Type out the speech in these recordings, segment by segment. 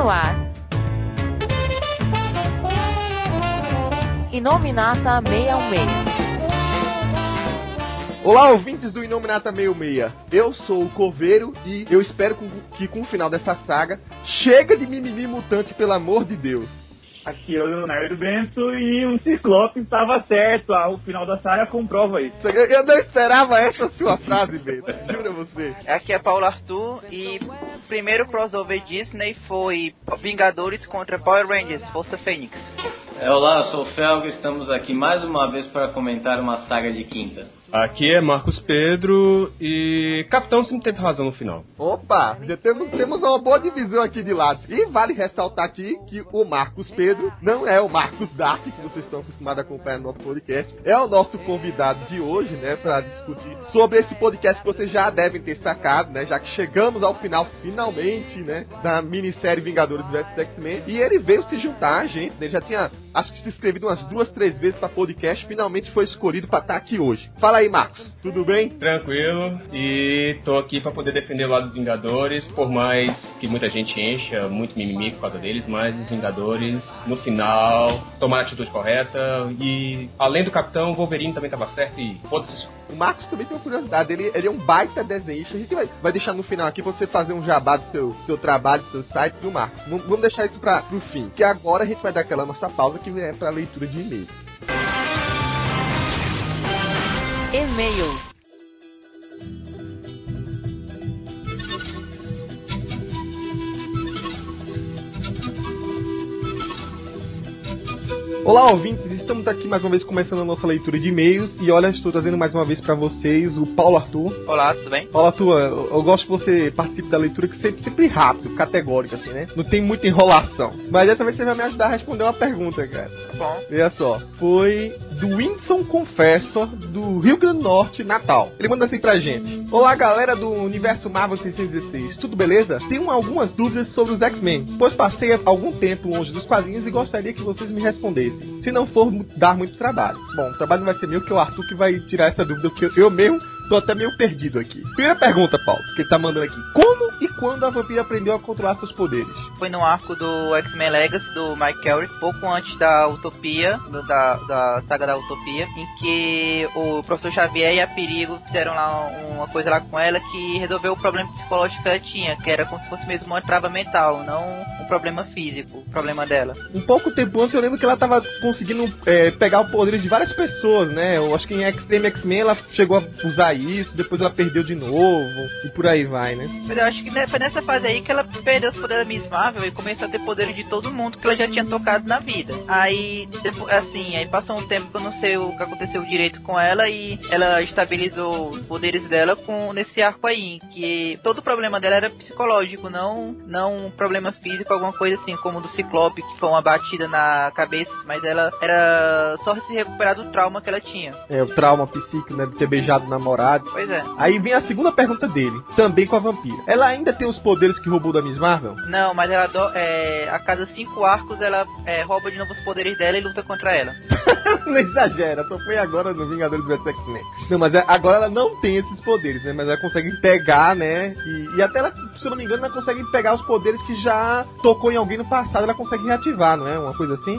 no ar. Inominata 616. Olá, ouvintes do Inominata 66. Eu sou o Coveiro e eu espero que com o final dessa saga chega de mimimi mutante, pelo amor de Deus. Aqui é o Leonardo Bento e o Ciclope estava certo. Ah, o final da saga comprova isso. Eu, eu não esperava essa sua frase, Bento. Jura você. Aqui é Paulo Arthur e o primeiro crossover Disney foi Vingadores contra Power Rangers, Força Fênix. É, olá, eu sou o Felgo e estamos aqui mais uma vez para comentar uma saga de quinta. Aqui é Marcos Pedro e Capitão sempre teve razão no final. Opa, já temos, temos uma boa divisão aqui de lados. E vale ressaltar aqui que o Marcos Pedro não é o Marcos Dark, que vocês estão acostumados a acompanhar no nosso podcast. É o nosso convidado de hoje, né, para discutir sobre esse podcast que vocês já devem ter sacado, né, já que chegamos ao final, finalmente, né, da minissérie Vingadores vs X-Men. E ele veio se juntar a gente, né, já tinha, acho que se inscrevido umas duas, três vezes para podcast, finalmente foi escolhido para estar aqui hoje. Fala aí, Marcos. Tudo bem? Tranquilo. E tô aqui para poder defender o lado dos Vingadores, por mais que muita gente encha muito mimimi por causa deles, mas os Vingadores, no final, tomaram a atitude correta. E além do Capitão, o Wolverine também tava certo e foda-se. O Marcos também tem uma curiosidade, ele, ele é um baita desenhista. A gente vai, vai deixar no final aqui você fazer um jabá do seu, seu trabalho, do seu site, viu, Marcos? Vamos, deixar isso para pro fim. Que agora a gente vai dar aquela nossa pausa que é pra leitura de e-mail. E-mails. Olá, ouvintes! Estamos aqui mais uma vez começando a nossa leitura de e-mails. E olha, estou trazendo mais uma vez para vocês o Paulo Arthur. Olá, tudo bem? Paulo Arthur, eu, eu gosto que você participe da leitura que sempre, sempre rápido, categórico, assim, né? Não tem muita enrolação. Mas dessa vez você vai me ajudar a responder uma pergunta, cara. Tá bom. Olha só. Foi do Whindersson Confessor, do Rio Grande do Norte, Natal. Ele manda assim pra gente. Olá, galera do Universo Marvel 616. Tudo beleza? Tenho algumas dúvidas sobre os X-Men, pois passei algum tempo longe dos quadrinhos e gostaria que vocês me respondessem. Se não for dar muito trabalho. Bom, o trabalho não vai ser meu, que é o Arthur que vai tirar essa dúvida, porque eu mesmo tô até meio perdido aqui. Primeira pergunta, Paulo, que ele tá mandando aqui. Como e quando a vampira aprendeu a controlar seus poderes? Foi no arco do X-Men Legacy, do Mike Carey, pouco antes da Utopia, do, da, da saga da Utopia, em que o Professor Xavier e a Perigo fizeram lá uma coisa lá com ela que resolveu o problema psicológico que ela tinha, que era como se fosse mesmo uma trava mental, não um problema físico, o problema dela. Um pouco tempo antes eu lembro que ela tava conseguindo é, pegar o poder de várias pessoas, né? Eu acho que em Extreme X-Men ela chegou a usar isso, depois ela perdeu de novo, e por aí vai, né? Mas eu acho que foi nessa fase aí que ela perdeu os poderes da Miss Marvel e começou a ter poderes de todo mundo que ela já tinha tocado na vida. Aí, depois, assim, aí passou um tempo que eu não sei o que aconteceu direito com ela e ela estabilizou os poderes dela com nesse arco aí, que todo o problema dela era psicológico, não, não um problema físico, alguma coisa assim, como do Ciclope, que foi uma batida na cabeça, mas ela era só se recuperar do trauma que ela tinha. É, o trauma psíquico, né, de ter beijado o namorado. Pois é. Aí vem a segunda pergunta dele, também com a vampira. Ela ainda tem os poderes que roubou da Miss Marvel? Não, mas ela do, é, a cada cinco arcos ela é, rouba de novo os poderes dela e luta contra ela. não exagera, só foi agora no Vingadores vs X-Men. Não, mas é, agora ela não tem esses poderes, né? Mas ela consegue pegar, né? E, e, até ela, se eu não me engano, ela consegue pegar os poderes que já tocou em alguém no passado, ela consegue reativar, não é? Uma coisa assim?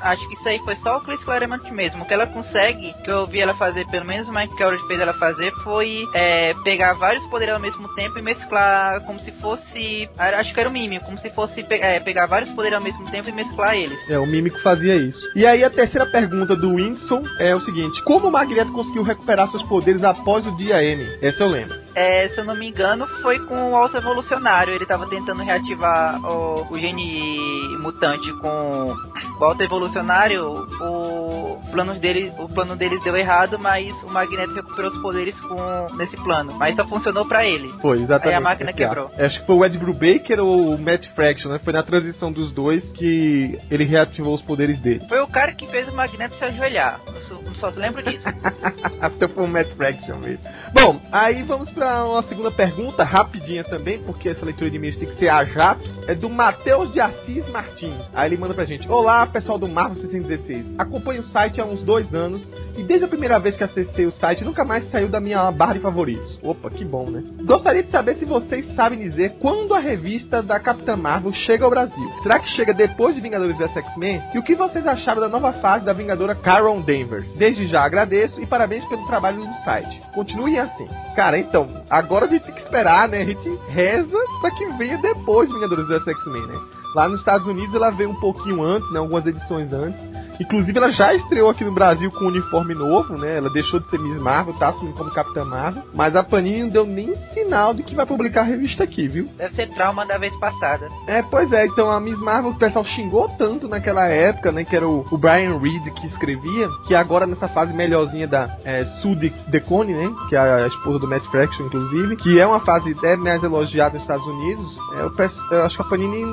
Acho que isso aí foi só o Chris Claremont mesmo. O que ela consegue, que eu vi ela fazer, pelo menos o Mike Carey fez ela fazer, foi é, pegar vários poderes ao mesmo tempo e mesclar como se fosse. Acho que era o mímico, como se fosse é, pegar vários poderes ao mesmo tempo e mesclar eles. É, o mímico fazia isso. E aí a terceira pergunta do Winston é o seguinte: Como o Magneto conseguiu recuperar seus poderes após o dia M? Essa eu lembro. É, se eu não me engano, foi com o Alto Evolucionário. Ele tava tentando reativar o, o gene mutante com o Alto Evolucionário. O plano, dele, o plano deles deu errado, mas o Magneto recuperou os poderes com, nesse plano. Mas só funcionou para ele. Foi, exatamente. Aí a máquina quebrou. Acho que foi o Ed Brubaker ou o Matt Fraction, né? Foi na transição dos dois que ele reativou os poderes dele. Foi o cara que fez o Magneto se ajoelhar. No, no só lembro disso. Até foi um Matt Fraction mesmo. Bom, aí vamos uma segunda pergunta, rapidinha também, porque essa leitura de e-mails tem que ser a jato. É do Matheus de Assis Martins. Aí ele manda pra gente: Olá, pessoal do Marvel 616. Acompanho o site há uns dois anos e desde a primeira vez que acessei o site nunca mais saiu da minha barra de favoritos. Opa, que bom, né? Gostaria de saber se vocês sabem dizer quando a revista da Capitã Marvel chega ao Brasil. Será que chega depois de Vingadores vs X-Men? E o que vocês acharam da nova fase da Vingadora Carol Danvers? Desde já agradeço e parabéns pelo trabalho no site. Continuem assim. Cara, então, agora a gente tem que esperar, né? A gente reza pra que venha depois de Vingadores vs X-Men, né? Lá nos Estados Unidos ela veio um pouquinho antes, né? Algumas edições antes. Inclusive ela já estreou aqui no Brasil com um uniforme novo, né? Ela deixou de ser Miss Marvel, tá assumindo como Capitã Marvel. Mas a Panini não deu nem sinal de que vai publicar a revista aqui, viu? Deve ser trauma da vez passada. É, pois é. Então a Miss Marvel, o pessoal xingou tanto naquela época, né? Que era o, o Brian Reed que escrevia, que agora nessa fase melhorzinha da é, Sue De- Decone, né? Que é a esposa do Matt Fraction, inclusive, que é uma fase é mais elogiada nos Estados Unidos. É, eu, peço- eu acho que a Panini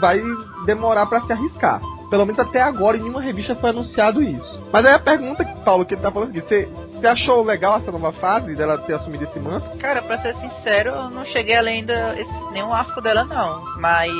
vai demorar pra se arriscar. Pelo menos até agora em nenhuma revista foi anunciado isso. Mas aí a pergunta, Paulo, que ele tá falando aqui, você, você achou legal essa nova fase dela ter assumido esse manto? Cara, pra ser sincero, eu não cheguei a ler ainda esse- nenhum arco dela, não. Mas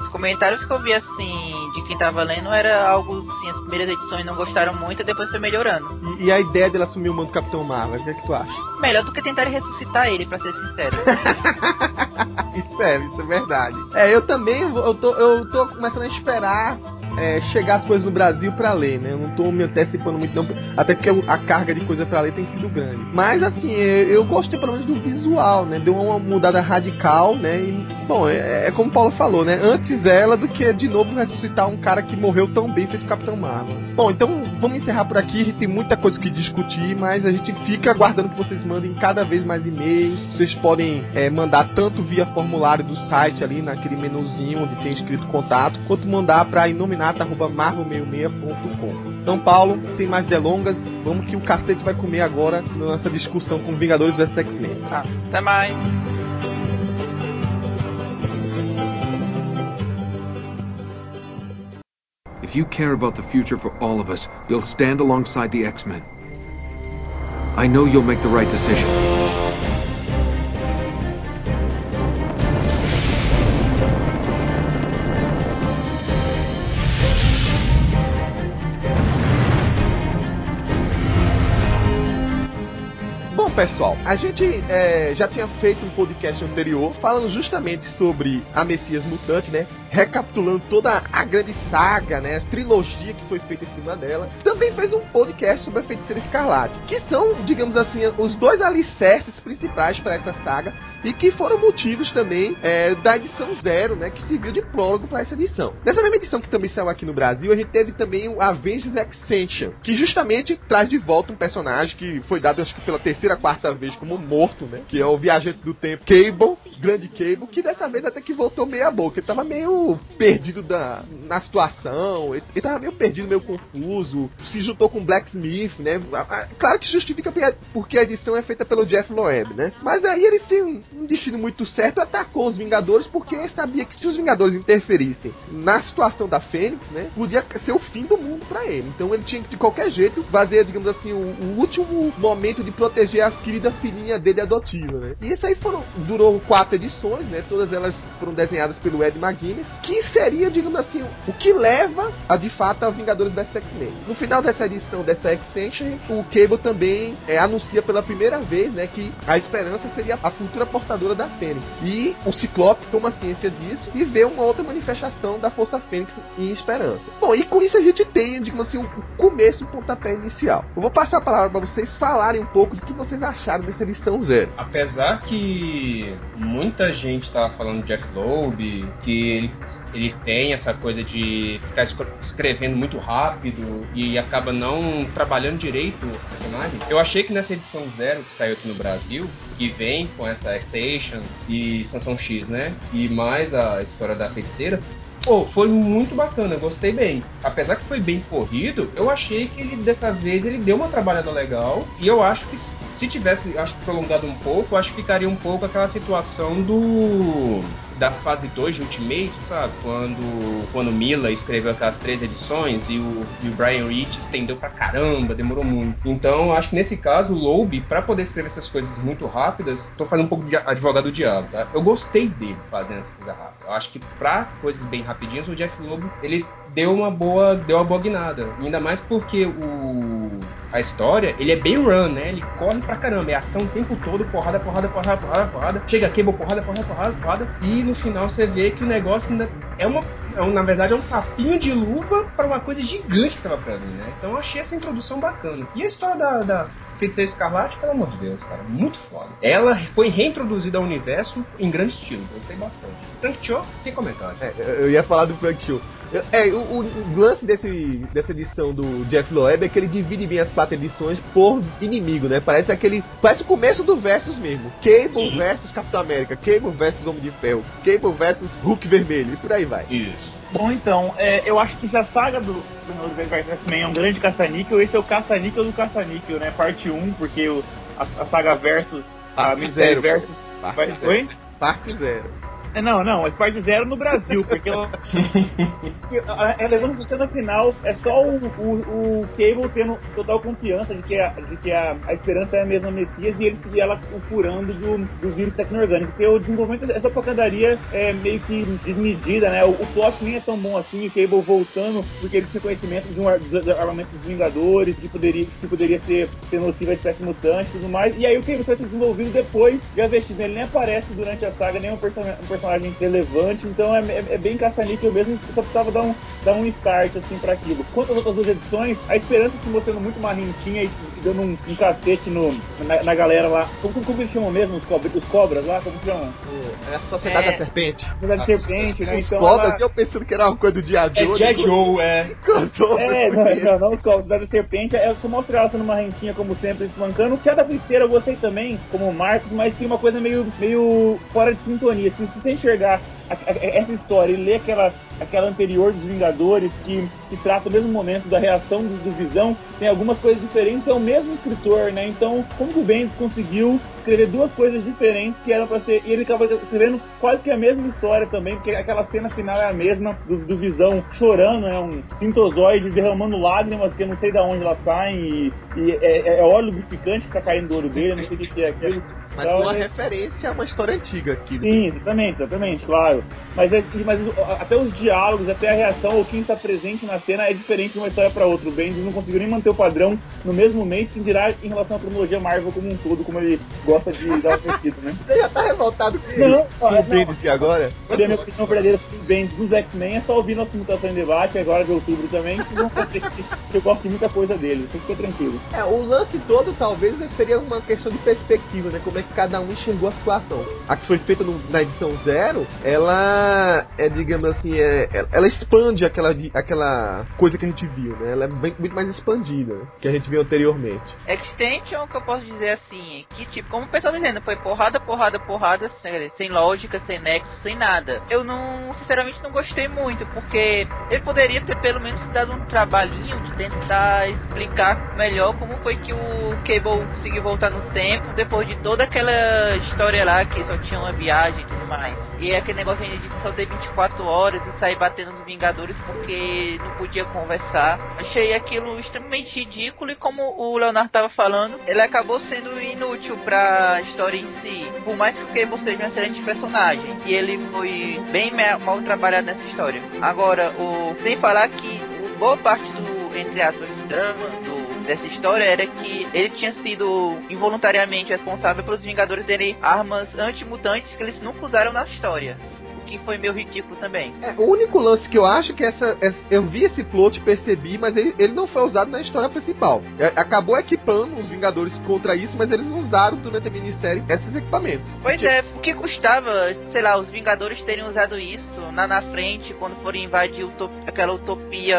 os comentários que eu vi, assim, de quem tava lendo era algo, assim, as primeiras edições não gostaram muito e depois foi melhorando. E, e a ideia dela assumir o manto do Capitão Marvel, o que é que tu acha? Melhor do que tentarem ressuscitar ele, pra ser sincero. Isso é, isso é verdade. É, eu também, eu tô, eu tô começando a esperar é, chegar as coisas no Brasil pra ler, né? Eu não tô me antecipando muito, não, até porque a carga de coisa pra ler tem sido grande. Mas, assim, eu, eu gostei pelo menos do visual, né? Deu uma mudada radical, né? E, bom, é, é como o Paulo falou, né? Antes ela do que de novo ressuscitar um cara que morreu tão bem feito Capitão Marvel. Bom, então vamos encerrar por aqui. A gente tem muita coisa que discutir, mas a gente fica aguardando que vocês mandem cada vez mais e-mails. Vocês podem é, mandar tanto via formulário do site ali naquele menuzinho onde tem escrito contato, quanto mandar para inominata@marvel66.com. Então, Paulo, sem mais delongas, vamos que o cacete vai comer agora na nossa discussão com Vingadores vs X-Men. Tá, até mais. If you care about the future for all of us, you'll stand alongside the X Men. I know you'll make the right decision. Pessoal, a gente é, já tinha feito um podcast anterior falando justamente sobre a Messias Mutante, né? Recapitulando toda a grande saga, né? A trilogia que foi feita em cima dela. Também fez um podcast sobre a Feiticeira Escarlate, que são, digamos assim, os dois alicerces principais para essa saga e que foram motivos também é, da edição zero, né? Que serviu de prólogo para essa edição. Nessa mesma edição que também saiu aqui no Brasil, a gente teve também o Avengers Extension, que justamente traz de volta um personagem que foi dado, acho que pela terceira, quarta vez como morto, né? Que é o viajante do tempo Cable, grande Cable, que dessa vez até que voltou meia boca. Ele tava meio perdido da, na situação, ele, ele tava meio perdido, meio confuso, se juntou com Blacksmith, né? Claro que justifica porque a- edição é feita pelo Jeff Loeb, né? Mas aí ele tem um, destino muito certo, atacou os Vingadores porque sabia que se os Vingadores interferissem na situação da Fênix, né? Podia ser o fim do mundo pra ele. Então ele tinha que de qualquer jeito fazer, digamos assim, o, o último momento de proteger a querida filhinha dele adotiva, né? E isso aí foram durou quatro edições, né? Todas elas foram desenhadas pelo Ed McGuinness, que seria, digamos assim, o que leva a de fato a Vingadores vs X-Men. No final dessa edição dessa Extension, o Cable também é, anuncia pela primeira vez, né, que a Esperança seria a futura portadora da Fênix. E o Ciclope toma ciência disso e vê uma outra manifestação da Força Fênix em Esperança. Bom, e com isso a gente tem, digamos assim, o começo, o pontapé inicial. Eu vou passar a palavra para vocês falarem um pouco do que vocês acharam dessa edição zero. Apesar que muita gente tava falando de Jeff Loeb, que ele, ele tem essa coisa de ficar escre- escrevendo muito rápido e acaba não trabalhando direito o personagem, eu achei que nessa edição zero que saiu aqui no Brasil, que vem com essa Extation e Sansão X, né? E mais a história da feiticeira, Pô, foi muito bacana, gostei bem. Apesar que foi bem corrido, eu achei que ele dessa vez ele deu uma trabalhada legal e eu acho que se tivesse, acho prolongado um pouco, acho que ficaria um pouco aquela situação do da fase 2 de Ultimate, sabe? Quando, quando Mila escreveu aquelas três edições e o, e o Brian Rich estendeu pra caramba, demorou muito. Então, acho que nesse caso, o Loeb, pra poder escrever essas coisas muito rápidas, tô fazendo um pouco de advogado do diabo, tá? Eu gostei dele fazendo essa coisa rápida. Eu acho que pra coisas bem rapidinhas, o Jeff Loeb, ele deu uma boa, deu uma boa guinada. Ainda mais porque o a história, ele é bem run, né? Ele corre pra caramba, é ação o tempo todo, porrada, porrada, porrada, porrada, porrada. Chega Cable, porrada, porrada, porrada, porrada. E no final você vê que o negócio ainda é uma. É um, na verdade, é um tapinho de luva para uma coisa gigante que tava pra mim, né? Então eu achei essa introdução bacana. E a história da, da Feiticeira Escarlate, pelo amor de Deus, cara, muito foda. Ela foi reintroduzida ao universo em grande estilo, gostei bastante. Frank Cho, sem comentários. É, eu ia falar do Frank Cho. É, o, o, lance desse, dessa edição do Jeff Loeb é que ele divide bem as quatro edições por inimigo, né? Parece aquele. Parece o começo do Versus mesmo. Cable Sim. versus Capitão América, Cable versus Homem de Ferro, Cable versus Hulk Vermelho, e por aí vai. Isso. Bom, então, é, eu acho que se a saga do X-Men é um grande caça-níquel, esse é o caça-níquel do caça-níquel, né? Parte 1, porque o, a, a saga Versus, a Mistério Versus... Parte vai, zero. Oi? Parte 0. É, não, não, mas parte zero no Brasil, porque ela, a relevância da cena final é só o, o, o, Cable tendo total confiança de que, a, de que a, a esperança é a mesma Messias e ele e ela o curando do, do vírus tecno-orgânico. Porque o desenvolvimento, essa pancadaria é meio que desmedida, né? O, o plot nem é tão bom assim, o Cable voltando, porque ele tinha conhecimento de um armamento dos Vingadores, que poderia, que poderia ser, ser nocivo à espécie mutante e tudo mais. E aí o Cable foi desenvolvido depois de Avestis. Ele nem aparece durante a saga, nem um personagem personagem relevante, então é, é, é bem caça-níquel mesmo, só precisava dar um, dar um start assim para aquilo. Quanto às outras duas edições, a esperança se mostrando muito marrentinha e, e dando um, um cacete no, na, na, galera lá. Como, como, como eles chamam mesmo? Os, cobras, os cobras lá? Como chamam? É a Sociedade é, da Serpente. Sociedade da Serpente, né? Os então, cobras, ela... eu pensando que era uma coisa do dia É Dia Joe, é. É, não, não, não, os cobras. Sociedade da Serpente, é só mostra ela sendo marrentinha, como sempre, espancando. Que a da Feiticeira eu gostei também, como Marcos, mas tem uma coisa meio, meio fora de sintonia. Se você enxergar essa história e ler aquela, aquela anterior dos Vingadores, que, que trata o mesmo momento da reação do, do Visão, tem algumas coisas diferentes, é o mesmo escritor, né? Então, como que o Bendis conseguiu escrever duas coisas diferentes que eram para ser. E ele acaba escrevendo quase que a mesma história também, porque aquela cena final é a mesma do, do Visão chorando, é né? um sintozoide derramando lágrimas que eu não sei de onde elas saem, e, e é, é, é óleo lubrificante que tá caindo do olho dele, não sei o que é aquilo. Mas então, uma é... referência a uma história antiga aqui. Sim, exatamente, exatamente, claro. Mas, é, mas até os diálogos, até a reação, ou quem está presente na cena é diferente de uma história para outra. O Bendis não conseguiu nem manter o padrão no mesmo mês, sem dirá em relação à cronologia Marvel como um todo, como ele gosta de dar uma né? Você já tá revoltado com, não, com o Bendis de agora? Olha, a minha opinião verdadeira sobre o Bendis dos X-Men é só ouvir nossa mutação em debate agora de outubro também, que vão que eu gosto de muita coisa dele, então fica tranquilo. É, o lance todo talvez seria uma questão de perspectiva, né? Como é que cada um enxergou a situação. A que foi feita no, na edição zero, ela é, digamos assim, é, ela expande aquela, aquela coisa que a gente viu, né? Ela é bem, muito mais expandida que a gente viu anteriormente. Extension, que eu posso dizer assim, que tipo, como o pessoal tá dizendo, foi porrada, porrada, porrada, sem, sem lógica, sem nexo, sem nada. Eu não, sinceramente, não gostei muito, porque ele poderia ter pelo menos dado um trabalhinho de tentar explicar melhor como foi que o Cable conseguiu voltar no tempo depois de toda aquela história lá que só tinha uma viagem e tudo mais. E aquele negócio de só ter 24 horas e sair batendo nos Vingadores porque não podia conversar. Achei aquilo extremamente ridículo e como o Leonardo estava falando, ele acabou sendo inútil pra história em si. Por mais que o Cable seja um excelente personagem. E ele foi bem mal trabalhado nessa história. Agora, o sem falar que boa parte do, entre aspas, drama, do dessa história era que ele tinha sido involuntariamente responsável pelos Vingadores terem armas antimutantes que eles nunca usaram na história que foi meio ridículo também. É, o único lance que eu acho que essa. eu vi esse plot, percebi, mas ele, ele não foi usado na história principal. É, acabou equipando os Vingadores contra isso, mas eles não usaram durante a minissérie esses equipamentos. Pois porque... é, o que custava, sei lá, os Vingadores terem usado isso na, na frente, quando forem invadir utop, aquela utopia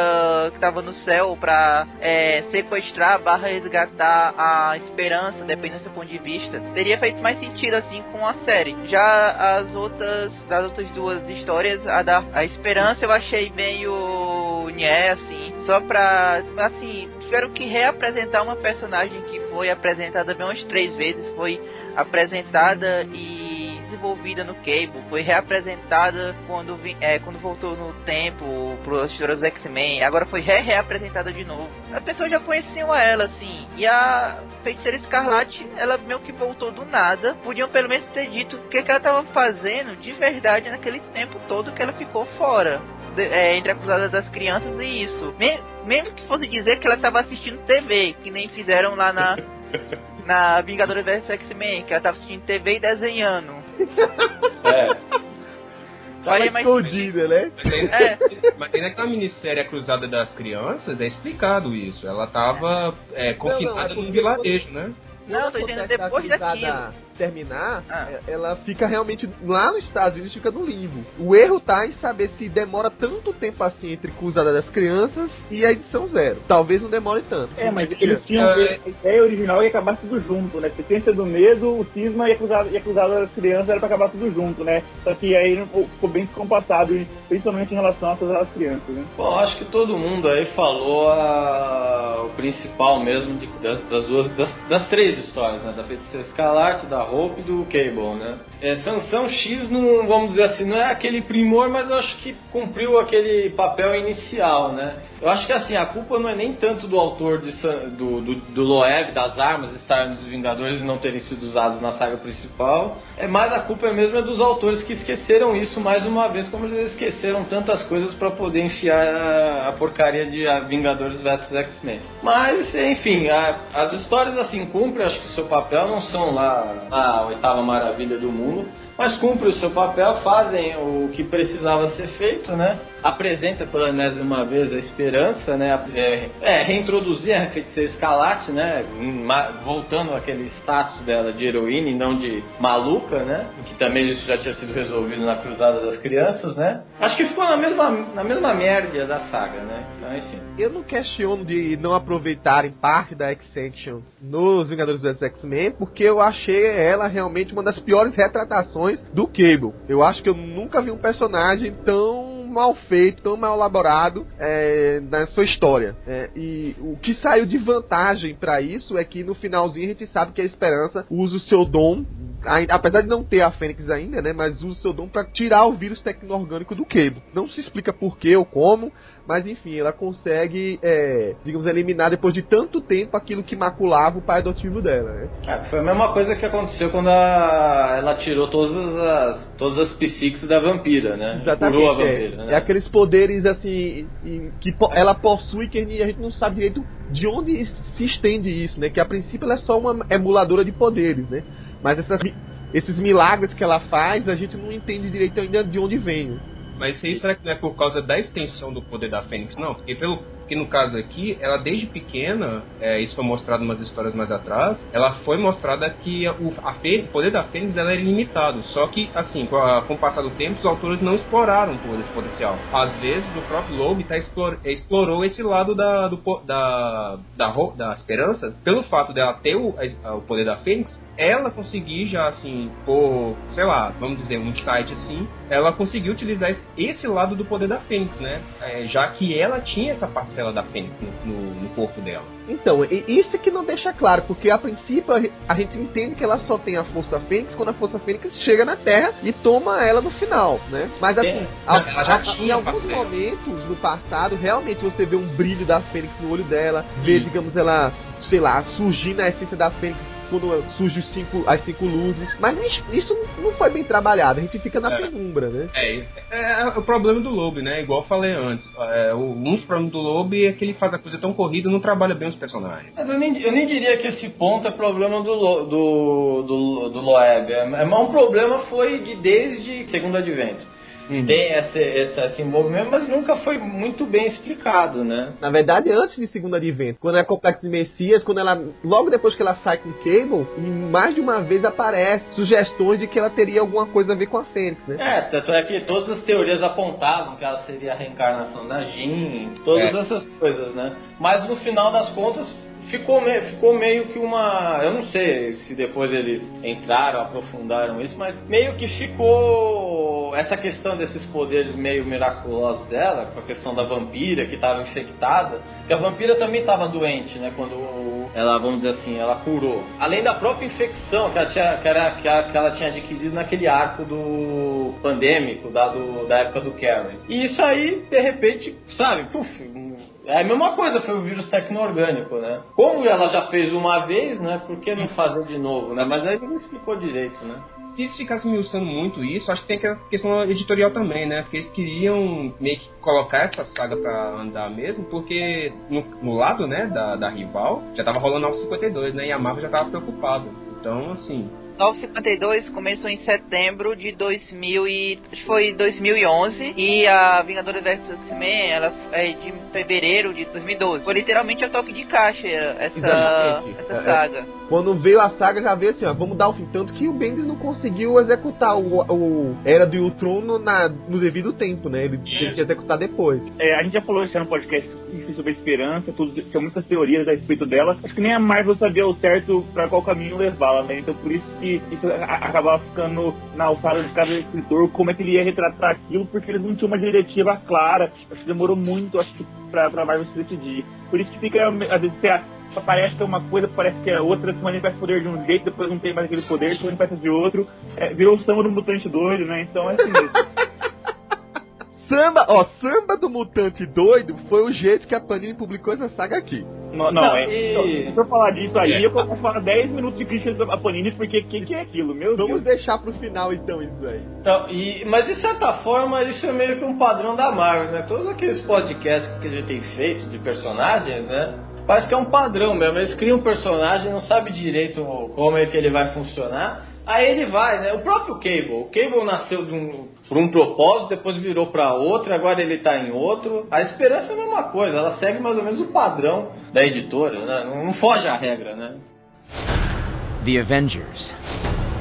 que tava no céu pra é, sequestrar barra resgatar a esperança, dependendo do seu ponto de vista. Teria feito mais sentido assim com a série. Já as outras, das outras duas histórias, a da a Esperança eu achei meio nhé, assim, só pra, assim, tiveram que reapresentar uma personagem que foi apresentada bem umas três vezes, foi apresentada e desenvolvida no Cable, foi reapresentada quando, é, quando voltou no tempo para as histórias do X-Men, agora foi re-reapresentada de novo. As pessoas já conheciam ela, assim, e a Feiticeira Escarlate, ela meio que voltou do nada. Podiam pelo menos ter dito o que, que ela estava fazendo de verdade naquele tempo todo que ela ficou fora. De, é, entre acusadas das crianças e isso. Me, mesmo que fosse dizer que ela estava assistindo TV, que nem fizeram lá na na Vingadores vs X-Men, que ela tava assistindo TV e desenhando. É. Tava mas- escondida, né? Mas aí, É. mas aí naquela minissérie A Cruzada das Crianças é explicado isso. Ela tava é, confinada é num vilarejo, né? Não, eu tô dizendo depois da cruzada daquilo. Terminar, Ah. é- ela fica realmente lá nos Estados Unidos, fica no limbo. O erro tá em saber se demora tanto tempo assim entre Cruzada das Crianças e a edição zero. Talvez não demore tanto. É, mas eles tinham É. a ideia original ia acabar tudo junto, né? Sequência do medo, o cisma e a cruzada, e a cruzada das crianças era pra acabar tudo junto, né? Só que aí não- ficou bem descompassado, principalmente em relação à cruzada das crianças, né? Bom, acho que todo mundo aí falou a- o principal mesmo de- das, das duas, das, das três histórias, né? Da Feiticeira Escarlate, da Hope do Cable, né? É, Sansão X, não, vamos dizer assim, não é aquele primor, mas eu acho que cumpriu aquele papel inicial, né? Eu acho que assim, a culpa não é nem tanto do autor de do, do, do Loeb, das armas estarem dos Vingadores e não terem sido usadas na saga principal. É mais a culpa mesmo é dos autores que esqueceram isso mais uma vez, como eles esqueceram tantas coisas para poder enfiar a, a porcaria de a Vingadores vs X-Men. Mas, enfim, a- as histórias assim cumprem, acho que o seu papel não são lá a oitava maravilha do mundo. Mas cumprem o seu papel, fazem o que precisava ser feito, né? Apresenta pela enésima vez a esperança, né? É, é, reintroduzir a feiticeira escalate, né? Voltando àquele status dela de heroína e não de maluca, né? Que também isso já tinha sido resolvido na Cruzada das Crianças, né? Acho que ficou na mesma, na mesma merda da saga, né? Então, enfim. Eu não questiono de não aproveitarem parte da X-Section nos Vingadores vs X-Men, porque eu achei ela realmente uma das piores retratações do Cable. Eu acho que eu nunca vi um personagem tão mal feito, tão mal elaborado é, na sua história. É, e o que saiu de vantagem pra isso é que no finalzinho a gente sabe que a Esperança usa o seu dom, ai- apesar de não ter a Fênix ainda, né, mas usa o seu dom pra tirar o vírus tecno-orgânico do Cable. Não se explica por que ou como, mas enfim, ela consegue, é, digamos, eliminar depois de tanto tempo aquilo que maculava o pai adotivo dela, né? É, foi a mesma coisa que aconteceu quando a- ela tirou todas as, todas as psiques da vampira, né? Exatamente. Curou a é. vampira, né? É aqueles poderes assim que ela possui que a gente, não sabe direito de onde se estende isso, né? Que a princípio ela é só uma emuladora de poderes, né? Mas essas, esses milagres que ela faz, a gente não entende direito ainda de onde vem. Mas isso será que não é por causa da extensão do poder da Fênix? Não, porque pelo que no caso aqui, ela desde pequena, é, isso foi mostrado umas histórias mais atrás, ela foi mostrada que o, o poder da Fênix ela era ilimitado. Só que, assim, com, a- com o passar do tempo, os autores não exploraram todo esse potencial. Às vezes, o próprio Loeb tá explor- explorou esse lado da, do, da, da, da esperança, pelo fato dela ter o, a- o poder da Fênix, ela conseguir já, assim, por, sei lá, vamos dizer, um insight assim, ela conseguiu utilizar esse, esse lado do poder da Fênix, né? É, já que ela tinha essa parcela da Fênix no, no- no corpo dela. Então, isso é que não deixa claro, porque a princípio a ge- a gente entende que ela só tem a Força Fênix quando a Força Fênix chega na Terra e toma ela no final, né? Mas assim, É. a- ela a- em alguns parcela. momentos no passado, realmente você vê um brilho da Fênix no olho dela, vê, digamos, ela, sei lá, surgir na essência da Fênix quando surge os cinco, as cinco luzes. Mas isso- não foi bem trabalhado, a gente fica na É. penumbra, né? É, é, o problema do Loeb, né? Igual eu falei antes. É, o, um dos problemas do Loeb é que ele faz a coisa tão corrida e não trabalha bem os personagens. Eu nem, eu nem diria que esse ponto é problema do, Lo- do, do, do Loeb. É, é, um problema foi de desde Segundo Advento. Tem esse, esse, esse envolvimento, mas nunca foi muito bem explicado, né? Na verdade, antes de Segundo Advento, quando é Complexo de Messias, quando ela. Logo depois que ela sai com Cable, mais de uma vez aparece sugestões de que ela teria alguma coisa a ver com a Fênix, né? É, tanto é que todas as teorias apontavam que ela seria a reencarnação da Jean, todas É. essas coisas, né? Mas no final das contas ficou, me, ficou meio que uma. Eu não sei se depois eles entraram, aprofundaram isso, mas meio que ficou essa questão desses poderes meio miraculosos dela, com a questão da vampira que estava infectada, que a vampira também estava doente, né? Quando ela, vamos dizer assim, ela curou. Além da própria infecção que ela tinha, que era, que ela, que ela tinha adquirido naquele arco do pandêmico, da, do, da época do Karen. E isso aí, de repente, sabe, puf, é a mesma coisa, foi o vírus tecno-orgânico, né? Como ela já fez uma vez, né? Por que não fazer de novo, né? Mas aí não explicou direito, né? Se eles ficassem usando muito isso, acho que tem a questão editorial também, né? Porque eles queriam meio que colocar essa saga pra andar mesmo, porque no, no lado, né, da, da rival, já tava rolando 952, né? E a Marvel já tava preocupada. Então, assim, 952 começou em setembro de 2000 e acho que foi 2011 e a Vingadores vs X-Men ela é de fevereiro de 2012. Foi literalmente a toque de caixa essa, Exatamente. essa É, é. saga. Quando veio a saga, já veio assim, ó, vamos dar o fim. Tanto que o Bendis não conseguiu executar o, o Era do Ultron no, na, no devido tempo, né? Ele tinha que executar depois. É, a gente já falou isso no podcast enfim, sobre a esperança, tudo, tinha muitas teorias a respeito dela. Acho que nem a Marvel sabia o certo pra qual caminho levá-la, né? Então por isso que isso acabava ficando na alçada de cada escritor, como é que ele ia retratar aquilo, porque eles não tinham uma diretiva clara. Acho que demorou muito, acho que, pra, pra Marvel se decidir. Por isso que fica, às vezes, você parece que é uma coisa, parece que é outra, se manifesta poder de um jeito, depois não tem mais aquele poder, se manifesta de outro. É, virou o samba do mutante doido, né? Então é assim mesmo. Samba, ó, Samba do Mutante Doido foi o jeito que a Panini publicou essa saga aqui. Não, não, Não, é. e- Se eu falar disso aí, É. eu posso falar 10 minutos de crítica da Panini, porque o que, que é aquilo? Meu Vamos Deus. deixar pro final então isso aí. Então, e, mas de certa forma isso é meio que um padrão da Marvel, né? Todos aqueles podcasts que a gente tem feito de personagens, né? Parece que é um padrão mesmo. Eles criam um personagem, não sabe direito como é que ele vai funcionar. Aí ele vai, né? O próprio Cable. O Cable nasceu de um, por um propósito, depois virou para outro, agora ele tá em outro. A esperança é a mesma coisa, ela segue mais ou menos o padrão da editora, né? Não, não foge à regra, né? The Avengers.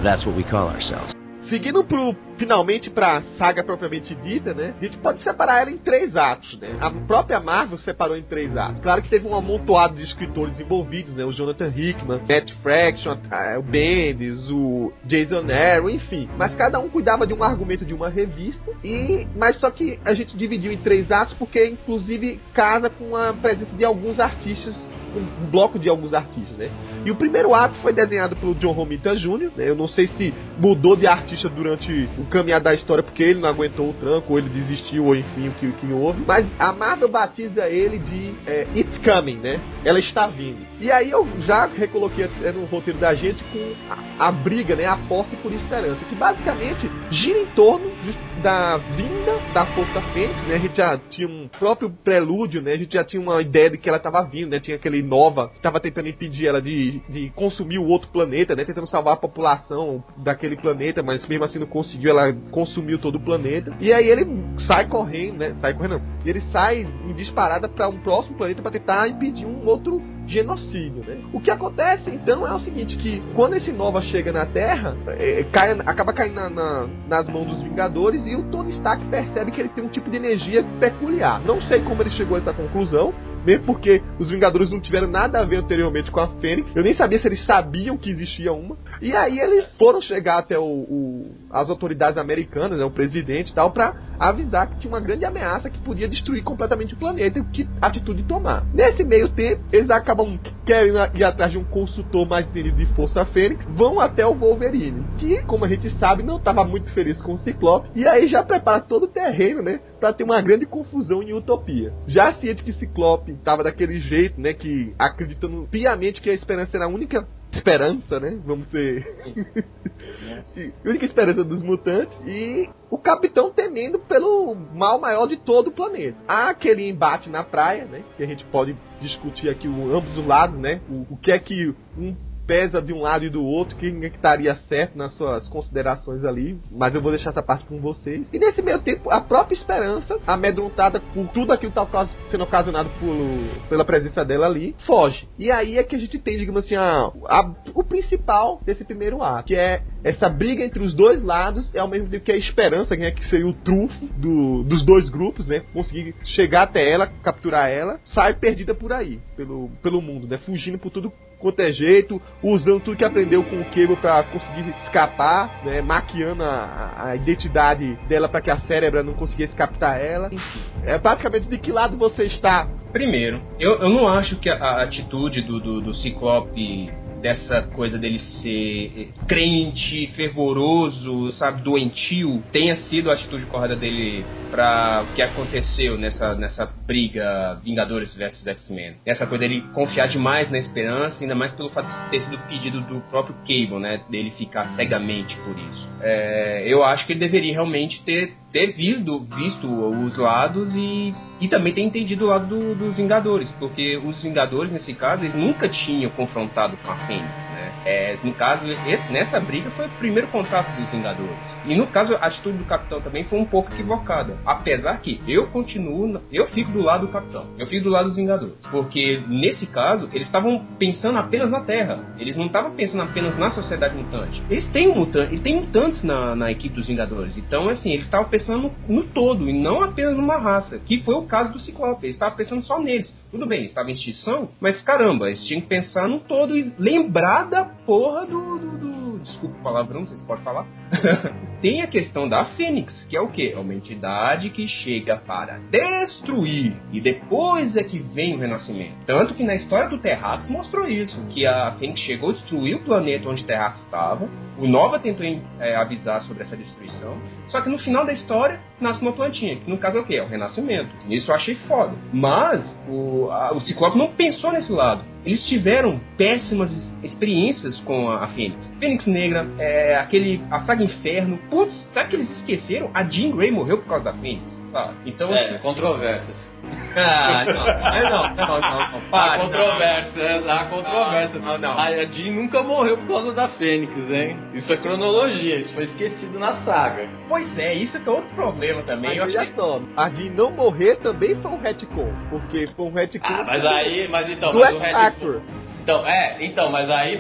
That's what we call ourselves. Seguindo pro, finalmente pra saga propriamente dita, né? A gente pode separar ela em três atos, né? A própria Marvel separou em três atos. Claro que teve um amontoado de escritores envolvidos, né? O Jonathan Hickman, Matt Fraction, a- o Bendis, o Jason Aaron, enfim. Mas cada um cuidava de um argumento de uma revista. E mas só que a gente dividiu em três atos porque inclusive casa com a presença de alguns artistas um bloco de alguns artistas, né? E o primeiro ato foi desenhado pelo John Romita Jr., né? Eu não sei se mudou de artista durante o caminhar da história porque ele não aguentou o tranco, ou ele desistiu, ou enfim, o que, o que houve. Mas a Marvel batiza ele de é, It's Coming, né? Ela está vindo. E aí eu já recoloquei até no roteiro da gente com a, a briga, né? A posse por esperança, que basicamente gira em torno de- da vinda da Força Fênix, né? A gente já tinha um próprio prelúdio, né? A gente já tinha uma ideia de que ela estava vindo, né? Tinha aquele Nova que estava tentando impedir ela de, de consumir o outro planeta, né? Tentando salvar a população daquele planeta, mas mesmo assim não conseguiu, ela consumiu todo o planeta. E aí ele sai correndo, né? Sai correndo, não. Ele sai em disparada para um próximo planeta para tentar impedir um outro genocídio, né? O que acontece então é o seguinte, que quando esse Nova chega na Terra, é, cai, acaba caindo na- na- nas mãos dos Vingadores e o Tony Stark percebe que ele tem um tipo de energia peculiar. Não sei como ele chegou a essa conclusão, mesmo porque os Vingadores não tiveram nada a ver anteriormente com a Fênix. Eu nem sabia se eles sabiam que existia uma. E aí eles foram chegar até o, o- as autoridades americanas, né, o presidente e tal, pra avisar que tinha uma grande ameaça que podia destruir completamente o planeta e que atitude tomar. Nesse meio tempo, eles acabam querendo ir atrás de um consultor mais entendido de Força Fênix, vão até o Wolverine, que, como a gente sabe, não estava muito feliz com o Ciclope, e aí já prepara todo o terreno, né, pra ter uma grande confusão em Utopia. Já ciente que Ciclope estava daquele jeito, né, que acreditando piamente que a esperança era a única esperança, né? Vamos ser. E- única esperança dos mutantes. E o capitão temendo pelo mal maior de todo o planeta. Há aquele embate na praia, né? Que a gente pode discutir aqui o, ambos os lados, né? O, o que é que um pesa de um lado e do outro, quem é que estaria certo nas suas considerações ali, mas eu vou deixar essa parte com vocês. E nesse meio tempo, a própria esperança, amedrontada por tudo aquilo que está sendo ocasionado por, pela presença dela ali, foge. E aí é que a gente tem, digamos assim, a, a- o principal desse primeiro ato, que é essa briga entre os dois lados, é ao mesmo tempo que a esperança, né, que seria o trunfo do- dos dois grupos, né, conseguir chegar até ela, capturar ela, sai perdida por aí, pelo, pelo mundo, né, fugindo por tudo quanto é jeito, usando tudo que aprendeu com o Cable pra conseguir escapar, né, maquiando a, a identidade dela pra que a cérebra não conseguisse captar ela. É basicamente de que lado você está Primeiro, eu, eu não acho que a, a atitude do, do, do Ciclope dessa coisa dele ser crente, fervoroso, sabe, doentio, tenha sido a atitude correta dele para o que aconteceu nessa, nessa briga Vingadores versus X-Men. Essa coisa dele confiar demais na esperança, ainda mais pelo fato de ter sido pedido do próprio Cable, né, dele ficar cegamente por isso. É, eu acho que ele deveria realmente ter, ter visto, visto os lados e e também ter entendido o lado do, dos Vingadores, porque os Vingadores, nesse caso, eles nunca tinham confrontado com a Fênix, né? É, no caso, esse, nessa briga foi o primeiro contato dos Vingadores. E no caso, a atitude do Capitão também foi um pouco equivocada. Apesar que eu continuo, eu fico do lado do Capitão, eu fico do lado dos Vingadores. Porque nesse caso, eles estavam pensando apenas na Terra, eles não estavam pensando apenas na sociedade mutante. Eles têm um mutante, e tem mutantes na, na equipe dos Vingadores, então assim, eles estavam pensando no, no todo e não apenas numa raça, que foi o caso do Ciclope. Eles estavam pensando só neles. Tudo bem, eles estavam em extinção, mas caramba, eles tinham que pensar no todo e lembrar da porra do. do, do desculpa o palavrão, vocês podem falar. Tem a questão da Fênix, que é o quê? É uma entidade que chega para destruir e depois é que vem o renascimento. Tanto que na história do Terrax mostrou isso, que a Fênix chegou, destruiu o planeta onde Terrax estava, o Nova tentou é, avisar sobre essa destruição, só que no final da história nasce uma plantinha, que no caso é o quê? É o renascimento. Isso eu achei foda. Mas o, a, o Ciclope não pensou nesse lado. Eles tiveram péssimas experiências com a, a Fênix. Fênix Negra, é, aquele, a saga Inferno. Putz, será que eles esqueceram? A Jean Grey morreu por causa da Fênix, Então, é, assim, controvérsias. Ah, não, não, não, não, não, há controvérsia, há controvérsia. Não, não. A Jean nunca morreu por causa da Fênix, hein? Isso é cronologia, isso foi esquecido na saga. Pois é, isso que é outro problema também. Mas eu acho que... a Jean não morrer também foi um retcon, porque foi um retcon ah, mas aí, mas então, do mas o X-Factor. Então, é, então, mas aí,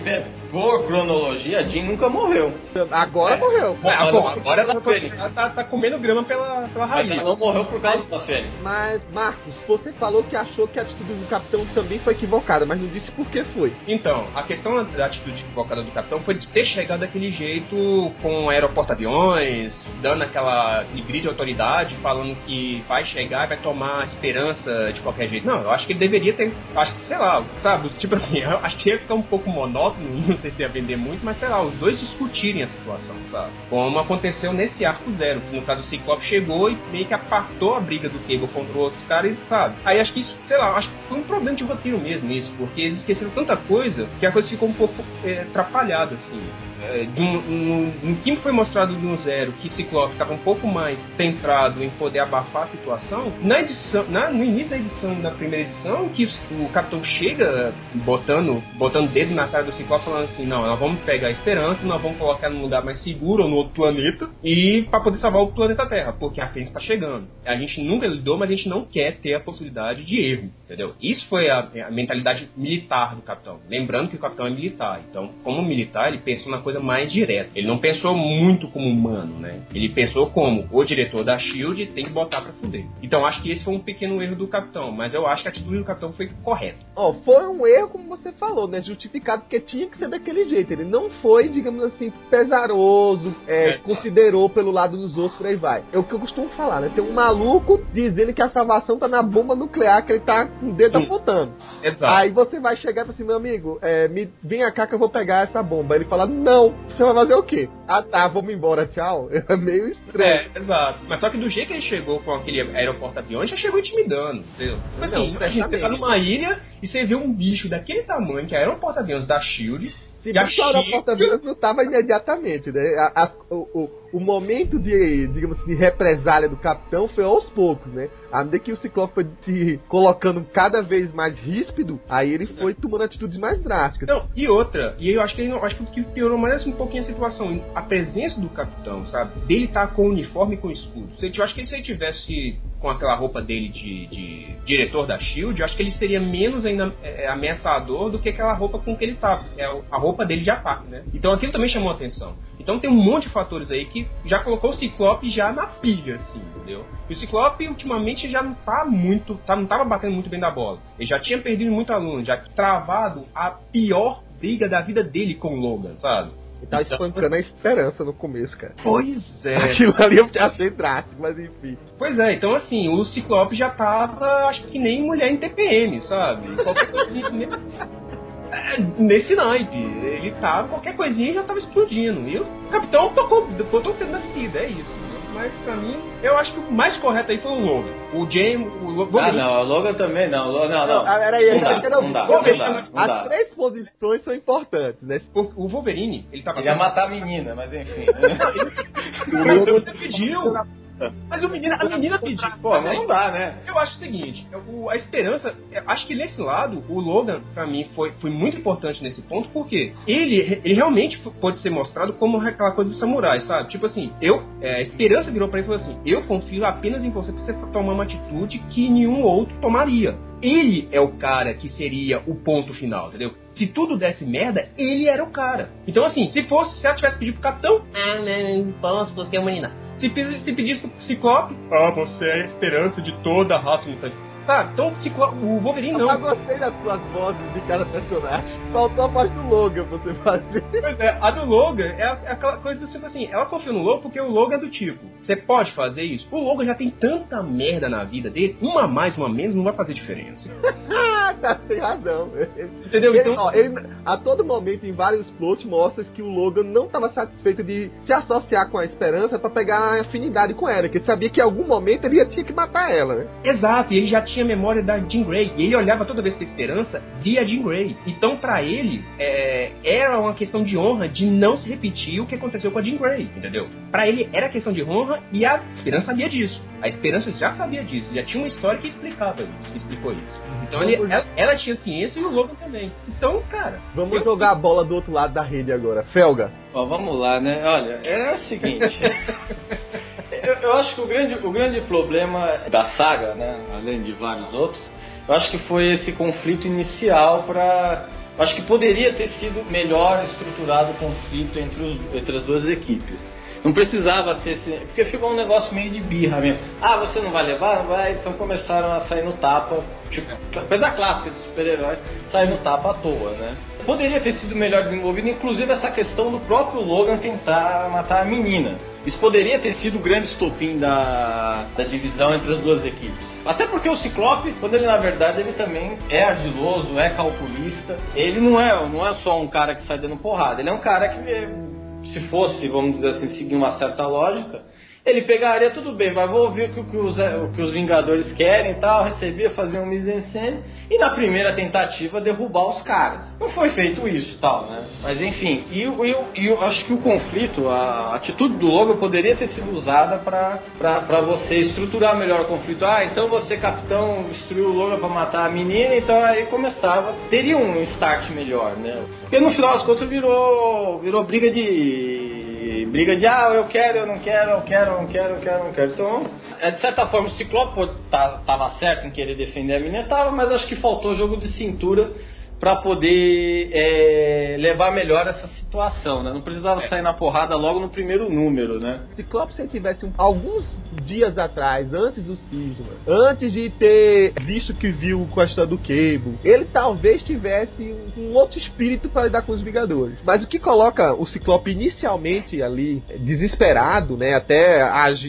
por cronologia, a Jean nunca morreu. Agora É. morreu. Bom, agora, agora da ela, Fênix. ela tá, tá comendo grama pela, pela Mas raiz. ela não morreu por causa da Fênix. Mas, Marcos, você falou que achou que a atitude do capitão também foi equivocada, mas não disse por que foi. Então, a questão da atitude equivocada do capitão foi de ter chegado daquele jeito com aeroporto-aviões, dando aquela aquele de autoridade, falando que vai chegar e vai tomar a esperança de qualquer jeito. Não, eu acho que ele deveria ter. Acho que, sei lá, sabe? Tipo assim, eu acho que ia ficar um pouco monótono, não sei se ia vender muito, mas sei lá, os dois discutirem a situação, sabe? Como aconteceu nesse arco zero, que no caso o Ciclope chegou e meio que apartou a briga do Cable contra outros caras, sabe? Aí acho que isso, sei lá, acho que foi um problema de roteiro mesmo isso, porque eles esqueceram tanta coisa que a coisa ficou um pouco é, atrapalhada, assim. É, de um- um- no que foi mostrado no Zero, que Ciclope estava um pouco mais centrado em poder abafar a situação, na edição, na- no início da edição, da primeira edição, que o Capitão chega botando, botando dedo na cara do Ciclope, falando assim, não, nós vamos pegar a esperança, nós vamos colocar num lugar mais seguro, ou no outro planeta, e para poder salvar o planeta Terra, porque a Fênix está chegando. A gente nunca lidou, mas a gente não quer ter a possibilidade de erro, entendeu? Isso foi a, a mentalidade militar do Capitão. Lembrando que o Capitão é militar, então, como militar, ele pensou na coisa mais direta. Ele não pensou muito como humano, né? Ele pensou como o diretor da SHIELD tem que botar pra fuder. Então, acho que esse foi um pequeno erro do Capitão, mas eu acho que a atitude do Capitão foi correta. Ó, foi um erro, como você falou, né? Justificado, porque tinha que ser daquele jeito. Ele não foi, digamos assim, pesaroso, é, É. considerou pelo lado dos outros, por aí vai. É o que eu costumo falar, né? Tem um maluco dizendo que a salvação tá na bomba nuclear, que ele tá com o dedo Sim. apontando. Exato. Aí você vai chegar e falar assim, meu amigo, é, me, vem cá que eu vou pegar essa bomba. Ele fala, não, você vai fazer o quê? Ah tá, vamos embora, tchau. É meio estranho. É, exato. Mas só que do jeito que ele chegou com aquele aeroporto-aviões, já chegou intimidando, entendeu? Tipo Não, assim, a gente você tá numa ilha e você vê um bicho daquele tamanho, que é aeroporto-aviões da SHIELD, Se bem que o aeroporto não tava imediatamente, né? As- o, o, o momento de, digamos assim, de represália do capitão foi aos poucos, né? À medida que o Ciclope foi se colocando cada vez mais ríspido, aí ele foi tomando atitudes mais drásticas. Não, e outra, e eu acho que ele acho que piorou mais um pouquinho a situação, a presença do capitão, sabe? Dele estar com o uniforme e com o escudo. Se, eu acho que se ele tivesse com aquela roupa dele de, de diretor da Shield, eu acho que ele seria menos ainda é, ameaçador do que aquela roupa com que ele tava. É a roupa dele de ataque, né? Então aquilo também chamou a atenção. Então tem um monte de fatores aí que já colocou o Ciclope já na pilha, assim, entendeu? E o Ciclope ultimamente já não tá muito, tá, não tava batendo muito bem da bola. Ele já tinha perdido muito aluno, já travado a pior briga da vida dele com o Logan, sabe? Ele tava espancando a esperança no começo, cara. Pois é. Aquilo ali eu achei drástico, mas enfim. Pois é, então assim, o Ciclope já tava, acho que nem mulher em TPM, sabe? Qualquer coisinha. É, nesse naipe. Ele tava, qualquer coisinha já tava explodindo. E o capitão tocou, botou o tempo na vida, é isso. Mas pra mim, eu acho que o mais correto aí foi o Logan. O James, o Logan. Ah, não, o Logan também não. Lo- Não, não. Ah, peraí, Não dá, não dá, não dá, não As três posições são importantes, né? O, o Wolverine, ele tava. Ele ia matar a menina, mas enfim. O Logan pediu. Mas o menino, a menina pediu. Pô, mas não dá, né? Eu acho o seguinte, o- a esperança, acho que nesse lado, o Logan, pra mim, foi, foi muito importante nesse ponto, porque ele, ele realmente pode ser mostrado como aquela coisa do samurai, sabe? Tipo assim, eu, é, a esperança virou pra ele e falou assim: eu confio apenas em você pra você tomar uma atitude que nenhum outro tomaria. Ele é o cara que seria o ponto final, entendeu? Se tudo desse merda, ele era o cara. Então, assim, se fosse, se ela tivesse pedido pro capitão, ah, não, posso, porque é uma menina. Se, pedisse- se pedisse pro Ciclope, ah, você é a esperança de toda a raça mutante. Sabe? Então, o, Ciclo- o Wolverine Eu não. gostei das suas vozes de cada personagem. Faltou a voz do Logan você fazer. Pois é, a do Logan é, é aquela coisa do tipo assim, ela confia no Logan porque o Logan é do tipo, você pode fazer isso? O Logan já tem tanta merda na vida dele, uma mais, uma menos, não vai fazer diferença. Tá, tem razão. Entendeu? Ele, Então, ó, ele, a todo momento, em vários plots, mostra que o Logan não estava satisfeito de se associar com a Esperança pra pegar a afinidade com ela, que ele sabia que em algum momento ele ia ter que matar ela, né? Exato, e ele já tinha memória da Jean Grey. E ele olhava toda vez pra Esperança via Jean Grey. Então, pra ele, é, era uma questão de honra de não se repetir o que aconteceu com a Jean Grey, entendeu? Pra ele era questão de honra e a Esperança sabia disso. A Esperança já sabia disso, já tinha uma história que explicava isso, que explicou isso. Então, ele, ela, ela tinha ciência e o Logan também. Então, cara. Vamos jogar a bola do outro lado da rede agora. Felga. Ó, vamos lá, né? Olha, é o seguinte. eu, eu acho que o grande, o grande problema da saga, né? Além de vários outros, eu acho que foi esse conflito inicial para eu acho que poderia ter sido melhor estruturado o conflito entre, os- entre as duas equipes. Não precisava ser esse, porque ficou um negócio meio de birra mesmo. Ah, você não vai levar? Vai. Então começaram a sair no tapa, tipo, coisa clássica de super-herói, sair no tapa à toa, né? Poderia ter sido melhor desenvolvido, inclusive essa questão do próprio Logan tentar matar a menina. Isso poderia ter sido o grande estopim da, da divisão entre as duas equipes. Até porque o Ciclope, quando ele na verdade ele também é ardiloso, é calculista. Ele não é, não é só um cara que sai dando porrada, ele é um cara que se fosse, vamos dizer assim, seguir uma certa lógica, ele pegaria tudo bem, vai vou ouvir o que, o que os, eh, o que os Vingadores querem e tal, recebia, fazia um mise-en-scène e na primeira tentativa derrubar os caras. Não foi feito isso tal, né? Mas enfim, e, eu- eu- eu acho que o conflito, a atitude do Logan poderia ter sido usada pra você estruturar melhor o conflito. Ah, então você, capitão, destruiu o Logan pra matar a menina, então aí começava. Teria um start melhor, né? Porque no final das contas virou, virou briga de briga de ah, eu quero, eu não quero, eu quero, eu não quero, eu quero, eu não quero. Então, é, de certa forma, o Ciclope pô, tá, certo em querer defender a menina, tava, mas acho que faltou jogo de cintura para poder é, levar melhor essa situação, né? Não precisava sair na porrada logo no primeiro número, né? Ciclope, se ele tivesse um- alguns dias atrás, antes do cisma, antes de ter visto que viu com a história do Cable, ele talvez tivesse um, um outro espírito para lidar com os Vingadores. Mas o que coloca o Ciclope inicialmente ali, desesperado, né, até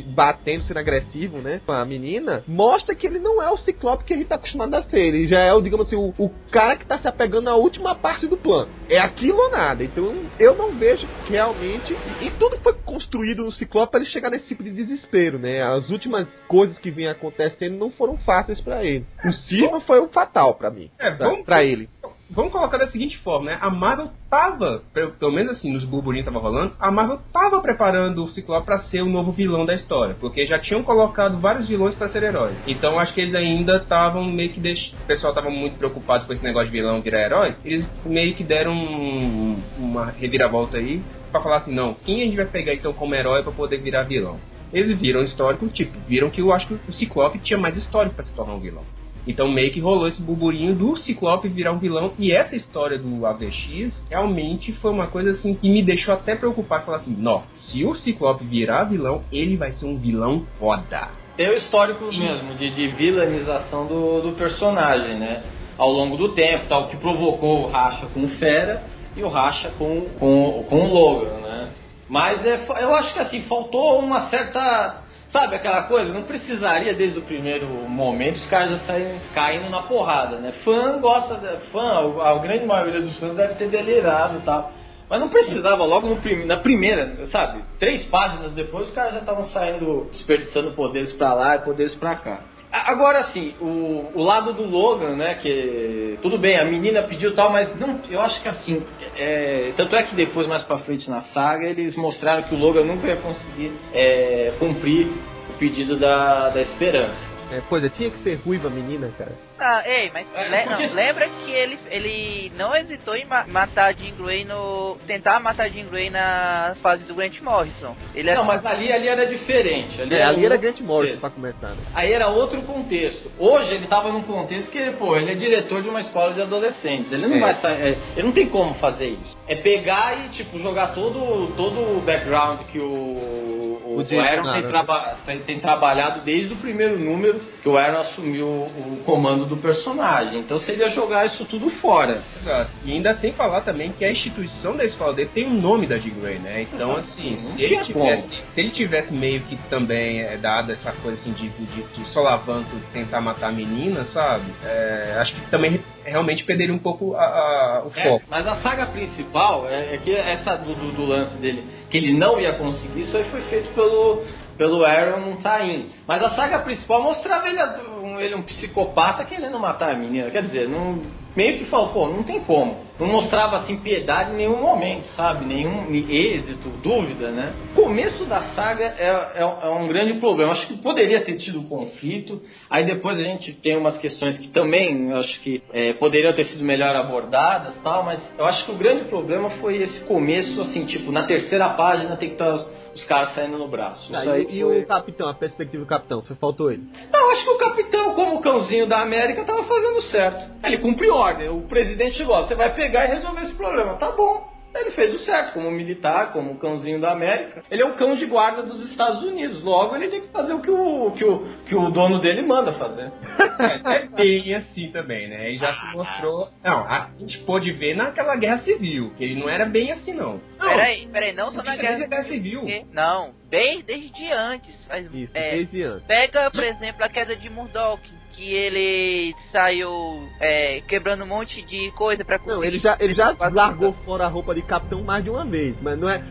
batendo, sendo agressivo, né, com a menina, mostra que ele não é o Ciclope que a gente tá acostumado a ser. Ele já é o, digamos assim, o, o cara que tá se apegando à última parte do plano. É aquilo ou nada. Então eu não vejo que realmente. E, tudo foi construído no Ciclope para ele chegar nesse tipo de desespero, né? As últimas coisas que vinham acontecendo não foram fáceis para ele. O Cisma foi o fatal para mim. É, vamos- pra ele. Vamos colocar da seguinte forma, né? A Marvel tava, pe- pelo menos assim, nos burburinhos que tava rolando, a Marvel tava preparando o Ciclope pra ser o novo vilão da história, porque já tinham colocado vários vilões pra ser heróis. Então acho que eles ainda estavam meio que deix... o pessoal tava muito preocupado com esse negócio de vilão virar herói, eles meio que deram um- uma reviravolta aí pra falar assim, não, quem a gente vai pegar então como herói pra poder virar vilão? Eles viram histórico, tipo, viram que eu acho que o Ciclope tinha mais histórico pra se tornar um vilão. Então meio que rolou esse burburinho do Ciclope virar um vilão. E essa história do AVX realmente foi uma coisa assim que me deixou até preocupado. Falar assim, não, se o Ciclope virar vilão, ele vai ser um vilão foda. Tem o histórico mesmo de, de vilanização do, do personagem, né? Ao longo do tempo, tal, que provocou o racha com o Fera. e o racha com, com, com o Logan, né? Mas é, eu acho que assim, faltou uma certa. Sabe aquela coisa? Não precisaria desde o primeiro momento os caras já saírem caindo na porrada, né? Fã gosta. De, fã, a, grande maioria dos fãs deve ter delirado e tal. Mas não precisava logo no na primeira, sabe? Três páginas depois os caras já estavam saindo, desperdiçando poderes pra lá e poderes pra cá. Agora sim, o, o lado do Logan, né? Que tudo bem, a menina pediu tal, mas não, eu acho que assim, é, tanto é que depois mais para frente na saga eles mostraram que o Logan nunca ia conseguir é, cumprir o pedido da, da Esperança. É, pois é, tinha que ser ruiva a menina, cara. Ah, ei, mas É, le- não, lembra que ele, ele não hesitou em ma- matar Jean Grey no. tentar matar Jean Grey na fase do Grant Morrison. Ele Não, mas ali, ali era diferente. Ali É, ali era Grant Morrison contexto. pra começar, né? Aí era outro contexto. Hoje ele tava num contexto que, pô, ele é diretor de uma escola de adolescentes. Ele não É. vai sair. é, ele não tem como fazer isso. É pegar e, tipo, jogar todo, todo o background que o, o, O Aaron tem, traba- tem- tem trabalhado desde o primeiro número que o Aaron assumiu o comando do personagem. Então seria jogar isso tudo fora. Exato. E ainda sem falar também que a instituição da escola dele tem o nome da Jean Grey, né? Então, Ah, assim, não se ele tinha tivesse, se ele tivesse meio que também é, dado essa coisa assim de, de, de solavanco tentar matar a menina, sabe? É, acho que também realmente perderia um pouco a- a- o É, foco. mas a saga principal é, é que essa do, do- do lance dele, que ele não ia conseguir, isso aí foi feito pelo, pelo Aaron Tain. Mas a saga principal mostrava ele, um, ele um psicopata querendo matar a menina. Quer dizer, não, meio que falou, pô, não tem como. Não mostrava assim piedade em nenhum momento, sabe? Nenhum êxito, dúvida, né? O começo da saga é, é, é um grande problema. Acho que poderia ter tido conflito. Aí depois a gente tem umas questões que também acho que é, poderiam ter sido melhor abordadas, tal. Mas eu acho que o grande problema foi esse começo, assim, tipo, na terceira página tem que estar os, os caras saindo no braço. Tá, e, e foi- o capitão, a perspectiva do capitão, você faltou ele. não, acho que o capitão, como o cãozinho da América, tava fazendo certo. Ele cumpriu ordem. O presidente chegou, ó, você vai pegar e resolver esse problema. Tá bom. Ele fez o certo, como militar, como cãozinho da América. Ele é o cão de guarda dos Estados Unidos. Logo, ele tem que fazer o que o, que o, que o dono dele manda fazer. É bem assim também, né? E já se mostrou. Não, a gente pôde ver naquela guerra civil, que ele não era bem assim, não. Não, Peraí, peraí, não só na guerra guerra civil. Não, bem desde antes. Faz, Isso, é, desde antes. Pega, por exemplo, a queda de Murdoch, que ele saiu é, quebrando um monte de coisa pra conseguir. Não, ele já, ele já largou fora a roupa de capitão mais de uma vez, mas não é.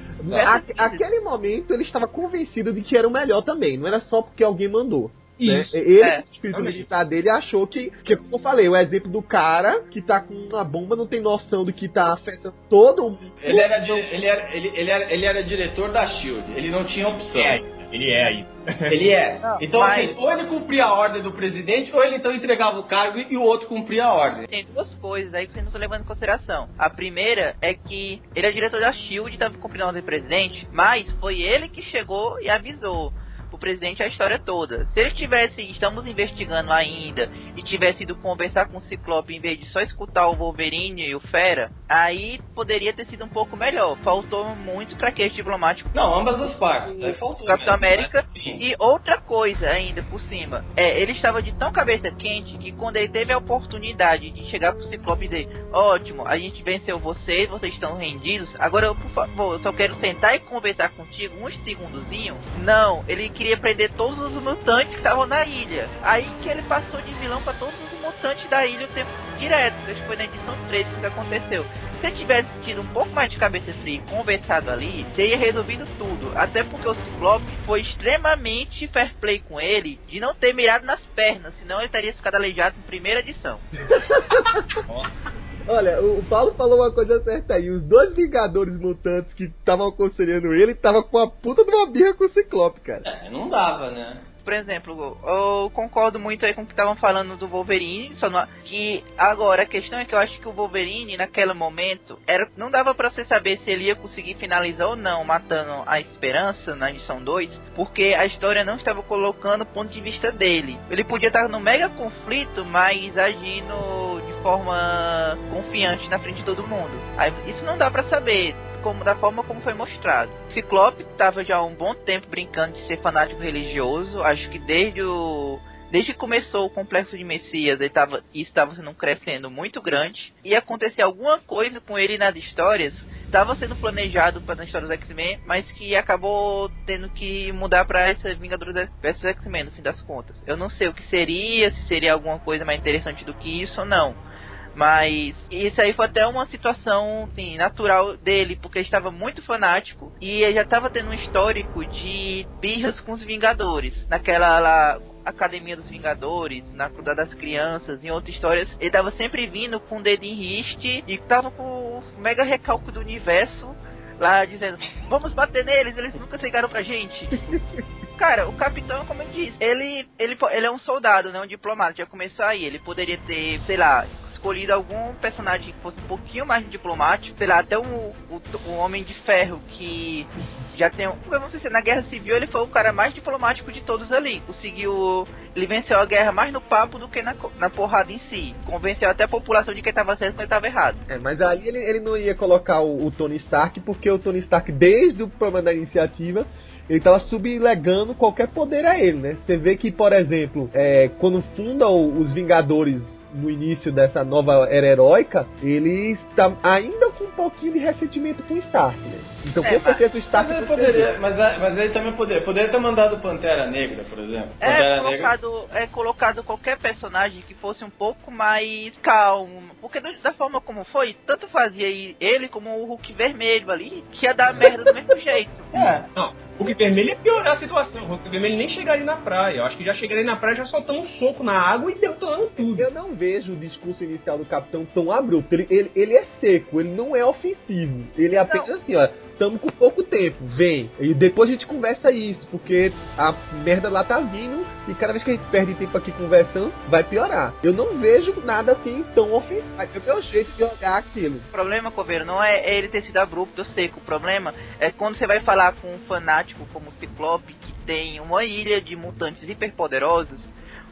a- aquele momento ele estava convencido de que era o melhor também, não era só porque alguém mandou. Né? Isso. Ele, É, o espírito também. militar dele, achou que, que, como eu falei, o exemplo do cara que tá com uma bomba não tem noção do que tá afetando todo mundo. Ele era, ele era, ele, ele era, ele era diretor da SHIELD. Ele não tinha opção. É, ele é aí. Ele é. Não, então, mas- assim, ou ele cumpria a ordem do presidente, ou ele então entregava o cargo e o outro cumpria a ordem. Tem duas coisas aí que vocês não estão levando em consideração. A primeira é que ele é diretor da SHIELD e estava cumprindo a ordem do presidente, mas foi ele que chegou e avisou o presidente a história toda. Se ele tivesse, estamos investigando ainda, e tivesse ido conversar com o Ciclope em vez de só escutar o Wolverine e o Fera, aí poderia ter sido um pouco melhor. Faltou muito traquejo diplomático Não, ambas as partes. Aí faltou Capitão mesmo, América e outra coisa ainda por cima, é, ele estava de tão cabeça quente que quando ele teve a oportunidade de chegar pro Ciclope e dizer, ótimo, a gente venceu vocês, vocês estão rendidos, agora eu, por favor, eu só quero sentar e conversar contigo uns segundozinho. Não, ele queria prender todos os mutantes que estavam na ilha. Aí que ele passou de vilão para todos os mutantes da ilha o tempo direto, acho que foi na edição 3 que isso aconteceu. Se ele tivesse tido um pouco mais de cabeça fria e conversado ali, teria resolvido tudo. Até porque o Ciclope foi extremamente fair play com ele de não ter mirado nas pernas, senão ele teria ficado aleijado na primeira edição. Olha, o Paulo falou uma coisa certa aí. Os dois Vingadores Mutantes que estavam aconselhando ele estavam com a puta de uma birra com o Ciclope, cara. É, não dava, né? Por exemplo, eu concordo muito aí com o que estavam falando do Wolverine, só não, que agora a questão é que eu acho que o Wolverine naquele momento era não dava pra você saber se ele ia conseguir finalizar ou não matando a Esperança na edição 2, porque a história não estava colocando o ponto de vista dele. Ele podia estar no mega conflito, mas agindo forma confiante na frente de todo mundo. Aí, isso não dá pra saber como da forma como foi mostrado. Ciclope estava já há um bom tempo brincando de ser fanático religioso, acho que desde o desde que começou o complexo de Messias, ele tava, isso estava sendo crescendo muito grande. E acontecer alguma coisa com ele nas histórias. Estava sendo planejado para a história dos X-Men, mas que acabou tendo que mudar para essa Vingadores vs X-Men no fim das contas. Eu não sei o que seria, se seria alguma coisa mais interessante do que isso ou não. Mas isso aí foi até uma situação assim, natural dele, porque ele estava muito fanático e ele já estava tendo um histórico de birras com os Vingadores. Naquela lá, Academia dos Vingadores, na Cruzada das Crianças, em outras histórias, ele estava sempre vindo com o dedo em riste e estava com o mega recalque do universo lá dizendo: Vamos bater neles, eles nunca chegaram pra gente. Cara, o capitão, como eu disse, ele, ele, ele é um soldado, né? Um diplomata, já começou aí. Ele poderia ter, sei lá, escolhido algum personagem que fosse um pouquinho mais diplomático, sei lá, até o, o Homem de Ferro, que já tem. Eu não sei se na Guerra Civil ele foi o cara mais diplomático de todos ali. Conseguiu. Ele venceu a guerra mais no papo do que na, na porrada em si. Convenceu até a população de que estava certo e que estava errado. É, mas ali ele, ele não ia colocar o, o Tony Stark, porque o Tony Stark, desde o problema da iniciativa, ele estava sublegando qualquer poder a ele, né? Você vê que, por exemplo, é, quando funda os Vingadores no início dessa nova era heróica, ele está ainda com um pouquinho de ressentimento com Stark, né? Então é, com certeza o Stark mas, poderia, mas, mas ele também poderia, poderia ter mandado Pantera Negra, por exemplo. É Pantera é colocado, Negra. é colocado qualquer personagem que fosse um pouco mais calmo, porque da forma como foi, tanto fazia ele como o Hulk vermelho ali, que ia dar merda do mesmo jeito. É, não. Hulk vermelho ia piorar a situação. O Hulk vermelho nem chegaria na praia. Eu acho que já chegaria na praia já soltando um soco na água e detonando tudo. Eu não vejo o discurso inicial do capitão tão abrupto. Ele, ele, ele é seco, ele não é ofensivo. Ele é apenas não. assim, ó estamos com pouco tempo, vem. E depois a gente conversa isso, porque a merda lá tá vindo e cada vez que a gente perde tempo aqui conversando, vai piorar. Eu não vejo nada assim tão ofensivo. É o meu jeito de olhar aquilo. O problema, Coveiro, não é ele ter sido abrupto ou seco. O problema é quando você vai falar com um fanático como o Ciclope, que tem uma ilha de mutantes hiperpoderosos,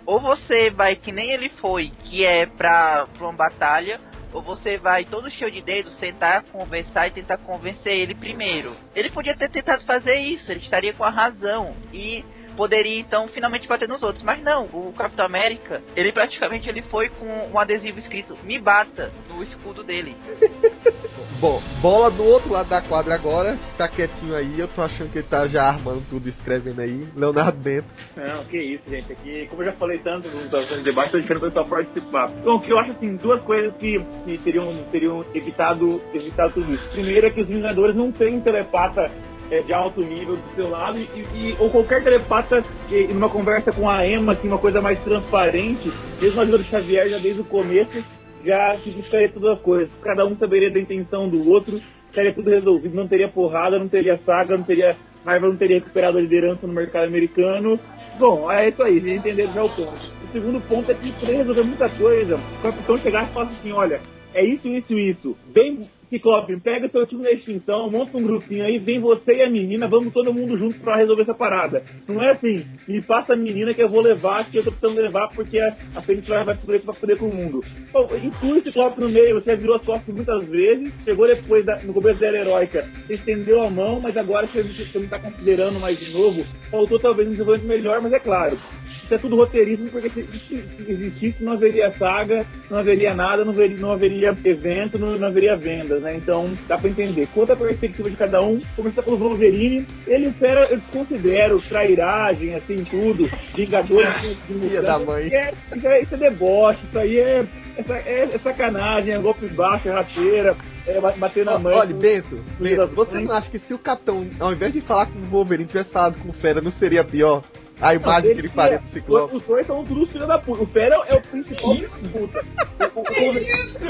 ou você vai que nem ele foi, que é pra, pra uma batalha, ou você vai todo cheio de dedos tentar conversar e tentar convencer ele primeiro. Ele podia ter tentado fazer isso, ele estaria com a razão e poderia então finalmente bater nos outros, mas não, o Capitão América, ele praticamente ele foi com um adesivo escrito me bata no escudo dele. Bom, bola do outro lado da quadra agora, tá quietinho aí, eu tô achando que ele tá já armando tudo, escrevendo aí. Leonardo Bento. Não, que isso, gente. Aqui, como eu já falei tanto no debate, tô diferente pra participar. Então, que eu acho assim, duas coisas que, que teriam, teriam evitado, evitado tudo isso. Primeiro é que os Vingadores não têm telepata é, de alto nível do seu lado e, e, ou qualquer telepata que, numa conversa com a Emma, assim, uma coisa mais transparente, mesmo a ajuda do Xavier já desde o começo, já se difere todas as coisas. Cada um saberia da intenção do outro, estaria tudo resolvido, não teria porrada, não teria saga, não teria raiva, não teria recuperado a liderança no mercado americano. Bom, é isso aí, vocês entenderam já o ponto. O segundo ponto é que poder resolver muita coisa, o capitão chegar e falar assim, olha, é isso, isso, isso. Bem, Ciclope, pega seu time na extinção, monta um grupinho aí, vem você e a menina, vamos todo mundo junto pra resolver essa parada. Não é assim, me passa a menina que eu vou levar, que eu tô precisando levar porque a, a Fênix vai poder, vai poder com o mundo. Bom, inclui o Ciclope no meio, você virou as costas muitas vezes, chegou depois, da, no começo da era heróica, estendeu a mão, mas agora você, você não tá considerando mais de novo, faltou talvez um desenvolvimento melhor, mas é claro, isso é tudo roteirismo, porque se, existisse não haveria saga, não haveria nada, não haveria, não haveria evento, não, não haveria vendas, né? Então dá pra entender. Quanto à perspectiva de cada um, começar pelo Wolverine, ele espera, eu considero trairagem, assim, tudo, Vingadores de da mãe. É, isso, é, isso é deboche, isso aí é, é, é sacanagem, é golpe baixo, é rasteira, é bater na mãe. Olha, Bento, Bento você não acha que se o Capitão, ao invés de falar com o Wolverine, tivesse falado com o Fera, não seria pior? A imagem que ele faria do Ciclope. Os dois são tudo filho da puta. O Fera é o principal isso? puta. O, o, o, isso?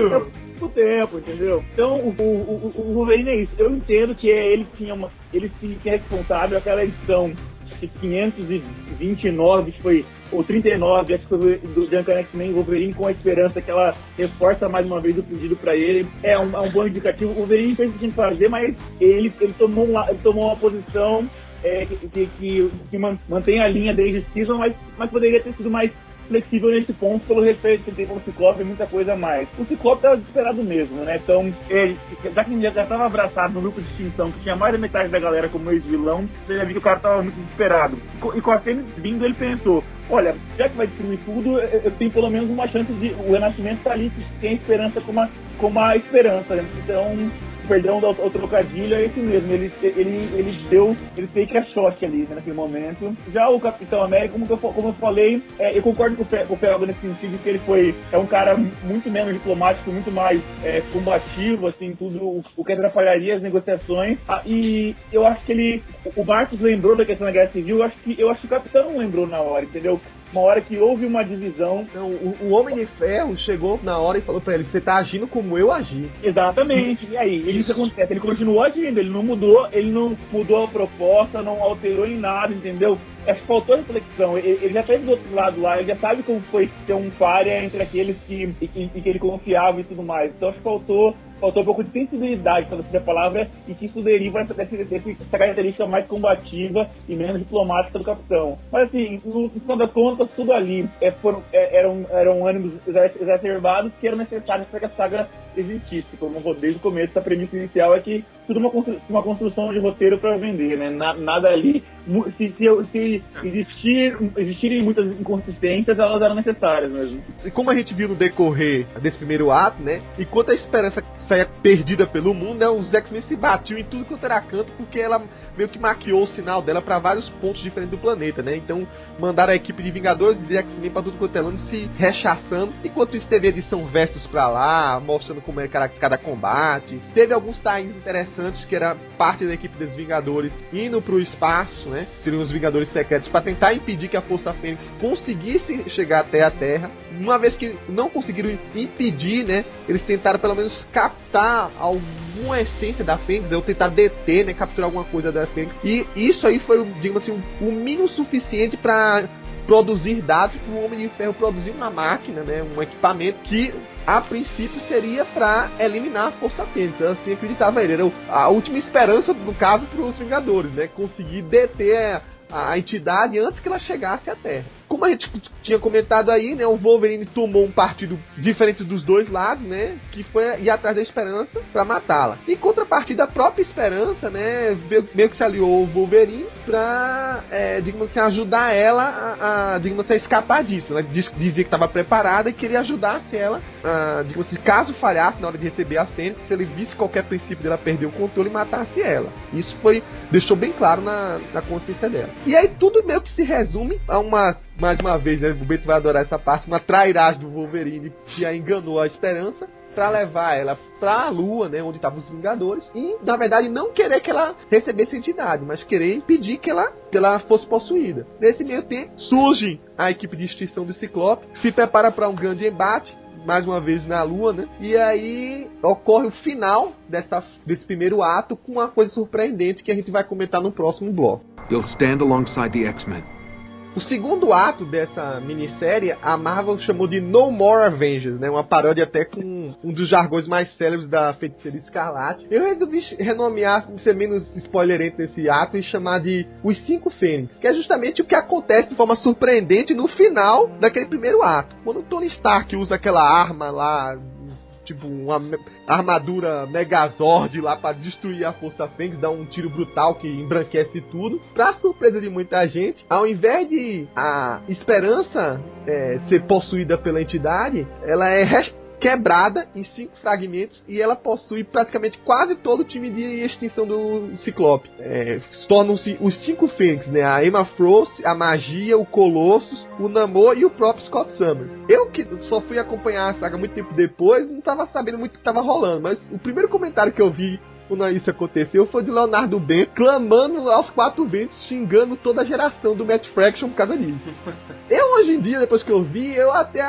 É tempo, entendeu? Então, o, o, o, Wolverine é isso. Eu entendo que é ele que tinha uma. Ele que é responsável aquela edição de 529, que foi. Ou 39, acho que foi do Duncan X-Men Wolverine com a esperança que ela reforça mais uma vez o pedido pra ele. É um, é um bom indicativo. O Wolverine fez o que tinha que fazer, mas ele, ele, tomou, uma, ele tomou uma posição é, que, que, que, mantém a linha desde season, mas, mas poderia ter sido mais flexível nesse ponto pelo respeito que ele tem pelo Ciclope e muita coisa a mais. O Ciclope tava desesperado mesmo, né? Então, ele, já que ele já estava abraçado no grupo de extinção, que tinha mais da metade da galera como ex-vilão, você já viu que o cara tava muito desesperado. E com a Fênix vindo, ele pensou, olha, já que vai destruir tudo, eu tenho pelo menos uma chance de. O renascimento tá ali, tem esperança como a, como a esperança. Né? Então, perdão do, do trocadilho, é esse mesmo. Ele, ele, ele deu, ele fez a shot ali, né, naquele momento. Já o Capitão América, como eu, como eu falei, é, eu concordo com o, com o Pelado nesse sentido que ele foi, é um cara muito menos diplomático, muito mais é, combativo, assim, tudo o, o que atrapalharia as negociações. Ah, e eu acho que ele, o Marcos lembrou da questão da Guerra Civil, eu acho que, eu acho que o Capitão lembrou na hora, entendeu? Uma hora que houve uma divisão. Então, o, o, Homem de Ferro chegou na hora e falou para ele: você tá agindo como eu agi. Exatamente. E aí, ele, isso acontece. Ele continuou agindo, ele não mudou, ele não mudou a proposta, não alterou em nada, entendeu? acho que faltou reflexão. Ele, ele já esteve do outro lado lá, ele já sabe como foi ter um párea entre aqueles que, que, que ele confiava e tudo mais. Então acho que faltou faltou um pouco de sensibilidade, para você a palavra, e que isso deriva dessa, dessa característica mais combativa e menos diplomática do capitão. Mas assim, no, final das contas, tudo ali é, foram, é, eram, eram ânimos exacerbados que eram necessários para que a saga existisse. Como eu desde o começo, a premissa inicial é que tudo uma, constru uma construção de roteiro para vender, né? Na, nada ali. Se, se, se existir, existirem muitas inconsistências, elas eram necessárias mesmo. E como a gente viu no decorrer desse primeiro ato, né? Enquanto a esperança saia perdida pelo mundo, né? Os X-Men se batiam em tudo quanto era canto porque ela meio que maquiou o sinal dela para vários pontos diferentes do planeta, né? Então mandaram a equipe de Vingadores e de X-Men pra tudo quanto é lado se rechaçando. Enquanto isso teve edição versus pra lá, mostrando como é cada, cada combate. Teve alguns times interessantes que era parte da equipe dos Vingadores indo pro espaço, né? Seriam os Vingadores secretos para tentar impedir que a Força Fênix conseguisse chegar até a Terra. Uma vez que não conseguiram impedir, né? Eles tentaram pelo menos captar alguma essência da Fênix, ou tentar deter, né? Capturar alguma coisa da Fênix. E isso aí foi, digamos assim, o um, um mínimo suficiente para produzir dados para o Homem de Ferro produzir uma máquina, né, um equipamento que a princípio seria para eliminar a Força Fênix. Assim acreditava ele. Era a última esperança, no caso, para os Vingadores, né? Conseguir deter a, a entidade antes que ela chegasse à Terra como a gente tinha comentado aí, né, o Wolverine tomou um partido diferente dos dois lados, né, que foi ir atrás da Esperança para matá-la. Em contrapartida, a própria Esperança, né, meio que se aliou ao Wolverine para, é, digamos assim, ajudar ela a, a, digamos assim, a escapar disso. Ela diz, dizia que estava preparada e queria ajudasse ela, a, digamos assim, caso falhasse na hora de receber a Fênix, se ele visse qualquer princípio dela perder o controle, matasse ela. Isso foi deixou bem claro na, na consciência dela. E aí tudo meio que se resume a uma mais uma vez, né, o Beto vai adorar essa parte, uma trairagem do Wolverine que a enganou a esperança para levar ela para a Lua, né, onde estavam os Vingadores, e na verdade não querer que ela recebesse entidade, mas querer impedir que ela, que ela fosse possuída. Nesse meio tempo surge a equipe de extinção do Ciclope, se prepara para um grande embate, mais uma vez na Lua, né? E aí ocorre o final dessa, desse primeiro ato com uma coisa surpreendente que a gente vai comentar no próximo bloco. You'll stand alongside the X-Men. O segundo ato dessa minissérie, a Marvel chamou de No More Avengers, né? Uma paródia até com um dos jargões mais célebres da Feiticeira Escarlate. Eu resolvi renomear, ser menos spoilerento nesse ato, e chamar de Os Cinco Fênix, que é justamente o que acontece de forma surpreendente no final daquele primeiro ato. Quando Tony Stark usa aquela arma lá tipo uma armadura Megazord lá para destruir a Força Fênix, dar um tiro brutal que embranquece tudo. Pra surpresa de muita gente, ao invés de a esperança é, ser possuída pela entidade, ela é quebrada em cinco fragmentos e ela possui praticamente quase todo o time de extinção do Ciclope. É, Tornam-se os cinco Fênix, né? A Emma Frost, a Magia, o Colossus, o Namor e o próprio Scott Summers. Eu que só fui acompanhar a saga muito tempo depois, não estava sabendo muito o que estava rolando, mas o primeiro comentário que eu vi quando isso aconteceu foi de Leonardo Ben clamando aos quatro ventos, xingando toda a geração do Matt Fraction por causa disso. Eu, hoje em dia, depois que eu vi, eu até,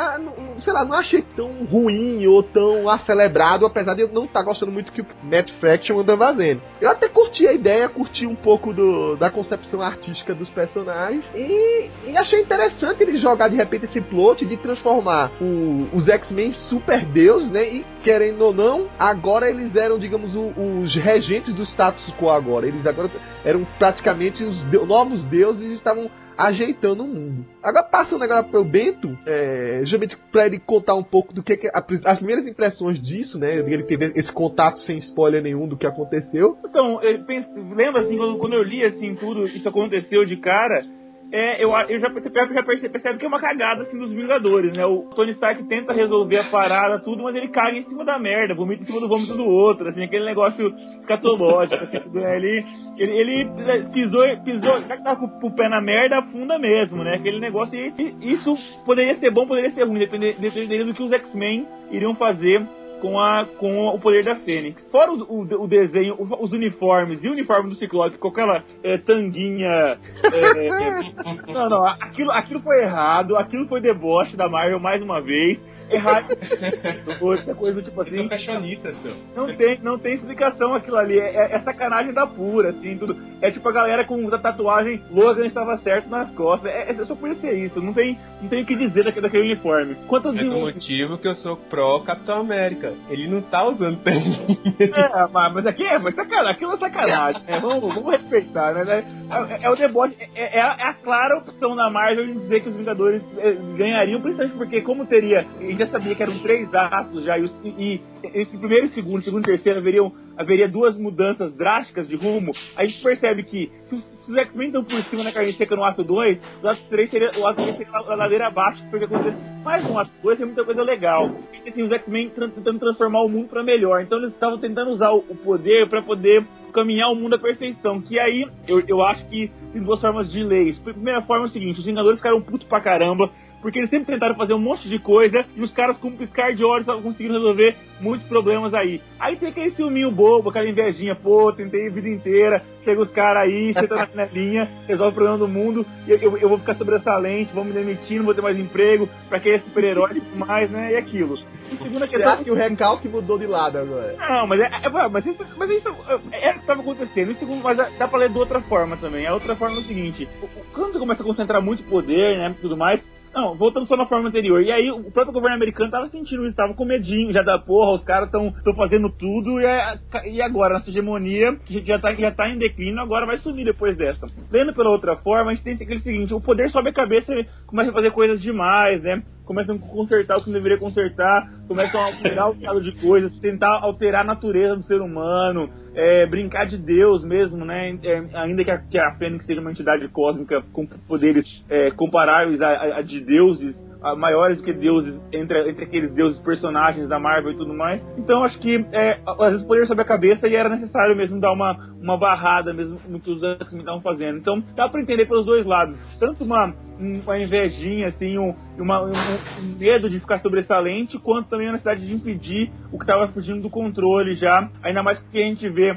sei lá, não achei tão ruim ou tão acelebrado, apesar de eu não estar tá gostando muito do que o Matt Fraction anda fazendo. Eu até curti a ideia, curti um pouco do, da concepção artística dos personagens e, e achei interessante ele jogar de repente esse plot de transformar o, os X-Men super deuses, né? E querendo ou não, agora eles eram, digamos, os os regentes do status quo agora. Eles agora eram praticamente os de novos deuses e estavam ajeitando o mundo. Agora passando agora pro Bento, é, justamente pra ele contar um pouco do que, que a- as primeiras impressões disso, né? Ele teve esse contato sem spoiler nenhum do que aconteceu. Então, eu penso, lembra assim, quando, quando eu li assim tudo, isso aconteceu de cara, é, eu, eu já percebi, já percebi, percebe que é uma cagada assim dos Vingadores, né? O Tony Stark tenta resolver a parada, tudo, mas ele caga em cima da merda, vomita em cima do vômito do outro, assim, aquele negócio escatológico, assim, né? ele, ele, ele pisou, pisou, já que tava com, o pé na merda, afunda mesmo, né? Aquele negócio, e, e isso poderia ser bom, poderia ser ruim, dependendo do que os X-Men iriam fazer com, a, com o poder da Fênix. Fora o, o, o desenho, o- os uniformes e o uniforme do Ciclope com aquela é, tanguinha. é, é, não, não, aquilo, aquilo foi errado, aquilo foi deboche da Marvel mais uma vez. Errado. Outra coisa tipo assim. fashionistas, seu. Não tem, não tem explicação aquilo ali. É, é- é sacanagem da pura, assim, tudo. É tipo a galera com a tatuagem Logan estava certo nas costas. É, é só por ser isso. Não tem, não tem o que dizer daquele, daquele uniforme. Quanto Esse é o motivo que eu sou pró Capitão América. Ele não tá usando tanguinha. É, mas, mas aqui é, mas sacanagem, aquilo é sacanagem, né? Vamos, vamos respeitar, né? É, é o deboche, é, é a, é a clara opção da Marvel em dizer que os Vingadores é, ganhariam, principalmente porque, como teria, gente já sabia que eram três atos já, e, e, e entre primeiro e segundo, segundo e terceiro, haveriam, haveria duas mudanças drásticas de rumo. A gente percebe que se os, se os X-Men estão por cima na carne seca no ato 2, o ato 3 seria, o ato 3 seria a ladeira abaixo, porque acontece. Mas no ato 2 tem muita coisa legal. Porque, assim, os X-Men tran- tentando transformar o mundo para melhor. Então eles estavam tentando usar o, o poder para poder caminhar o mundo à perfeição. Que aí eu, eu acho que tem duas formas de ler isso. Primeira forma é o seguinte: os Vingadores ficaram putos pra caramba. Porque eles sempre tentaram fazer um monte de coisa e os caras, com um piscar de olhos, estavam conseguindo resolver muitos problemas aí. Aí tem aquele ciúminho bobo, aquela invejinha, pô, tentei a vida inteira, chega os caras aí, senta na janelinha, resolve o problema do mundo, e eu, eu, eu vou ficar sobressalente, vou me demitir, não vou ter mais emprego, pra que é super-herói e tudo mais, né? E aquilo. E segunda Você questão. acha que o recalque mudou de lado agora? Não, mas é, é- mas isso, mas isso é o que estava acontecendo. E segundo, mas dá pra ler de outra forma também. A outra forma é o seguinte: quando você começa a concentrar muito poder, né, e tudo mais. Não, voltando só na forma anterior. E aí o próprio governo americano tava sentindo isso, tava com medinho já da porra, os caras estão fazendo tudo e, é- e agora nossa hegemonia, que já tá, já tá em declínio, agora vai sumir depois dessa. Lendo pela outra forma, a gente tem aquele seguinte, o poder sobe a cabeça e começa a fazer coisas demais, né? Começam a consertar o que não deveria consertar, começam a alterar o estado de coisas, tentar alterar a natureza do ser humano, é, brincar de Deus mesmo, né? É, ainda que a, que a Fênix seja uma entidade cósmica com poderes é, comparáveis a, a- a de deuses, maiores do que deuses, entre, entre aqueles deuses personagens da Marvel e tudo mais. Então acho que é, às vezes poder sobre a cabeça e era necessário mesmo dar uma, uma barrada mesmo que os X-Men estavam fazendo. Então dá pra entender pelos dois lados. Tanto uma, uma invejinha, assim, um, uma, um, um medo de ficar sobressalente, quanto também a necessidade de impedir o que estava fugindo do controle já. Ainda mais porque a gente vê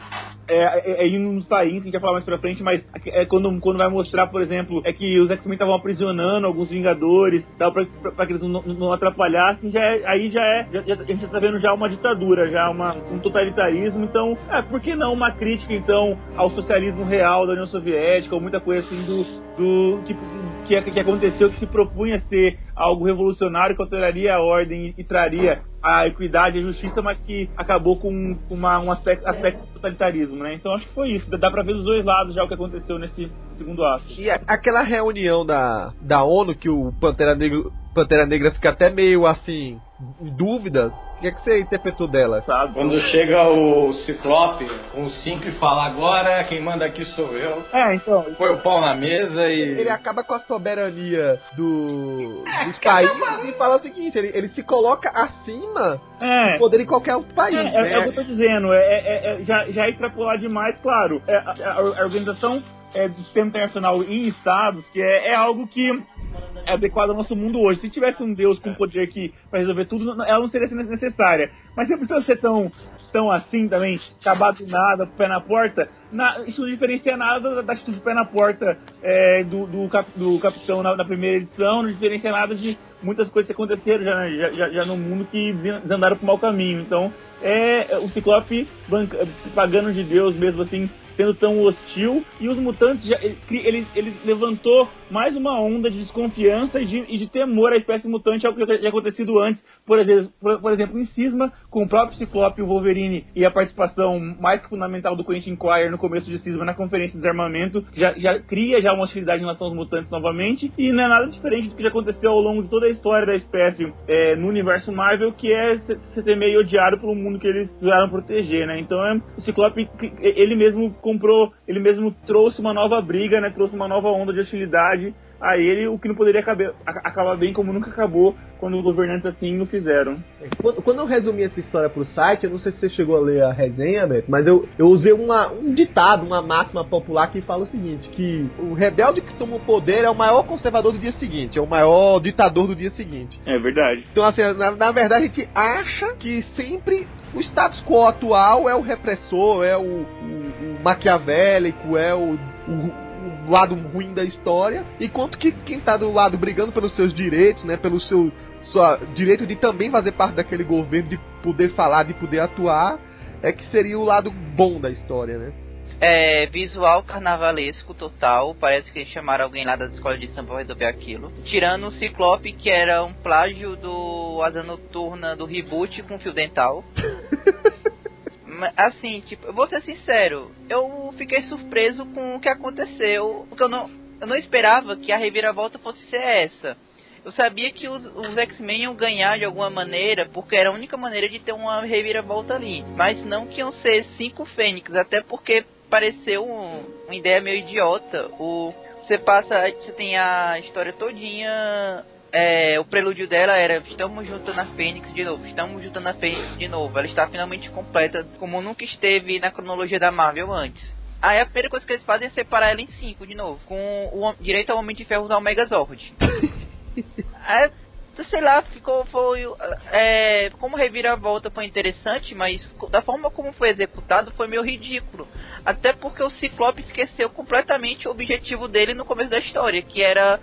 é, é, é indo nos tains, que a gente vai falar mais pra frente, mas é quando, quando vai mostrar, por exemplo, é que os X-Men estavam aprisionando alguns Vingadores, tal, pra, pra, pra que eles não, não atrapalhassem, já é- aí já é, já, já- a gente tá vendo já uma ditadura, já uma, um totalitarismo, então, é, por que não uma crítica, então, ao socialismo real da União Soviética, ou muita coisa assim do, do que, que, que aconteceu, que se propunha ser algo revolucionário que alteraria a ordem e, traria a equidade e a justiça, mas que acabou com uma, um aspecto, aspecto totalitarismo, né? Então acho que foi isso. Dá pra ver dos dois lados já o que aconteceu nesse segundo ato. E a- aquela reunião da, da ONU que o Pantera Negra, Pantera Negra fica até meio assim, em dúvida. O que, é que você interpretou dela? Sabe? Quando chega o Ciclope com os cinco e fala agora, quem manda aqui sou eu. É, então. Põe o pau na mesa e. Ele acaba com a soberania do, dos países e fala o seguinte: ele, ele se coloca acima É. do poder de qualquer outro país. É, é, né? é o que eu tô dizendo, é, é- é- já, já é extrapolar demais, claro. É, a, a- a organização é, do sistema internacional em estados, que é, é algo que é adequado ao nosso mundo hoje. Se tivesse um Deus com poder que para resolver tudo, ela não seria necessária. Mas você precisa ser tão, tão assim também, acabar do nada, pé na porta. Na- isso não diferencia nada da, da atitude de pé na porta é, do, do, cap- do capitão na, na primeira edição, não diferencia nada de muitas coisas que aconteceram já, já, já, já no mundo que desandaram pro mau caminho. Então, é o Ciclope banca- pagando de Deus mesmo assim, sendo tão hostil. E os mutantes, já, ele, ele, ele levantou mais uma onda de desconfiança e de, e de temor à espécie mutante, algo que já acontecido antes. Por exemplo, por, por exemplo, em Cisma, com o próprio Ciclope, o Wolverine e a participação mais que fundamental do Quentin Quire no começo de Cisma na conferência de desarmamento, já, já cria já uma hostilidade em relação aos mutantes novamente. E não é nada diferente do que já aconteceu ao longo de toda a história da espécie é, no universo Marvel, que é ser meio odiado pelo mundo que eles precisaram proteger, né? Então é, o Ciclope, ele mesmo comprou, ele mesmo trouxe uma nova briga, né? Trouxe uma nova onda de hostilidade a ele, o que não poderia acabar, acabar bem como nunca acabou quando governantes assim o fizeram. Quando, quando eu resumi essa história pro site, eu não sei se você chegou a ler a resenha, Beto, mas eu, eu usei uma, um ditado, uma máxima popular que fala o seguinte, que o rebelde que toma o poder é o maior conservador do dia seguinte, é o maior ditador do dia seguinte. É verdade. Então, assim, na, na verdade a gente acha que sempre o status quo atual é o repressor, é o, o, o maquiavélico, é o, o o lado ruim da história, enquanto que quem tá do lado brigando pelos seus direitos, né, pelo seu sua, direito de também fazer parte daquele governo, de poder falar, de poder atuar, é que seria o lado bom da história, né? É, visual carnavalesco total. Parece que chamaram alguém lá da escola de samba pra resolver aquilo. Tirando o Ciclope, que era um plágio do Asa Noturna do reboot com fio dental. assim, tipo, eu vou ser sincero, eu fiquei surpreso com o que aconteceu, porque eu não, eu não esperava que a reviravolta fosse ser essa. Eu sabia que os, os X-Men iam ganhar de alguma maneira, porque era a única maneira de ter uma reviravolta ali. Mas não que iam ser cinco Fênix, até porque pareceu um, uma ideia meio idiota. O, você passa, você tem a história todinha é, o prelúdio dela era estamos juntando a Fênix de novo, estamos juntando a Fênix de novo. Ela está finalmente completa, como nunca esteve na cronologia da Marvel antes. Aí a primeira coisa que eles fazem é separar ela em cinco de novo, com o direito ao Homem de Ferro usar o Megazord. Aí, sei lá, ficou foi é, como reviravolta foi interessante, mas da forma como foi executado foi meio ridículo. Até porque o Ciclope esqueceu completamente o objetivo dele no começo da história, que era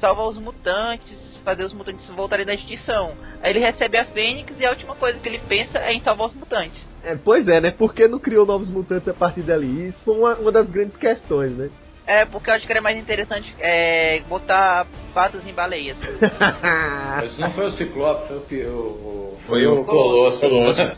salvar os mutantes, fazer os mutantes voltarem da extinção. Aí ele recebe a Fênix e a última coisa que ele pensa é em salvar os mutantes. É, pois é, né? Por que não criou novos mutantes a partir dali? Isso foi uma, uma das grandes questões, né? É, porque eu acho que era mais interessante é, botar patos em baleias. Mas não foi o Ciclope, foi o, o foi o Colosso.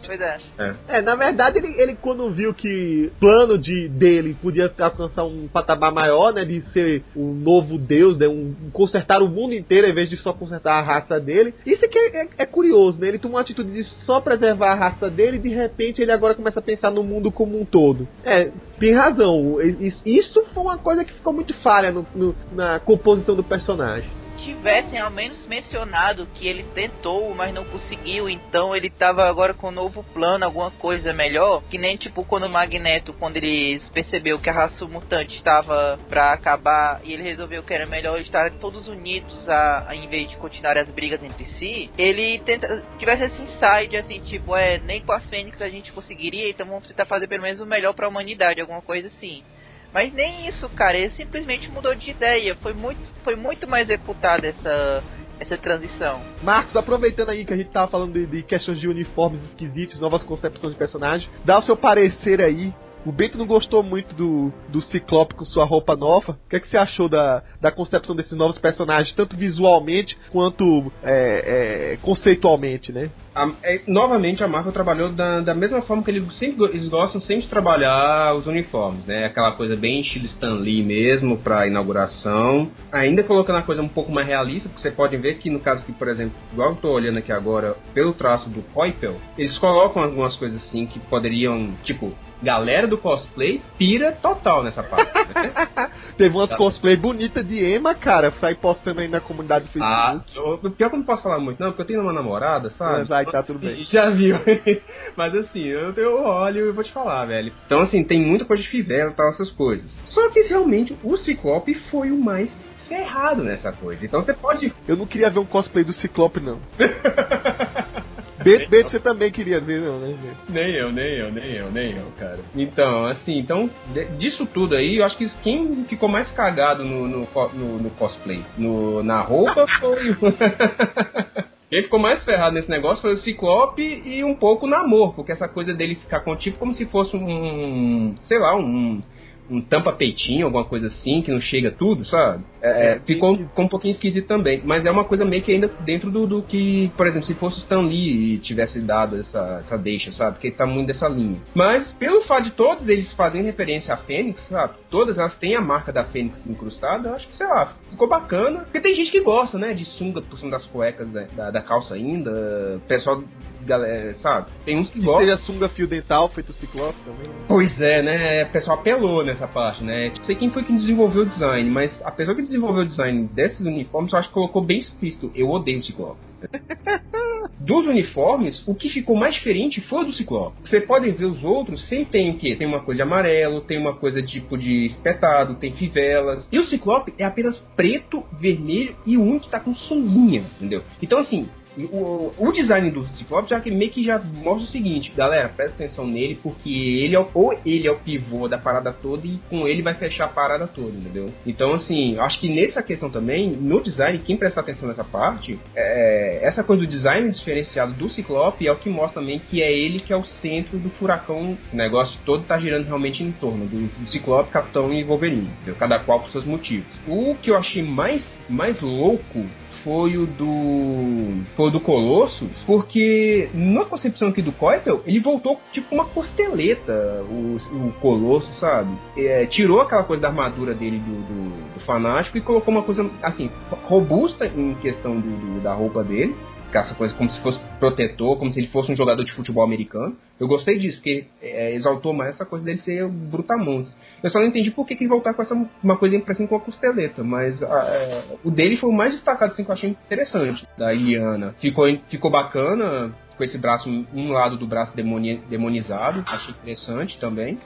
Pois é. é. é. na verdade, ele, ele quando viu que o plano de, dele podia alcançar um patamar maior, né? De ser um novo deus, né? Um, consertar o mundo inteiro em vez de só consertar a raça dele. Isso aqui é, é, é curioso, né? Ele tomou uma atitude de só preservar a raça dele e de repente ele agora começa a pensar no mundo como um todo. É, tem razão. Isso foi uma coisa que ficou muito falha no, no, na composição do personagem tivessem ao menos mencionado que ele tentou, mas não conseguiu, então ele tava agora com um novo plano, alguma coisa melhor, que nem tipo quando o Magneto, quando ele percebeu que a raça mutante estava para acabar e ele resolveu que era melhor estar todos unidos a, a em vez de continuar as brigas entre si, ele tenta tivesse esse insight assim, tipo, é, nem com a Fênix a gente conseguiria, então vamos tentar fazer pelo menos o melhor para a humanidade, alguma coisa assim. Mas nem isso, cara, ele simplesmente mudou de ideia. Foi muito, foi muito mais executada essa, essa transição. Marcos, aproveitando aí que a gente tava falando de, de questões de uniformes esquisitos, novas concepções de personagem, dá o seu parecer aí o Bento não gostou muito do, do Ciclope com sua roupa nova. O que, é que você achou da, da concepção desses novos personagens, tanto visualmente quanto é, é, conceitualmente, né? A, é, novamente, a Marvel trabalhou da, da mesma forma que eles, sempre, eles gostam sempre de trabalhar os uniformes, né? Aquela coisa bem estilo Stan Lee mesmo, pra inauguração. Ainda colocando a coisa um pouco mais realista, porque você pode ver que no caso que, por exemplo, igual eu tô olhando aqui agora, pelo traço do Poipel, eles colocam algumas coisas assim que poderiam, tipo, galera do cosplay pira total nessa parte. Né? Teve umas cosplay bonitas de Emma, cara, sai postando aí na comunidade do Facebook. Ah, pior que eu não posso falar muito, não, porque eu tenho uma namorada, sabe? É, vai, tá tudo bem. Já viu. Mas assim, eu, eu olho e vou te falar, velho. Então, assim, tem muita coisa de fivela e tal, essas coisas. Só que realmente o Ciclope foi o mais ferrado nessa coisa. Então você pode. Eu não queria ver um cosplay do Ciclope, não. Beto, Beto, você também queria ver, não, né? Nem eu, nem eu, nem eu, nem eu, cara. Então, assim, então, disso tudo aí, eu acho que quem ficou mais cagado no, no, no, no cosplay, no, na roupa, foi. Quem ficou mais ferrado nesse negócio foi o Ciclope e um pouco o Namor, porque essa coisa dele ficar contigo como se fosse um, sei lá, um um tampa-peitinho, alguma coisa assim, que não chega tudo, sabe? É, é, ficou, ficou um pouquinho esquisito também. Mas é uma coisa meio que ainda dentro do, do que, por exemplo, se fosse Stan Lee e tivesse dado essa, essa deixa, sabe? Porque ele tá muito dessa linha. Mas, pelo fato de todos eles fazerem referência à Fênix, sabe? Todas elas têm a marca da Fênix incrustada, eu acho que, sei lá, ficou bacana. Porque tem gente que gosta, né? De sunga por cima das cuecas né, da, da calça ainda. Pessoal galera, sabe? Tem uns que, que gostam. seja sunga fio dental, feito ciclope também. Né? Pois é, né? O pessoal apelou nessa parte, né? Não sei quem foi que desenvolveu o design, mas a pessoa que desenvolveu o design desses uniformes, eu acho que colocou bem explícito. Eu odeio o ciclope. Dos uniformes, o que ficou mais diferente foi o do Ciclope. Você podem ver os outros, sempre tem o quê? Tem uma coisa de amarelo, tem uma coisa tipo de espetado, tem fivelas. E o Ciclope é apenas preto, vermelho e único que tá com sunguinha, entendeu? Então, assim, o, o design do Ciclope já que meio que já mostra o seguinte, galera, presta atenção nele, porque ele é o, ou ele é o pivô da parada toda e com ele vai fechar a parada toda, entendeu? Então, assim, acho que nessa questão também, no design, quem presta atenção nessa parte, é, essa coisa do design diferenciado do Ciclope é o que mostra também que é ele que é o centro do furacão. O negócio todo tá girando realmente em torno do, do Ciclope, Capitão e Wolverine, entendeu? cada qual por seus motivos. O que eu achei mais, mais louco foi o do. Foi o do Colossus, porque na concepção aqui do Coitel, ele voltou tipo uma costeleta, o, o Colossus, sabe? É, tirou aquela coisa da armadura dele do, do, do, fanático e colocou uma coisa assim, robusta em questão do, do da roupa dele essa coisa como se fosse protetor, como se ele fosse um jogador de futebol americano. Eu gostei disso, porque é, exaltou mais essa coisa dele ser brutamontes. Eu só não entendi por que, que ele voltar com essa uma coisa parecendo com a costeleta, mas a, é, o dele foi o mais destacado, assim, que eu achei interessante, da Iliana. Ficou, ficou bacana, com esse braço, um lado do braço demoni, demonizado, achei interessante também.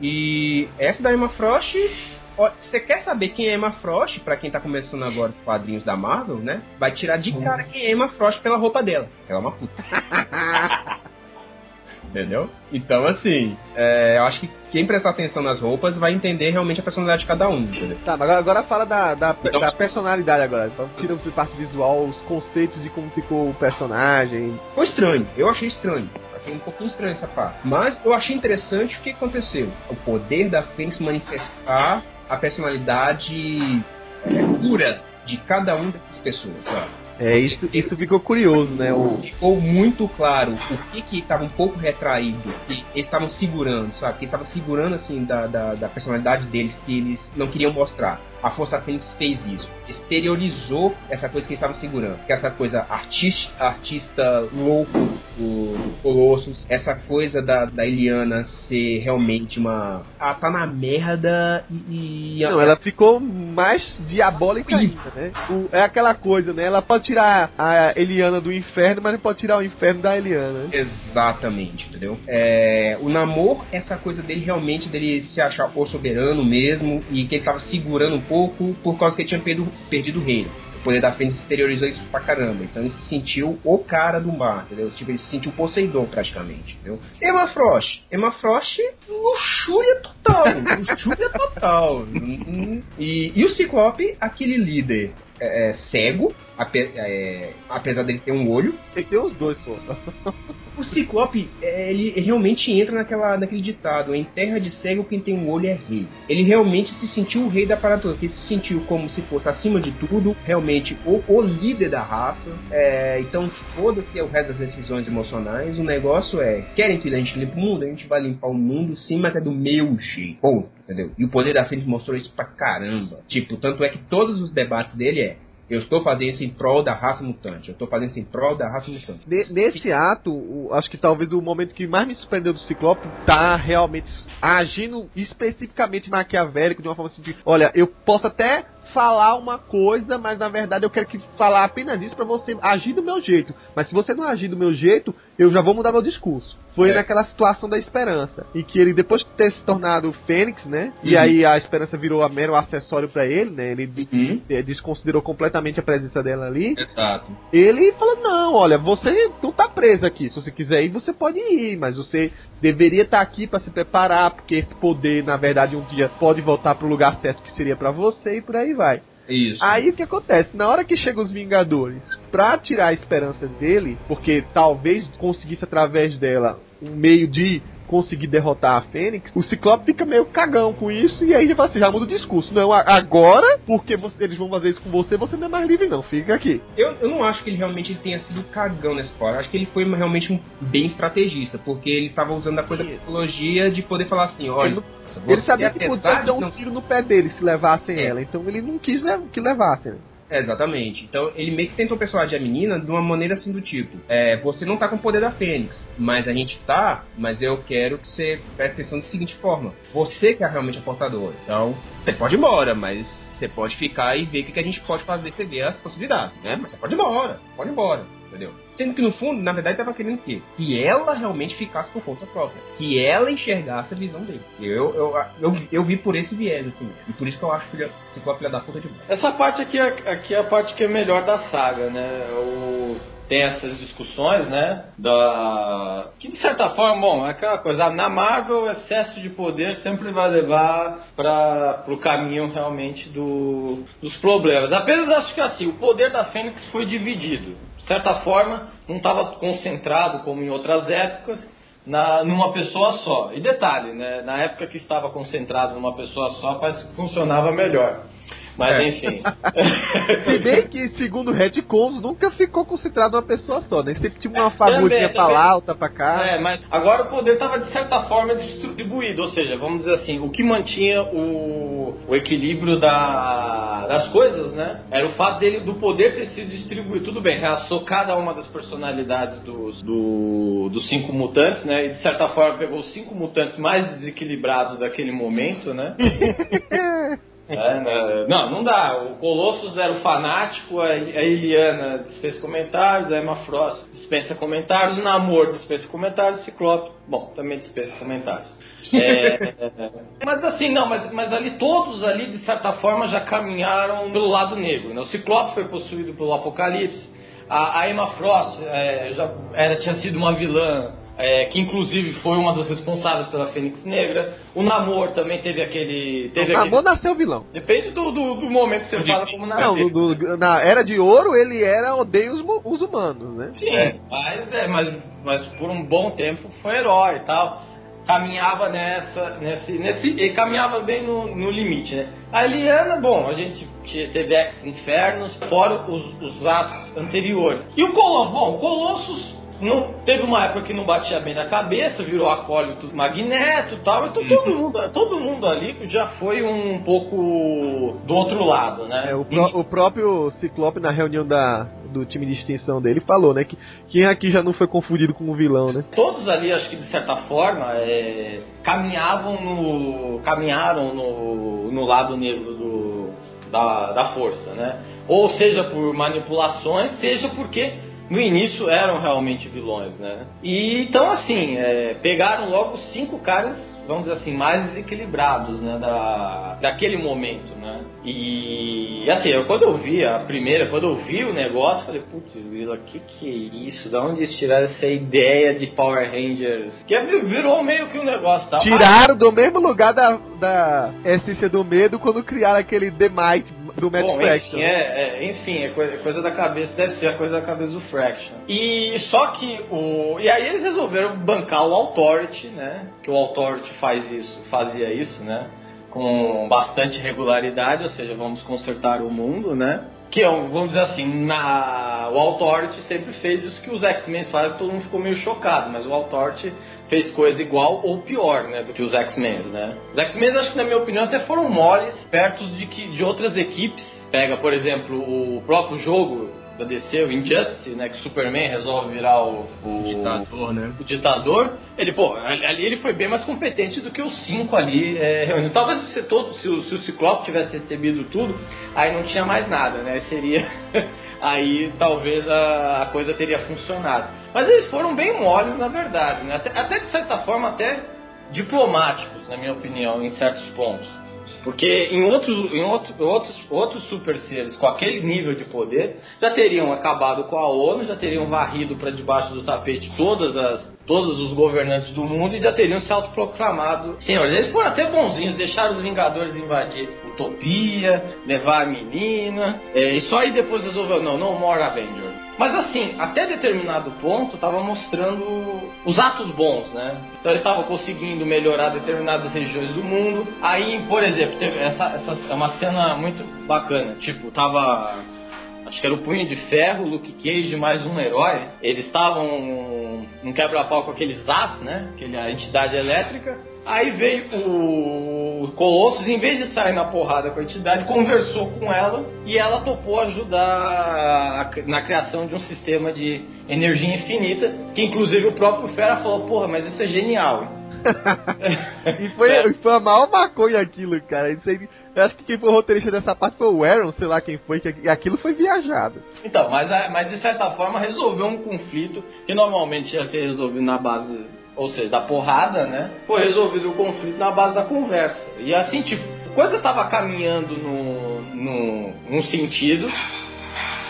E essa da Emma Frost você quer saber quem é Emma Frost, para quem tá começando agora os quadrinhos da Marvel, né? Vai tirar de cara quem é Emma Frost pela roupa dela. Ela é uma puta. Entendeu? Então, assim, é, eu acho que quem prestar atenção nas roupas vai entender realmente a personalidade de cada um. Entendeu? Tá, mas agora, fala da, da, então, da personalidade agora. Então, tira de parte visual os conceitos de como ficou o personagem. Ficou estranho, eu achei estranho achei um pouquinho estranho essa parte. Mas eu achei interessante o que aconteceu. O poder da Fênix manifestar a personalidade pura de cada uma dessas pessoas, sabe? É, isso, isso ficou curioso, né? O... Ficou muito claro o que que estava um pouco retraído, que eles estavam segurando, sabe? Que estavam segurando, assim, da, da, da personalidade deles, que eles não queriam mostrar a Força Fênix fez isso. Exteriorizou essa coisa que eles estavam segurando. Que é essa coisa artista, artista louco do Colossus. Essa coisa da, da Eliana ser realmente uma. Ela tá na merda e. e Não, ela ficou mais diabólica ainda, né? O, é aquela coisa, né? Ela pode tirar a Eliana do inferno, mas não pode tirar o inferno da Eliana. Exatamente, entendeu? É, o namoro, essa coisa dele realmente dele se achar o soberano mesmo e que ele tava segurando um pouco por causa que ele tinha perdido, perdido o reino. O poder da Fênix exteriorizou isso pra caramba. Então ele se sentiu o cara do mar, entendeu? Tipo, ele se sentiu Poseidon praticamente, entendeu? Emma Frost. Emma Frost, luxúria total. luxúria total. e, e o Ciclope, aquele líder é, é, cego, ape, é, apesar dele ter um olho. Tem que ter os dois, pô. O Ciclope, é, ele realmente entra naquela, naquele ditado: em terra de cego, quem tem um olho é rei. Ele realmente se sentiu o rei da parada toda, ele se sentiu como se fosse acima de tudo, realmente o, o líder da raça. É, então, foda-se o resto das decisões emocionais. O negócio é: querem que a gente limpe o mundo? A gente vai limpar o mundo sim, mas é do meu jeito. Ponto entendeu? E o Poder da Fênix mostrou isso pra caramba. Tipo, tanto é que todos os debates dele é eu estou fazendo isso em prol da raça mutante. Eu estou fazendo isso em prol da raça mutante. Nesse ato, o, acho que talvez o momento que mais me surpreendeu do Ciclope tá realmente agindo especificamente maquiavélico de uma forma assim de, olha, eu posso até falar uma coisa, mas na verdade eu quero que falar apenas isso para você agir do meu jeito. Mas se você não agir do meu jeito, eu já vou mudar meu discurso. Foi é. naquela situação da esperança. E que ele, depois de ter se tornado Fênix, né? Uhum. E aí a esperança virou a mero acessório para ele, né? Ele uhum. desconsiderou completamente a presença dela ali. Exato. Ele falou: não, olha, você não tá preso aqui. Se você quiser ir, você pode ir. Mas você deveria estar tá aqui para se preparar, porque esse poder, na verdade, um dia pode voltar pro lugar certo que seria para você e por aí vai. Isso. Aí o que acontece? Na hora que chegam os Vingadores pra tirar a esperança dele, porque talvez conseguisse através dela um meio de conseguir derrotar a Fênix, o Ciclope fica meio cagão com isso e aí já, assim, já muda o discurso. Não, agora, porque você, eles vão fazer isso com você, você não é mais livre não, fica aqui. Eu, eu não acho que ele realmente tenha sido cagão nessa eu acho que ele foi realmente um bem estrategista, porque ele estava usando a coisa da psicologia de poder falar assim, olha... Ele, ele sabia que podia dar um tiro no pé dele se levassem é. ela, então ele não quis que levassem. É, exatamente. Então ele meio que tentou persuadir a menina de uma maneira assim do tipo: é, você não tá com o poder da Fênix, mas a gente tá, mas eu quero que você preste atenção da seguinte forma: você que é realmente a portadora. Então, você pode ir embora, mas você pode ficar e ver o que, que a gente pode fazer, você ver as possibilidades, né? Mas você pode ir embora, pode ir embora entendeu? Sendo que no fundo, na verdade, tava querendo o quê? Que ela realmente ficasse por conta própria. Que ela enxergasse a visão dele. Eu, eu, eu, eu vi por esse viés, assim. E por isso que eu acho que a filha da puta demais. Essa parte aqui é, aqui é a parte que é melhor da saga, né? O tem essas discussões, né? Da que de certa forma, bom, é aquela coisa. Na Marvel, o excesso de poder sempre vai levar para o caminho realmente do, dos problemas. Apenas acho que assim, o poder da Fênix foi dividido. De certa forma, não estava concentrado como em outras épocas. Na, numa pessoa só. E detalhe, né? Na época que estava concentrado numa pessoa só, parece que funcionava melhor. Mas é. enfim. Se bem que, segundo retcons, nunca ficou concentrado numa pessoa só, né? Sempre tinha uma fagulhinha pra lá, outra pra cá. É, mas agora o poder estava de certa forma distribuído, ou seja, vamos dizer assim, o que mantinha o, o equilíbrio da, das coisas, né? Era o fato dele, do poder ter sido distribuído. Tudo bem, reaçou cada uma das personalidades dos, do, dos cinco mutantes, né? E de certa forma pegou os cinco mutantes mais desequilibrados daquele momento, né? É, né? Não, não dá. O Colossus era o fanático, a Eliana dispensa comentários, a Emma Frost dispensa comentários, o Namor dispensa comentários, o Ciclope, bom, também dispensa comentários. É, mas assim, não, mas, mas ali todos ali, de certa forma, já caminharam pelo lado negro. Né? O Ciclope foi possuído pelo Apocalipse, a, a Emma Frost é, já era, tinha sido uma vilã é, que inclusive foi uma das responsáveis pela Fênix Negra. O Namor também teve aquele. Teve o aquele... Namor nasceu vilão. Depende do, do, do momento que você fala como nasceu. Não, do, do, na Era de Ouro ele era odeia os, os humanos, né? Sim, é. Mas, é, mas, mas por um bom tempo foi herói e tal. Caminhava nessa, nesse, nesse, ele caminhava bem no, no limite, né? A Eliana, bom, a gente teve Infernos, fora os, os atos anteriores. E o Colossus, bom, o Colossus não, teve uma época que não batia bem na cabeça, virou acólito magneto e tal, então todo uhum. mundo, todo mundo ali já foi um pouco do outro lado, né? É, o, pro, o, próprio Ciclope na reunião da, do time de extinção dele falou, né, que quem aqui já não foi confundido com um vilão, né? Todos ali, acho que de certa forma, é, caminhavam no, caminharam no, no lado negro do, da, da força, né? Ou seja por manipulações, seja porque no início eram realmente vilões, né? E então assim, é, pegaram logo cinco caras, vamos dizer assim, mais desequilibrados, né? Da, daquele momento, né? E assim, eu, quando eu vi a primeira, quando eu vi o negócio, falei, putz, Grila, que que é isso? Da onde eles tiraram essa ideia de Power Rangers? Que virou meio que um negócio, tá? Tiraram do mesmo lugar da, da essência do medo quando criaram aquele The Might do Matt Bom, Fraction. Enfim, é, é, enfim, é coisa, é coisa, da cabeça, deve ser a coisa da cabeça do Fraction. E só que o. E aí eles resolveram bancar o Authority, né? Que o Authority faz isso, fazia isso, né? Com bastante regularidade, ou seja, vamos consertar o mundo, né? Que é, vamos dizer assim, na, o Authority sempre fez isso que os X-Men fazem, todo mundo ficou meio chocado, mas o Authority fez coisa igual ou pior, né, do que os X-Men, né? Os X-Men, acho que na minha opinião, até foram moles perto de, que, de outras equipes. Pega, por exemplo, o próprio jogo da DC, o Injustice, né, que o Superman resolve virar o, o ditador, né? O ditador. Ele, pô, ali ele foi bem mais competente do que os cinco ali é, reunidos. Talvez se, todo, se, o, se o Ciclope tivesse recebido tudo, aí não tinha mais nada, né? Seria aí talvez a, a, coisa teria funcionado. Mas eles foram bem moles, na verdade, né? até, até de certa forma até diplomáticos, na minha opinião, em certos pontos. Porque em outros, em outros, outros, outros super seres com aquele nível de poder já teriam acabado com a ONU, já teriam varrido para debaixo do tapete todas as, todos os governantes do mundo e já teriam se autoproclamado senhores. Eles foram até bonzinhos, deixaram os Vingadores invadir Utopia, levar a menina, é, e só aí depois resolveu, não, não more Avengers. Mas assim, até determinado ponto tava mostrando os atos bons, né? Então eles estavam conseguindo melhorar determinadas regiões do mundo. Aí, por exemplo, teve essa, essa é uma cena muito bacana. Tipo, tava acho que era o Punho de Ferro, Luke Cage mais um herói. Eles estavam num quebra-pau com aqueles As, né? Aquela entidade elétrica. Aí veio o Colossus, em vez de sair na porrada com a entidade, conversou com ela e ela topou ajudar na criação de um sistema de energia infinita, que inclusive o próprio Fera falou, porra, mas isso é genial. e foi, foi a maior maconha aquilo, cara. Isso aí, eu acho que quem foi o roteirista dessa parte foi o Aaron, sei lá quem foi, que aquilo foi viajado. Então, mas, mas de certa forma resolveu um conflito que normalmente ia ser resolvido na base, ou seja, da porrada, né? Foi resolvido o conflito na base da conversa. E assim, tipo, a coisa tava caminhando no, no, num sentido,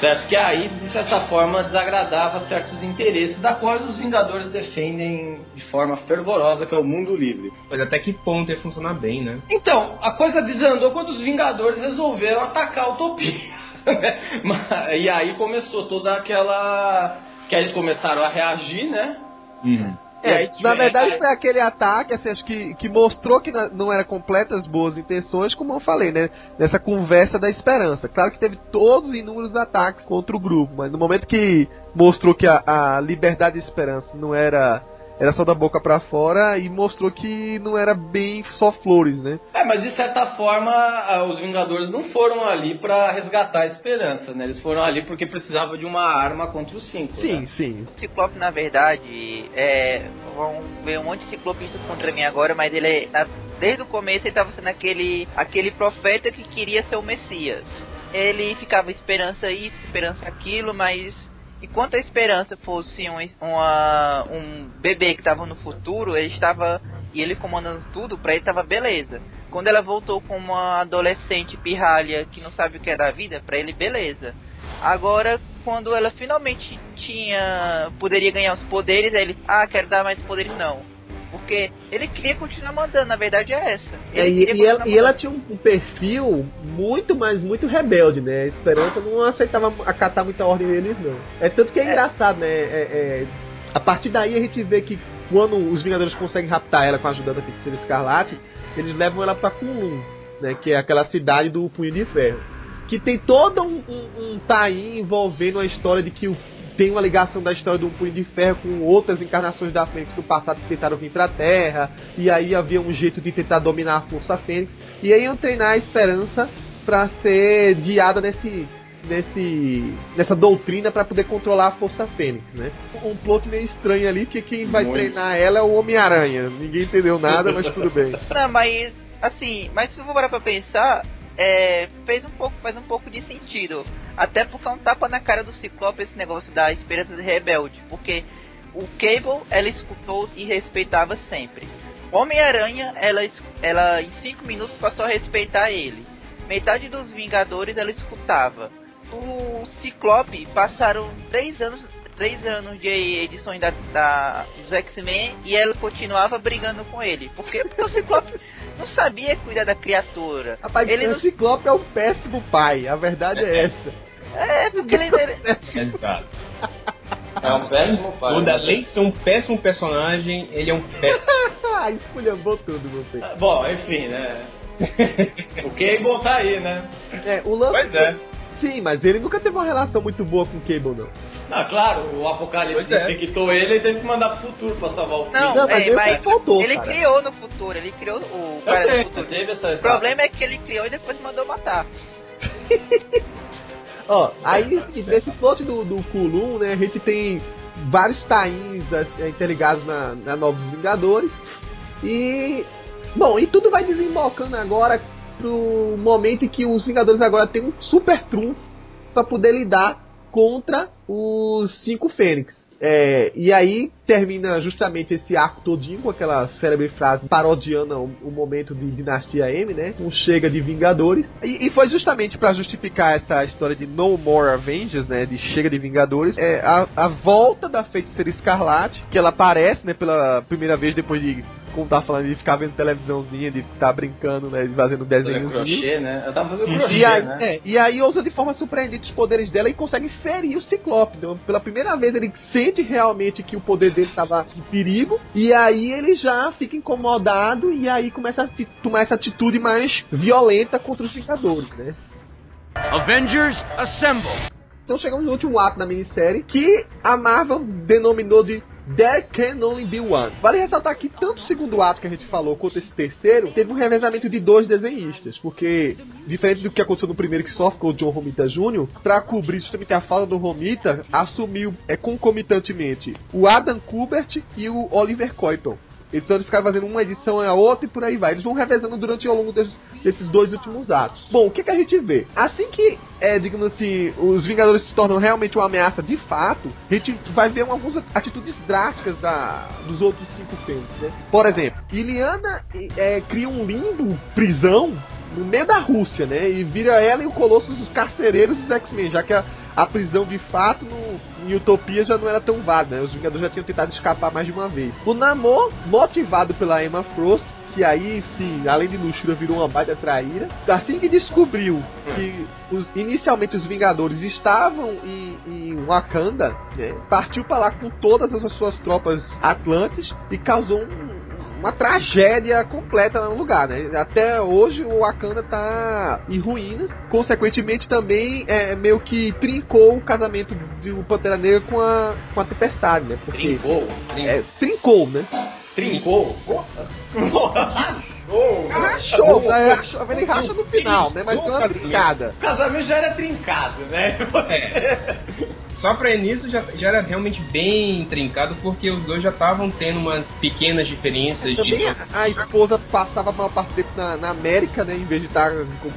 certo? Que aí, de certa forma, desagradava certos interesses, da qual os Vingadores defendem de forma fervorosa, que é o mundo livre. Mas até que ponto ia funcionar bem, né? Então, a coisa desandou quando os Vingadores resolveram atacar a Utopia. Né? e aí começou toda aquela. que eles começaram a reagir, né? Uhum. É, aí, na verdade aí- foi aquele ataque, assim, acho que, que mostrou que não era completas boas intenções, como eu falei, né? Nessa conversa da esperança. Claro que teve todos os inúmeros ataques contra o grupo, mas no momento que mostrou que a, a liberdade e esperança não era era só da boca pra fora e mostrou que não era bem só flores, né? É, mas de certa forma, os Vingadores não foram ali pra resgatar a esperança, né? Eles foram ali porque precisavam de uma arma contra os cinco. Sim, né? sim. O Ciclope, na verdade, é. Vão ver um monte de ciclopistas contra mim agora, mas ele é. desde o começo ele estava sendo aquele, aquele profeta que queria ser o Messias. Ele ficava esperança isso, esperança aquilo, mas enquanto a esperança fosse um, uma, um bebê que estava no futuro, ele estava. E ele comandando tudo, pra ele tava beleza. Quando ela voltou com uma adolescente pirralha que não sabe o que é da vida, pra ele beleza. Agora, quando ela finalmente tinha. poderia ganhar os poderes, ele, ah, quero dar mais poderes não. Porque ele queria continuar mandando, na verdade é essa. É, e, e ela, e ela tinha um, perfil muito, mas muito rebelde, né? A Esperança não aceitava acatar muita ordem deles, não. É tanto que é, É. engraçado, né? É, é, a partir daí a gente vê que quando os Vingadores conseguem raptar ela com a ajuda da Feiticeira Escarlate, eles levam ela pra Kunlun, né? Que é aquela cidade do Punho de Ferro. Que tem todo um, um, um envolvendo a história de que o tem uma ligação da história do Punho de Ferro com outras encarnações da Fênix do passado que tentaram vir pra Terra, e aí havia um jeito de tentar dominar a Força Fênix, e aí iam treinar a Esperança pra ser guiada nesse nesse nessa doutrina pra poder controlar a Força Fênix, né? Um plot meio estranho ali, que quem vai Muito. treinar ela é o Homem-Aranha. Ninguém entendeu nada, mas tudo bem. Não, mas assim, mas se eu for parar pra pensar, é, fez um pouco, faz um pouco de sentido. Até porque é um tapa na cara do Ciclope esse negócio da esperança de rebelde. Porque o Cable ela escutou e respeitava sempre. Homem-Aranha, ela, ela em 5 minutos passou a respeitar ele. Metade dos Vingadores ela escutava. O Ciclope passaram 3 anos. Três anos de edições da, da- dos X-Men e ela continuava brigando com ele. Por quê? Porque o Ciclope não sabia cuidar da criatura. Rapaz, Ele o não- Ciclope é um péssimo pai, a verdade é essa. É, porque ele, Exato. É um péssimo pai. Toda além de ser um péssimo personagem, ele é um péssimo. Ah, esculhambou tudo, você. Bom, enfim, né? o Cable tá aí, né? É, o lance. Pois é. Sim, mas ele nunca teve uma relação muito boa com o Cable, não. Ah, claro, o Apocalipse é. infectou ele e teve que mandar pro futuro pra salvar o filho. não, Não, mas é, ele mas voltou, ele cara. criou no futuro, ele criou o cara sei, do futuro. teve essa O problema é que ele criou e depois mandou matar. Ó, aí nesse plot do, do Kulum, né, a gente tem vários tains eh, interligados na, na Novos Vingadores. E. Bom, e tudo vai desembocando agora pro momento em que os Vingadores agora têm um super trunfo para poder lidar contra os cinco Fênix. É, e aí termina justamente esse arco todinho com aquela célebre frase parodiando o, o momento de Dinastia M, né? Um chega de Vingadores. E, e foi justamente para justificar essa história de No More Avengers, né? De chega de Vingadores, é a, a volta da Feiticeira Escarlate, que ela aparece, né? Pela primeira vez depois de como tá falando, de ficar vendo televisãozinha, de estar tá brincando, né? De fazendo desenhos. crochê, né? Ela tava fazendo crochê, e aí, né? é, e aí usa de forma surpreendente os poderes dela e consegue ferir o Ciclope. Então, pela primeira vez ele sente realmente que o poder dele estava em perigo. E aí ele já fica incomodado e aí começa a tomar essa atitude mais violenta contra os Vingadores, né? Avengers, assemble! Então chegamos no último ato da minissérie, que a Marvel denominou de There Can Only Be One. Vale ressaltar que tanto o segundo ato que a gente falou quanto esse terceiro teve um revezamento de dois desenhistas, porque diferente do que aconteceu no primeiro que só ficou o John Romita Jr., para cobrir justamente a falta do Romita, assumiu é, concomitantemente o Adam Kubert e o Oliver Coyton. Então eles ficaram fazendo uma edição a outra e por aí vai. Eles vão revezando durante ao longo desses, desses dois últimos atos. Bom, o que, que a gente vê? Assim que, é, digamos assim, os Vingadores se tornam realmente uma ameaça de fato, a gente vai ver algumas atitudes drásticas da, dos outros cinco filmes, né? Por exemplo, Iliana é, cria um limbo, prisão, no meio da Rússia, né? E vira ela e o Colossus os carcereiros dos X-Men, já que a, a prisão de fato no, em Utopia já não era tão válida, né? Os Vingadores já tinham tentado escapar mais de uma vez. O Namor, motivado pela Emma Frost, que aí sim, além de luxúria, virou uma baita traíra. Assim que descobriu que os, inicialmente os Vingadores estavam em, em Wakanda, né, partiu para lá com todas as suas tropas atlantes e causou um, uma tragédia completa no lugar, né? Até hoje o Wakanda tá em ruínas. Consequentemente, também é, meio que trincou o casamento do Pantera Negra com a, com a Tempestade, né? Porque, trincou? Trincou, é, trincou né? Trincou? Rachou! Rachou, rachou, ele racha no final, né? Mas deu uma trincada. O casamento já era trincado, né? É. Só pra início já, já era realmente bem trincado, porque os dois já estavam tendo umas pequenas diferenças. Também de... a, a, esposa passava a maior parte tempo na, na, América, né? Em vez de estar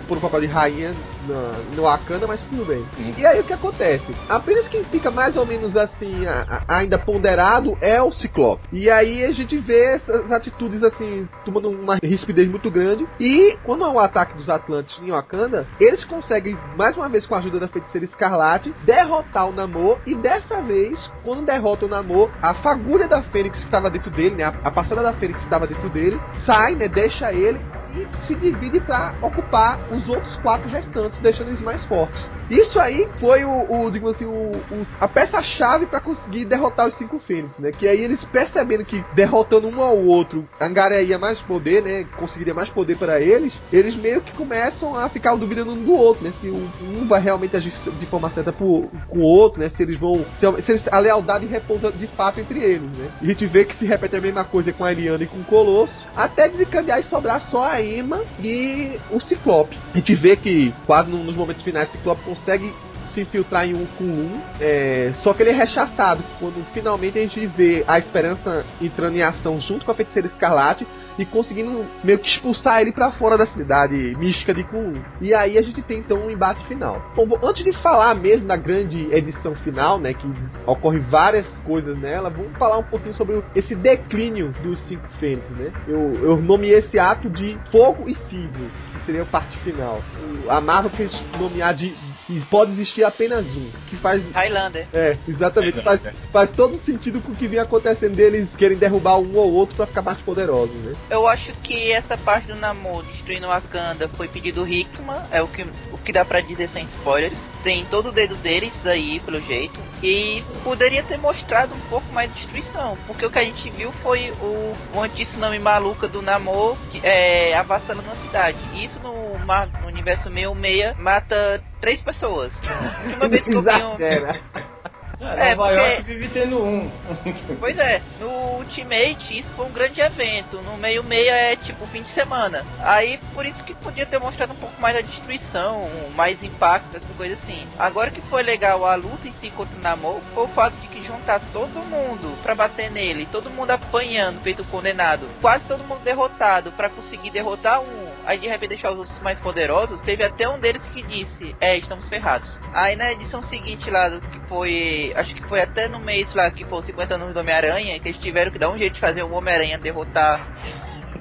por um papel de rainha no, no Wakanda, mas tudo bem. Hum. E aí o que acontece? Apenas quem fica mais ou menos assim, a, a, ainda ponderado é o Ciclope. E aí a gente vê essas atitudes assim, tomando uma rispidez muito grande. E quando há o ataque dos Atlantes em Wakanda, eles conseguem, mais uma vez com a ajuda da feiticeira Escarlate, derrotar o Namor. E dessa vez, quando derrota o Namor, a fagulha da Fênix que estava dentro dele, né? A, a passada da Fênix que estava dentro dele, sai, né? Deixa ele e se divide para ocupar os outros quatro restantes, deixando eles mais fortes. Isso aí foi o, o digamos assim, o, o a peça-chave para conseguir derrotar os cinco Fênix, né? Que aí eles percebendo que derrotando um ao outro angariaria mais poder, né? Conseguiria mais poder para eles, eles meio que começam a ficar duvidando um do outro, né? Se um vai realmente agir de forma certa pro, com o outro, né? Se eles vão. Se, se a lealdade repousa de fato entre eles, né? E a gente vê que se repete a mesma coisa com a Eliana e com o Colosso, até desencadear e sobrar só a Emma e o Ciclope. A gente vê que quase nos momentos finais o Ciclope consegue se infiltrar em um um, é, só que ele é rechaçado quando finalmente a gente vê a esperança entrando em ação junto com a feiticeira escarlate e conseguindo meio que expulsar ele para fora da cidade mística de Kunlun. E aí a gente tem então um embate final. Bom, antes de falar mesmo da grande edição final, né, que ocorre várias coisas nela, vamos falar um pouquinho sobre esse declínio dos cinco Fênix, né? Eu, eu nomeei esse ato de Fogo e Cisne, que seria a parte final. A Marvel quis nomear de e pode existir apenas um. Que faz. Highlander. É, exatamente. Faz, faz todo sentido com o que vem acontecendo deles querem derrubar um ou outro para ficar mais poderosos, né? Eu acho que essa parte do Namor destruindo Wakanda foi pedido Hickman, é o que, o que dá para dizer sem spoilers. Tem todo o dedo deles daí, pelo jeito. E poderia ter mostrado um pouco mais de destruição. Porque o que a gente viu foi o, o tsunami maluca do Namor é, avassalando a cidade. E isso no, no universo meio meia mata três pessoas. A última vez que eu vi um. É, Nova porque... York vive tendo um. pois é, no Ultimate isso foi um grande evento. No meio meia é tipo fim de semana. Aí por isso que podia ter mostrado um pouco mais a destruição, mais impacto, essa coisa assim. Agora que foi legal a luta em si contra o Namor foi o fato de que juntar todo mundo pra bater nele, todo mundo apanhando, feito condenado, quase todo mundo derrotado para conseguir derrotar um, aí de repente deixar os outros mais poderosos. Teve até um deles que disse: É, estamos ferrados. Aí na edição seguinte lá, que foi acho que foi até no mês lá que foi os 50 anos do Homem-Aranha que eles tiveram que dar um jeito de fazer o Homem-Aranha derrotar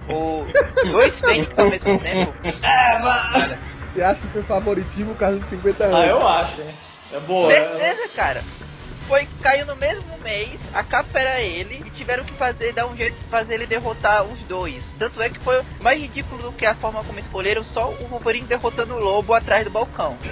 o dois Fênix ao mesmo tempo. É, mano. Você acha que foi favoritismo o caso de 50 anos? Ah, eu acho, hein? É boa. Certeza, cara. Foi, caiu no mesmo mês, a capa era ele, e tiveram que fazer, dar um jeito de fazer ele derrotar os dois. Tanto é que foi mais ridículo do que a forma como escolheram, só o Wolverine derrotando o lobo atrás do balcão.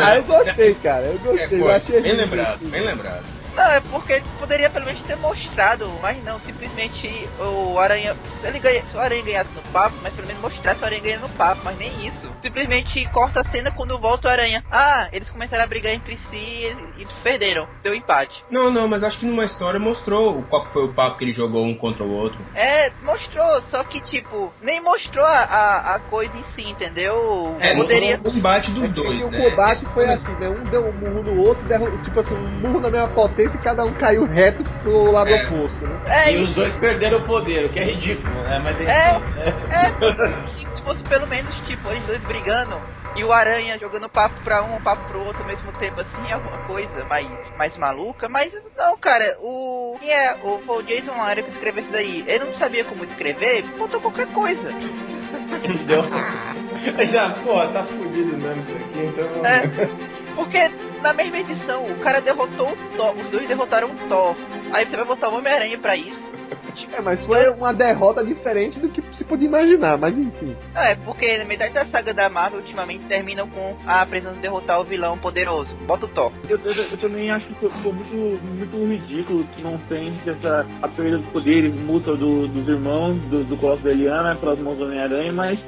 Ah, eu gostei, cara. Eu gostei. É, eu achei Bem lembrado, bem lembrado. Não, é porque poderia pelo menos ter mostrado, mas não, simplesmente o Aranha. Se, ele ganha, se o Aranha ganhasse no papo, mas pelo menos mostrasse o Aranha ganhando no papo, mas nem isso. Simplesmente corta a cena quando volta o Aranha. Ah, eles começaram a brigar entre si e, e perderam. Deu empate. Não, não, mas acho que numa história mostrou qual foi o papo que ele jogou um contra o outro. É, mostrou, só que tipo, nem mostrou a, a, a coisa em si, entendeu? É, Poderia. no combate dos É dois, o né? combate foi assim, né? Um deu um murro no outro, derru- tipo assim, um murro na mesma potência e cada um caiu reto pro lado É. oposto, né? É, E e- os dois perderam o poder, o que é ridículo, né? Mas É, é. se se fosse pelo menos, tipo, eles dois brigando e o Aranha jogando papo pra um, papo pro outro ao mesmo tempo, assim, alguma coisa mais, mais maluca. Mas não, cara, o. Quem é? O, o Jason Lara que escreveu isso daí. Ele não sabia como escrever, botou qualquer coisa. Deu. Já, pô, tá fudido mesmo isso aqui, então. É, porque na mesma edição o cara derrotou o Thor, os dois derrotaram o Thor. Aí você vai botar o Homem-Aranha pra isso. É, mas foi uma derrota diferente do que se podia imaginar, mas enfim. Não, é porque na metade da saga da Marvel ultimamente terminam com a precisando de derrotar o vilão poderoso. Bota o Thor. Eu, eu- eu também acho que ficou muito, muito ridículo que não sente essa a perda dos poderes mútua do- dos irmãos do, do Colosso da Eliana pelas mãos do Homem-Aranha, mas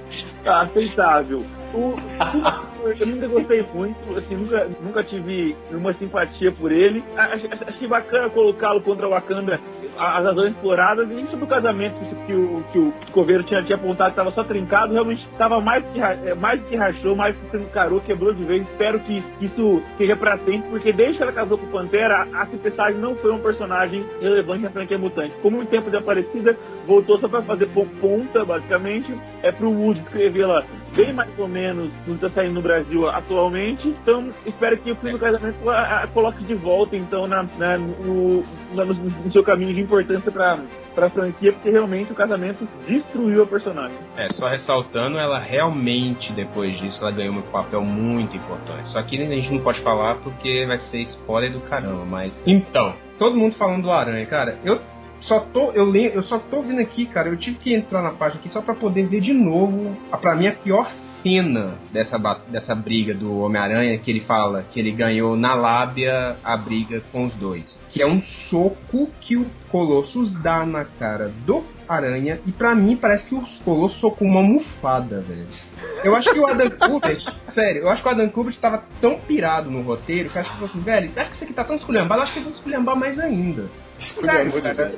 tá aceitável. Eu nunca gostei muito, assim, nunca, nunca tive uma simpatia por ele. Acho- achei bacana colocá-lo contra o Wakanda, as razões exploradas, e sobre o casamento que, o, que o Coveiro tinha, tinha apontado que estava só trincado, realmente estava mais que, é, mais que rachou, mais que encarou, quebrou de vez. Espero que isso seja pra sempre, porque desde que ela casou com o Pantera, a Cipessagem não foi um personagem relevante na franquia mutante. Como muito tempo de aparecida, voltou só pra fazer po- ponta, basicamente, é pro Wood escrevê-la bem mais ou menos do que tá saindo no Brasil atualmente. Então, espero que o fim do casamento a, a, coloque de volta, então, na, na- no, na- no seu caminho de importância pra, pra franquia, porque realmente o casamento destruiu a personagem. É, só ressaltando, ela realmente, depois disso, ela ganhou um papel muito importante. Só que a gente não pode falar porque vai ser spoiler do caramba, mas. Então, todo mundo falando do Aranha, cara, eu só tô. Eu, lem- eu só tô vindo aqui, cara, eu tive que entrar na página aqui só pra poder ver de novo a, pra mim, a pior cena dessa, dessa briga do Homem-Aranha que ele fala que ele ganhou na lábia a briga com os dois. Que é um soco que o Colossus dá na cara do Aranha e pra mim parece que o Colossus socou uma almofada, velho. Eu acho que o Adam Kubert, sério, eu acho que o Adam Kubert tava tão pirado no roteiro que acho que falou assim, velho, acho que isso aqui tá tão esculhambado, acho que eu vou esculhambar mais ainda. Cara.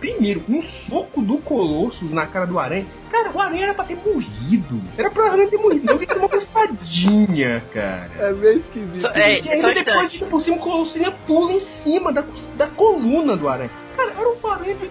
Primeiro, um soco do Colossus na cara do Aranha. Cara, o Aranha era pra ter morrido. Era pra Aranha ter morrido, não que ter uma bufadinha, cara. É meio esquisito. Só- é, E ainda depois, de por cima, o Colossus ainda pula em cima da, da coluna do Aranha. Cara, era um Aranha de...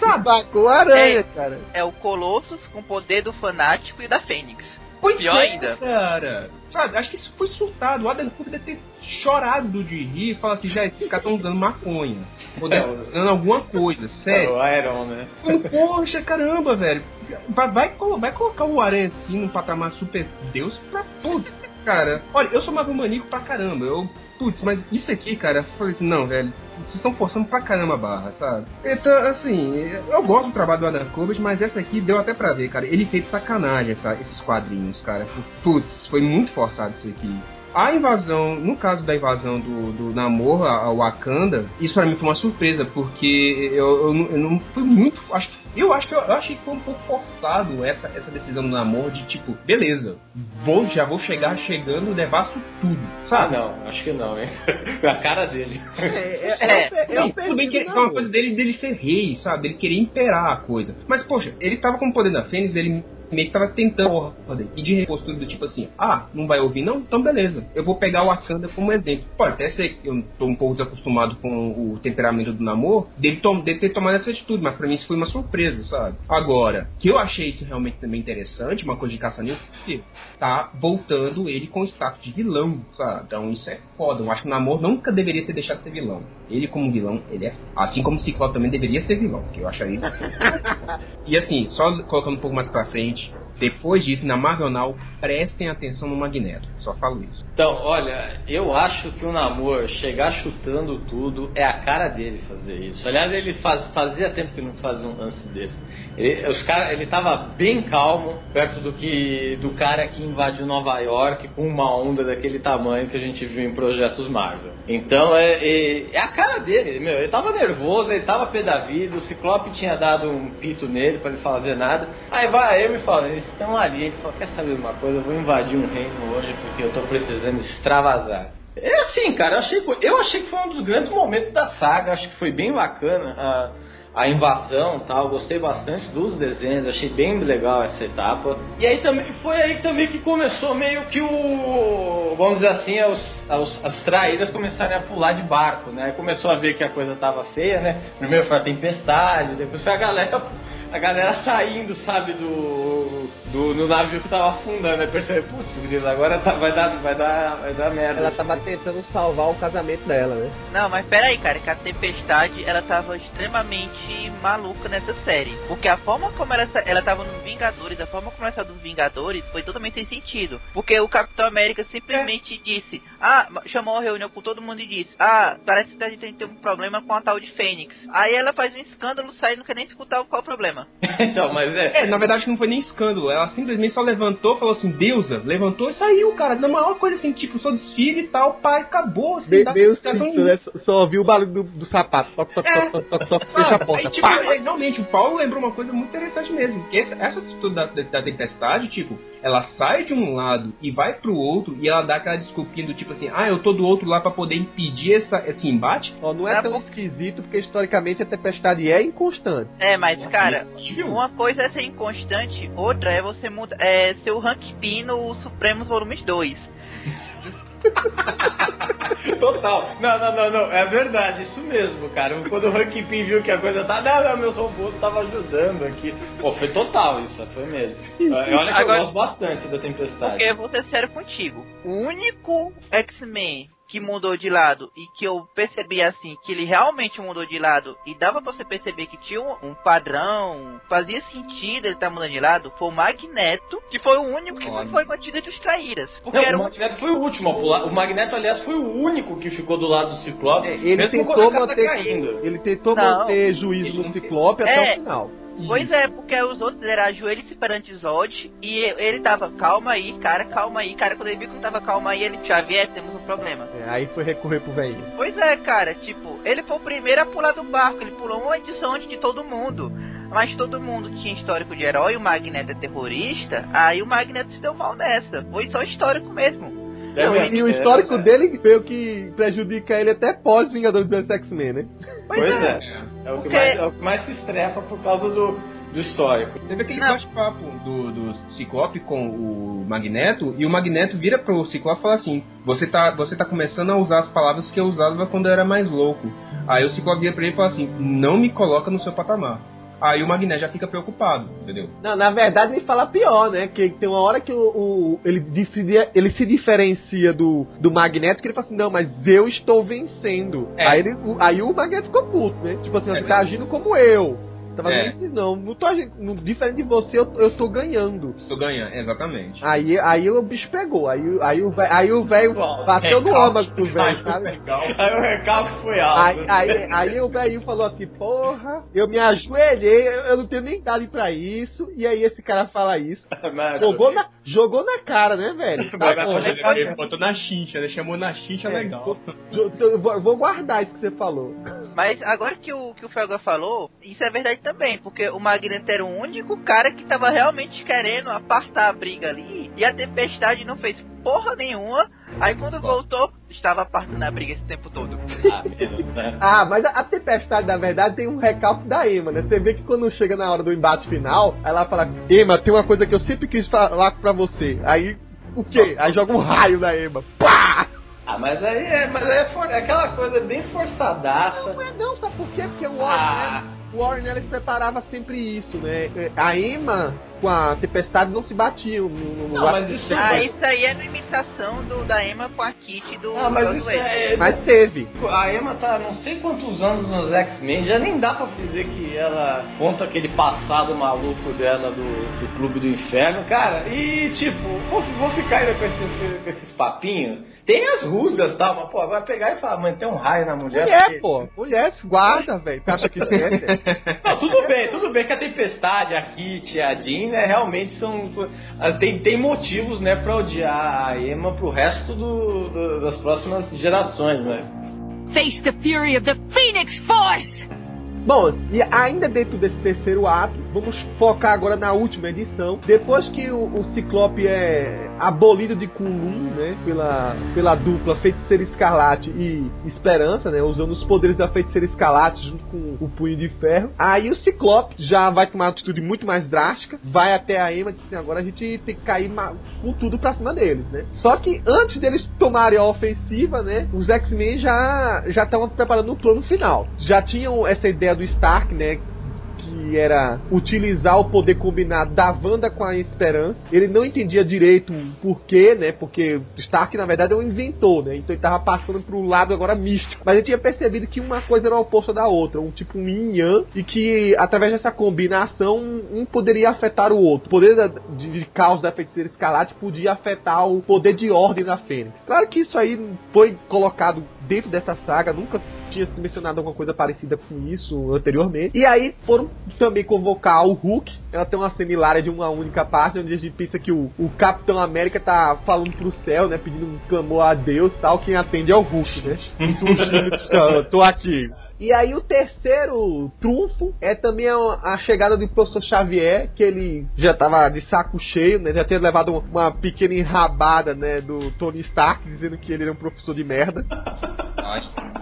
Sabe? Tacou a aranha, É. cara. É o Colossus com o poder do fanático e da Fênix. Pois Pior é, ainda. cara. Sabe, acho que isso foi surtado. O Adam Cooper deve ter chorado de rir e falar assim, já, esses caras estão usando maconha. Ou estar usando alguma coisa, É sério. o Iron, né? Falei, Poxa, caramba, velho. Vai, vai, vai colocar o Aranha assim num patamar super Deus pra putz, cara. Olha, eu sou Marvel maníaco pra caramba. Eu, putz, mas isso aqui, cara, falei assim, não, velho. Vocês estão forçando pra caramba a barra, sabe? Então, assim, eu gosto do trabalho do Adam Kubert, mas essa aqui deu até pra ver, cara. Ele fez sacanagem esses quadrinhos, cara. Putz, foi muito forçado isso aqui. A invasão, no caso da invasão do, do Namor ao Wakanda, isso pra mim foi uma surpresa, porque eu, eu, não- eu não fui muito. Acho, que- eu acho que eu, eu achei que foi um pouco forçado essa, essa decisão do Namor de tipo, beleza, vou, já vou chegar chegando, devasto tudo, Ah, sabe? não, acho que não, hein? a cara dele. É, é, é, Não, um tudo bem que é uma coisa dele, dele ser rei, sabe? Dele querer imperar a coisa. Mas, poxa, ele tava com o poder da Fênix, ele meio que tava tentando ordem. E de repostura do tipo assim, ah, não vai ouvir não? Então beleza. Eu vou pegar o Wakanda como exemplo. Pode até ser que eu tô um pouco desacostumado com o temperamento do namoro, dele, ter tomado essa atitude, mas pra mim isso foi uma surpresa. sabe? Agora, que eu achei isso realmente também interessante, uma coisa de caça que tá voltando ele com o status de vilão, sabe? Então isso é foda. Eu acho que o Namor nunca deveria ter deixado de ser vilão. Ele, como vilão, ele é. Assim como o Ciclope também deveria ser vilão, que eu acharia. e assim, só colocando um pouco mais pra frente, depois disso, na Marvel Now, prestem atenção no Magneto. Só falo isso. Então, olha, eu acho que o Namor chegar chutando tudo é a cara dele fazer isso. Aliás, ele faz, fazia tempo que não fazia um lance desse. Ele, os cara, ele tava bem calmo perto do que do cara que invadiu Nova York com uma onda daquele tamanho que a gente viu em projetos Marvel. Então é, é, é a cara dele, meu. Ele tava nervoso, ele tava pé da vida, o Ciclope tinha dado um pito nele para ele fazer nada. Aí vai eu me fala, eles estão ali, ele fala, quer saber uma coisa? Eu vou invadir um reino hoje porque eu tô precisando extravasar. É assim, cara, eu achei, eu achei que foi um dos grandes momentos da saga, acho que foi bem bacana a, a invasão tal, gostei bastante dos desenhos, achei bem legal essa etapa. E aí também foi aí também que começou meio que o. vamos dizer assim, os, os, as traíras começarem a pular de barco, né? Começou a ver que a coisa tava feia, né? Primeiro foi a tempestade, depois foi a galera a galera saindo, sabe, do, do no navio que tava afundando. Aí percebe, putz, agora tá, vai, dar, vai, dar, vai dar merda. Ela tava tentando salvar o casamento dela, né? Não, mas pera aí, cara, que a Tempestade, ela tava extremamente maluca nessa série. Porque a forma como ela, ela tava nos Vingadores, a forma como ela saiu dos Vingadores, foi totalmente sem sentido. Porque o Capitão América simplesmente é. disse, ah, chamou uma reunião com todo mundo e disse, ah, parece que a gente tem um problema com a tal de Fênix. Aí ela faz um escândalo, sai e não quer nem escutar qual é o problema problema. então, mas é. É, na verdade não foi nem escândalo. Ela simplesmente só levantou, falou assim, deusa, levantou e saiu, cara. Na maior coisa assim, tipo, só desfile e tal, pai, acabou. Assim, Be meio simples, né? Só ouviu o barulho do, do sapato. Toc, toc, é, toc, toc, toc, fecha a porta. Aí, tipo, é, realmente, o Paulo lembrou uma coisa muito interessante mesmo. Que essa, essa atitude da, da, da tempestade, tipo, ela sai de um lado e vai pro outro e ela dá aquela desculpinha do tipo assim, ah, eu tô do outro lado para poder impedir essa, esse embate. Ó, não é, tão esquisito porque historicamente a tempestade é inconstante. É, mas cara, uma coisa é ser inconstante, outra é você mudar, é ser o rank pin no Supremos Volumes 2. Total. Não, não, não, não. É verdade, isso mesmo, cara. Quando o Rank Pin viu que a coisa tá. Não, não, meus robôs estavam ajudando aqui. Pô, foi total isso, foi mesmo. Olha que Agora, eu gosto bastante da Tempestade. Porque eu vou ser sério contigo. O único X-Men que mudou de lado e que eu percebi assim que ele realmente mudou de lado e dava pra você perceber que tinha um, um padrão, fazia sentido ele estar tá mudando de lado, foi o Magneto, que foi o único que Olha. não foi mantido dos traíras. Porque não, o Magneto um... foi o último a pular. O Magneto, aliás, foi o único que ficou do lado do Ciclope. É, ele, tentou manter, ele tentou não, manter juízo no Ciclope é, até o final. Pois é, porque os outros eram ajoelhos perante Zod e ele tava, calma aí, cara, calma aí, cara. Quando ele viu que não tava calma aí, ele, Xavier, temos um problema. É, aí foi recorrer pro velho. Pois é, cara, tipo, ele foi o primeiro a pular do barco, ele pulou uma edição antes de todo mundo. Mas todo mundo tinha histórico de herói, o Magneto é terrorista, aí o Magneto se deu mal nessa. Foi só histórico mesmo. Não, e, e, o histórico é, dele foi o que prejudica ele até pós Vingadores do X-Men, né? Pois, pois é. é. É o, que mais, é o que mais se estrepa por causa do, do histórico. Teve aquele bate-papo do, do Ciclope com o Magneto, e o Magneto vira pro Ciclope e fala assim: você tá, você tá começando a usar as palavras que eu usava quando eu era mais louco. Aí o Ciclope vira pra ele e fala assim: não me coloca no seu patamar. Aí o Magneto já fica preocupado, entendeu? Não, na verdade ele fala pior, né? Que tem uma hora que o, o ele, decide, ele se diferencia do, do Magneto, que ele fala assim, não, mas eu estou vencendo. É. Aí, ele, o, aí o Magneto ficou puto, né? Tipo assim, é, você tá agindo como eu. Tá fazendo é. isso não. Não tô diferente de você, eu, eu tô ganhando. Estou ganhando, exatamente. Aí, aí o bicho pegou. Aí, aí, o, véio, aí o velho bateu no âmago do velho, sabe? Aí o recalque foi alto. Aí, aí, aí o velho falou assim, porra, eu me ajoelhei, eu não tenho nem idade pra isso. E aí esse cara fala isso. jogou, na, jogou na cara, né, velho? Tá, porra, ele botou na xincha, ele chamou na xincha é, legal. Eu, vou guardar isso que você falou. Mas agora que o, que o Felga falou, isso é verdade também, porque o Magneto era o único cara que tava realmente querendo apartar a briga ali, e a Tempestade não fez porra nenhuma. Aí quando voltou, estava apartando a briga esse tempo todo. Ah, né? ah, mas a, a Tempestade, na verdade, tem um recalque da Emma, né? Você vê que quando chega na hora do embate final, ela fala: Emma, tem uma coisa que eu sempre quis falar pra você. Aí, o quê? Aí joga um raio na Emma. Pá! Ah, mas aí é, mas aí é, for, é aquela coisa bem forçadaça. Não, não é não, sabe por quê? Porque o Watchmen. Ah. o Warren Ellis preparava sempre isso, né? É, A Emma com a Tempestade não se batiam. No, no Não, mas isso Ah, isso aí é uma imitação do, da Emma com a Kitty do Ah, mas isso é. Mas teve. A Emma tá não sei quantos anos nos X-Men, já nem dá pra dizer que ela conta aquele passado maluco dela do, do Clube do Inferno, cara. E tipo, vou, vou ficar ainda com esses, com esses papinhos. Tem as rusgas tal, mas pô, vai pegar e falar, mano, tem um raio na mulher. Mulher, porque- pô. Mulher, guarda, velho. Tu acha que esquece? Não, tudo bem, tudo bem que a Tempestade, a Kitty, a Jean, né, realmente são. Tem, tem motivos, né, pra odiar a Emma pro resto do, do- das próximas gerações, né? Face the fury of the Phoenix Force! Bom, e ainda dentro desse terceiro ato, vamos focar agora na última edição. Depois que o, o Ciclope é abolido de Kunlun, né, pela, pela dupla Feiticeira Escarlate e Esperança, né, usando os poderes da Feiticeira Escarlate junto com o Punho de Ferro. Aí o Ciclope já vai tomar uma atitude muito mais drástica, vai até a Emma e diz assim, agora a gente tem que cair com tudo pra cima deles, né. Só que antes deles tomarem a ofensiva, né, os X-Men já já estavam preparando o plano final. Já tinham essa ideia do Stark, né, que era utilizar o poder combinado da Wanda com a Esperança. Ele não entendia direito o porquê, né? Porque Stark, na verdade, é um inventor, né? Então ele tava passando pro lado agora místico. Mas ele tinha percebido que uma coisa era oposta da outra, um tipo um yin yang, e que através dessa combinação, um poderia afetar o outro. O poder da- de, de caos da feiticeira escarlate podia afetar o poder de ordem da Fênix. Claro que isso aí foi colocado dentro dessa saga, nunca tinha se mencionado alguma coisa parecida com isso anteriormente. E aí foram também convocar o Hulk. Ela tem uma cena hilária de uma única parte, onde a gente pensa que o, o Capitão América tá falando pro céu, né? Pedindo um clamor a Deus tal. Quem atende é o Hulk, né? Isso eu tô aqui. E aí o terceiro trunfo é também a, a chegada do professor Xavier, que ele já tava de saco cheio, né? Já tinha levado uma pequena enrabada, né, do Tony Stark, dizendo que ele era um professor de merda.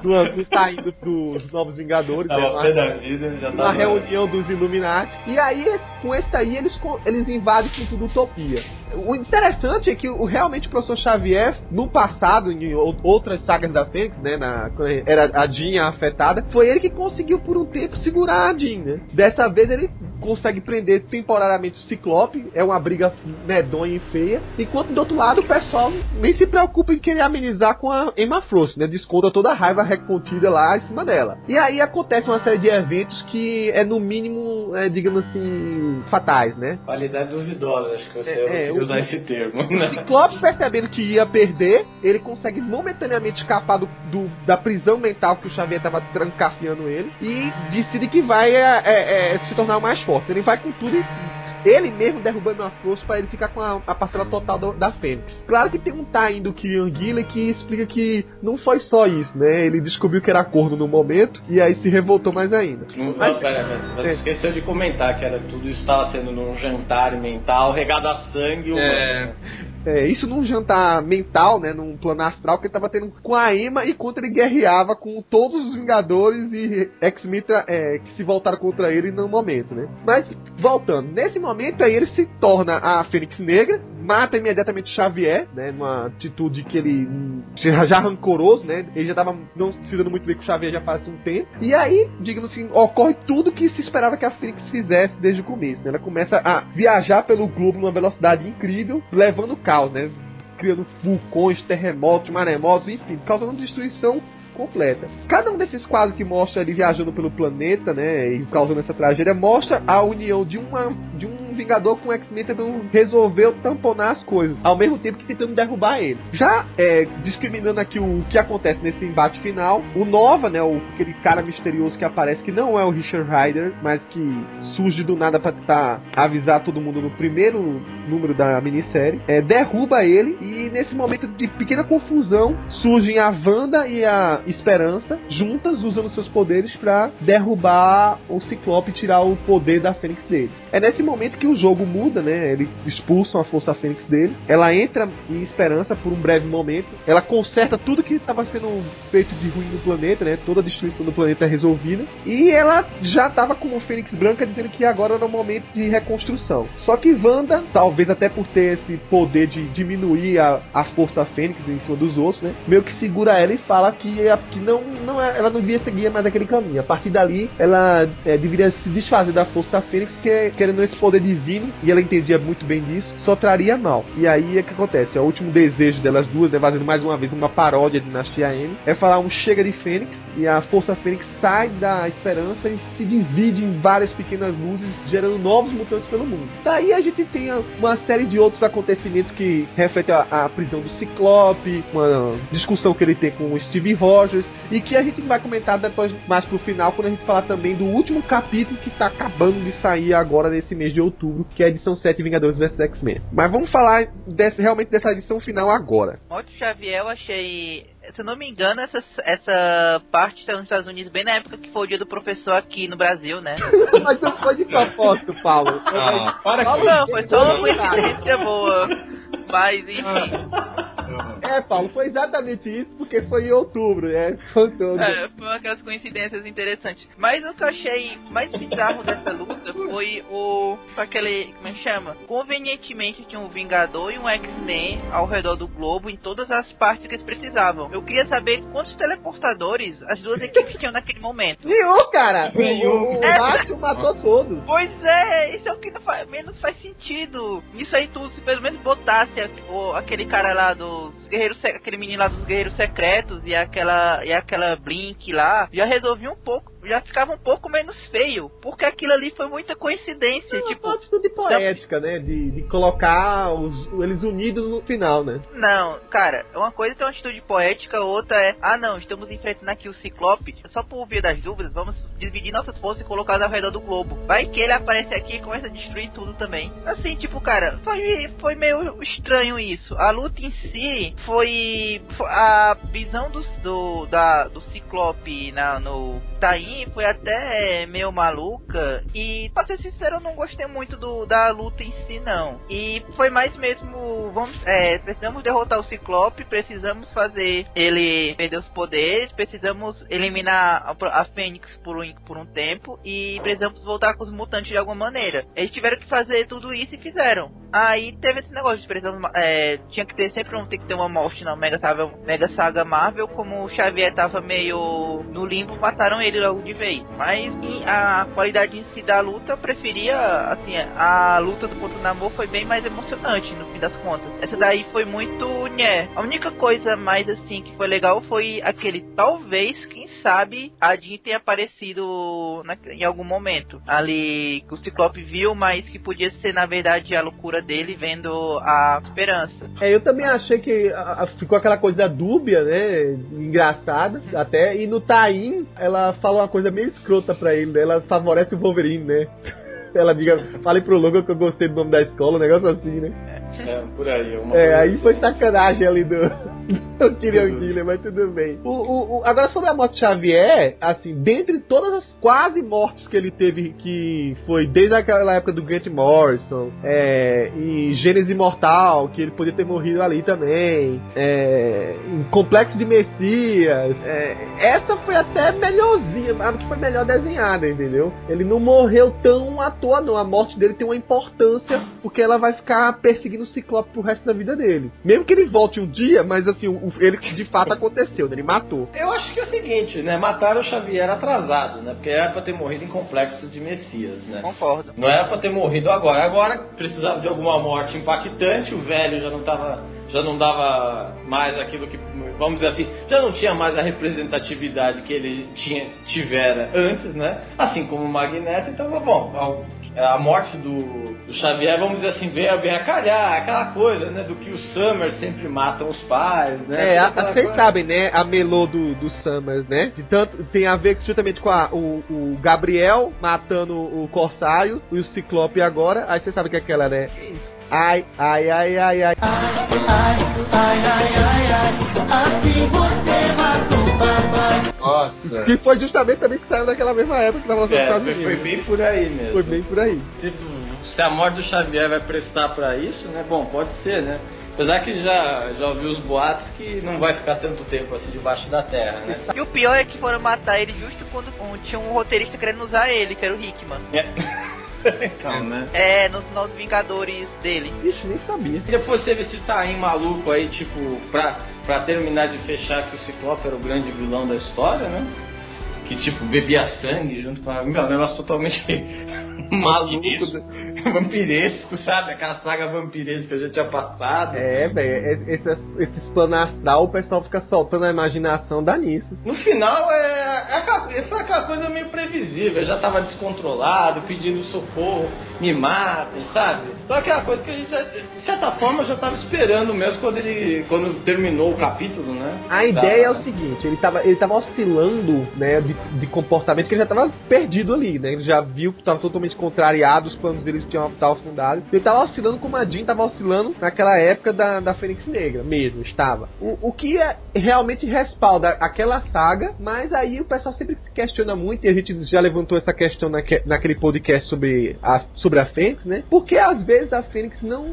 Do, do saindo dos Novos Vingadores, né? Tava Uma- pé da vida, já uma reunião dos Illuminati. E aí, com esse aí, eles, eles invadem com tudo Utopia. O interessante é que o, realmente o professor Xavier, no passado, em ou- outras sagas da Fênix, né, na, era a Jean afetada, foi ele que conseguiu por um tempo segurar a Jean, né? Dessa vez ele consegue prender temporariamente o Ciclope, é uma briga medonha e feia, enquanto do outro lado o pessoal nem se preocupa em querer amenizar com a Emma Frost, né? Desconta toda a raiva recontida lá em cima dela. E aí acontece uma série de eventos que é no mínimo, é, digamos assim, fatais, né? Qualidade duvidosa, acho que você É, é, usar esse termo. O Ciclope, percebendo que ia perder, ele consegue momentaneamente escapar do, do- da prisão mental que o Xavier estava trancafiando ele e decide que vai é, é, é, se tornar mais forte. Ele vai com tudo e ele mesmo derrubando a força para ele ficar com a, a parcela total do- da Fênix. Claro que tem um time do Kieran Gillen que explica que não foi só isso, né? Ele descobriu que era corno no momento e aí se revoltou mais ainda. Não, não, Mas- pera, pera, você É. esqueceu de comentar que era tudo isso estava sendo num jantar mental regado a sangue humano. É. É, isso num jantar mental, né? Num plano astral que ele tava tendo com a Emma enquanto ele guerreava com todos os Vingadores e X-Men tra- é, que se voltaram contra ele no momento, né? Mas, voltando, nesse momento aí ele se torna a Fênix Negra, mata imediatamente Xavier, né? Numa atitude que ele hum, já, já rancoroso, né? Ele já tava não se dando muito bem com o Xavier já faz um tempo. E aí, digamos assim, ocorre tudo que se esperava que a Fênix fizesse desde o começo, né? Ela começa a viajar pelo globo numa velocidade incrível, levando caos, né? Criando vulcões, terremotos, maremotos, enfim, causando destruição completa. Cada um desses quadros que mostra ele viajando pelo planeta, né, e causando essa tragédia, mostra a união de uma de um Vingador com o X-Men tentando resolver tamponar as coisas, ao mesmo tempo que tentando derrubar ele. Já é, discriminando aqui o que acontece nesse embate final, o Nova, né, o, aquele cara misterioso que aparece, que não é o Richard Rider, mas que surge do nada pra tentar avisar todo mundo no primeiro número da minissérie, é, derruba ele e nesse momento de pequena confusão surgem a Wanda e a Esperança juntas usando seus poderes pra derrubar o Ciclope e tirar o poder da Fênix dele. É nesse momento que o jogo muda, né? Ele expulsam a Força Fênix dele. Ela entra em esperança por um breve momento. Ela conserta tudo que estava sendo feito de ruim no planeta, né? Toda a destruição do planeta é resolvida. E ela já estava como Fênix Branca dizendo que agora era o momento de reconstrução. Só que Wanda, talvez até por ter esse poder de diminuir a, a Força Fênix em cima dos outros, né? Meio que segura ela e fala que, que não, não é, ela não devia seguir mais aquele caminho. A partir dali, ela é, deveria se desfazer da Força Fênix, que querendo esse poder divino, e ela entendia muito bem disso, só traria mal. E aí é que acontece? É o último desejo delas duas, né, fazendo mais uma vez uma paródia de Dinastia M, é falar um chega de Fênix, e a Força Fênix sai da esperança e se divide em várias pequenas luzes, gerando novos mutantes pelo mundo. Daí a gente tem uma série de outros acontecimentos que refletem a, a prisão do Ciclope, uma discussão que ele tem com o Steve Rogers, e que a gente vai comentar depois mais pro final, quando a gente falar também do último capítulo que tá acabando de sair agora nesse mês de outubro, que é a edição 7 Vingadores vs X-Men. Mas vamos falar desse, realmente dessa edição final agora. Morte Xavier eu achei se eu não me engano, essa, essa parte está nos Estados Unidos bem na época que foi o dia do professor aqui no Brasil, né? Mas não foi de propósito, Paulo. Ah, para Paulo, não, foi só uma coincidência boa. Mas, enfim. É, Paulo, foi exatamente isso, porque foi em outubro, né? Todo. É, foi aquelas coincidências interessantes. Mas o que eu achei mais bizarro dessa luta foi o. Foi aquele. Como é que chama? Convenientemente tinha um Vingador e um X-Men ao redor do globo em todas as partes que eles precisavam. Eu queria saber quantos teleportadores as duas equipes tinham naquele momento. Nenhum, cara! Nenhum. O, Márcio matou todos. Pois é, isso é o que não faz, menos faz sentido. Isso aí tu se pelo menos botasse a- o- aquele cara lá dos guerreiros, aquele menino lá dos guerreiros secretos e aquela e aquela Blink lá, já resolvia um pouco, já ficava um pouco menos feio, porque aquilo ali foi muita coincidência, Tipo, tipo, uma atitude poética, né? De, de colocar os, eles unidos no final, né? Não, cara, uma coisa é ter uma atitude poética, outra é, ah não, estamos enfrentando aqui o Ciclope, só por via das dúvidas, vamos dividir nossas forças e colocar ao redor do globo. Vai que ele aparece aqui e começa a destruir tudo também. Assim, tipo, cara, foi, foi meio estranho isso. A luta em si foi, foi- a visão do, do, da, do Ciclope na, no Taim foi até meio maluca e, pra ser sincero, eu não gostei muito do, da luta em si, não. E foi mais mesmo, vamos, é, precisamos derrotar o Ciclope, precisamos fazer ele perder os poderes, precisamos eliminar a, Fênix por um, por um tempo e precisamos voltar com os mutantes de alguma maneira. Eles tiveram que fazer tudo isso e fizeram. Aí teve esse negócio de precisamos, é, tinha que ter sempre um, tem que ter uma morte na Mega Saga, Mega Saga Marvel, como o Xavier tava meio no limbo, mataram ele logo de vez. Mas a qualidade em si da luta, eu preferia, assim, a luta do Ponto Namor foi bem mais emocionante no fim das contas. Essa daí foi muito, né. A única coisa mais assim que foi legal foi aquele talvez, quem sabe, a Jean tenha aparecido na- em algum momento. Ali que o Ciclope viu, mas que podia ser na verdade a loucura dele vendo a esperança. É, eu também achei que a- a- ficou aquela coisa dúbia, né? Engraçada até. E no Taim, ela fala uma coisa meio escrota pra ele, né? Ela favorece o Wolverine, né? Ela diga, fale pro Logan que eu gostei do nome da escola, um negócio assim, né? É, por aí. Uma É, coisa aí assim. foi sacanagem ali do, do Tyrion Gilliam, mas tudo bem. O, o- o- agora sobre a morte de Xavier, assim, dentre todas as quase mortes que ele teve, que foi desde aquela época do Grant Morrison, é, em Gênesis Imortal, que ele podia ter morrido ali também, é, em Complexo de Messias, é, essa foi até melhorzinha, a que foi melhor desenhada, entendeu? Ele não morreu tão à toa, não. A morte dele tem uma importância, porque ela vai ficar perseguindo o Ciclope pro resto da vida dele. Mesmo que ele volte um dia, mas assim, o, ele de fato aconteceu, né? Ele matou. Eu acho que é o seguinte, né? Mataram o Xavier atrasado, né? Porque era pra ter morrido em complexo de Messias, né? Concordo. Não era pra ter morrido agora. Agora precisava de alguma morte impactante, o velho já não tava. Já não dava mais aquilo que. Vamos dizer assim, já não tinha mais a representatividade que ele tinha, tivera antes, né? Assim como o Magneto, então, bom, a morte do, do Xavier, vamos dizer assim, veio, veio a calhar, aquela coisa, né? Do que os Summers sempre matam os pais, né? É, vocês sabem, né? A melô do, do Summers, né? De tanto, tem a ver justamente com a- o, o Gabriel matando o Corsário e o Ciclope agora. Aí vocês sabem que é aquela, né? Ai, ai, ai, ai, ai. Nossa. Que foi justamente também que saiu naquela mesma época que tava lançando É, Estados foi, Unidos. foi bem por aí mesmo. Foi bem por aí. Tipo, se a morte do Xavier vai prestar pra isso, né? Bom, pode ser, né? Apesar que já, já ouvi os boatos que não vai ficar tanto tempo assim debaixo da terra, né? E o pior é que foram matar ele justo quando um- tinha um roteirista querendo usar ele, que era o Hickman. Então, né? É, nos, nos Vingadores dele. Ixi, nem sabia. E depois teve esse taim maluco aí, tipo, pra, pra terminar de fechar que o Ciclope era o grande vilão da história, né? Que, tipo, bebia sangue junto com a... Meu, um negócio totalmente maluco, vampiresco, sabe? Aquela saga vampiresca que eu já tinha passado. É, velho, esses, esses planos astral, o pessoal fica soltando a imaginação, dá nisso. No final, é, é aquela, foi aquela coisa meio previsível. Eu já tava descontrolado, pedindo socorro, me matem, sabe? Só aquela coisa que a gente, já- de certa forma, já tava esperando mesmo quando ele quando terminou o capítulo, né? A ideia é o seguinte, ele tava, ele tava oscilando, né, de, de comportamento que ele já tava perdido ali, né? Ele já viu que tava totalmente contrariado, os planos dele tinham tava afundados. Ele tava oscilando como a Jean tava oscilando naquela época da, da Fênix Negra, mesmo, estava. O, o que é, realmente respalda aquela saga, mas aí o pessoal sempre se questiona muito, e a gente já levantou essa questão naque, naquele podcast sobre a, sobre a Fênix, né? Porque às vezes a Fênix não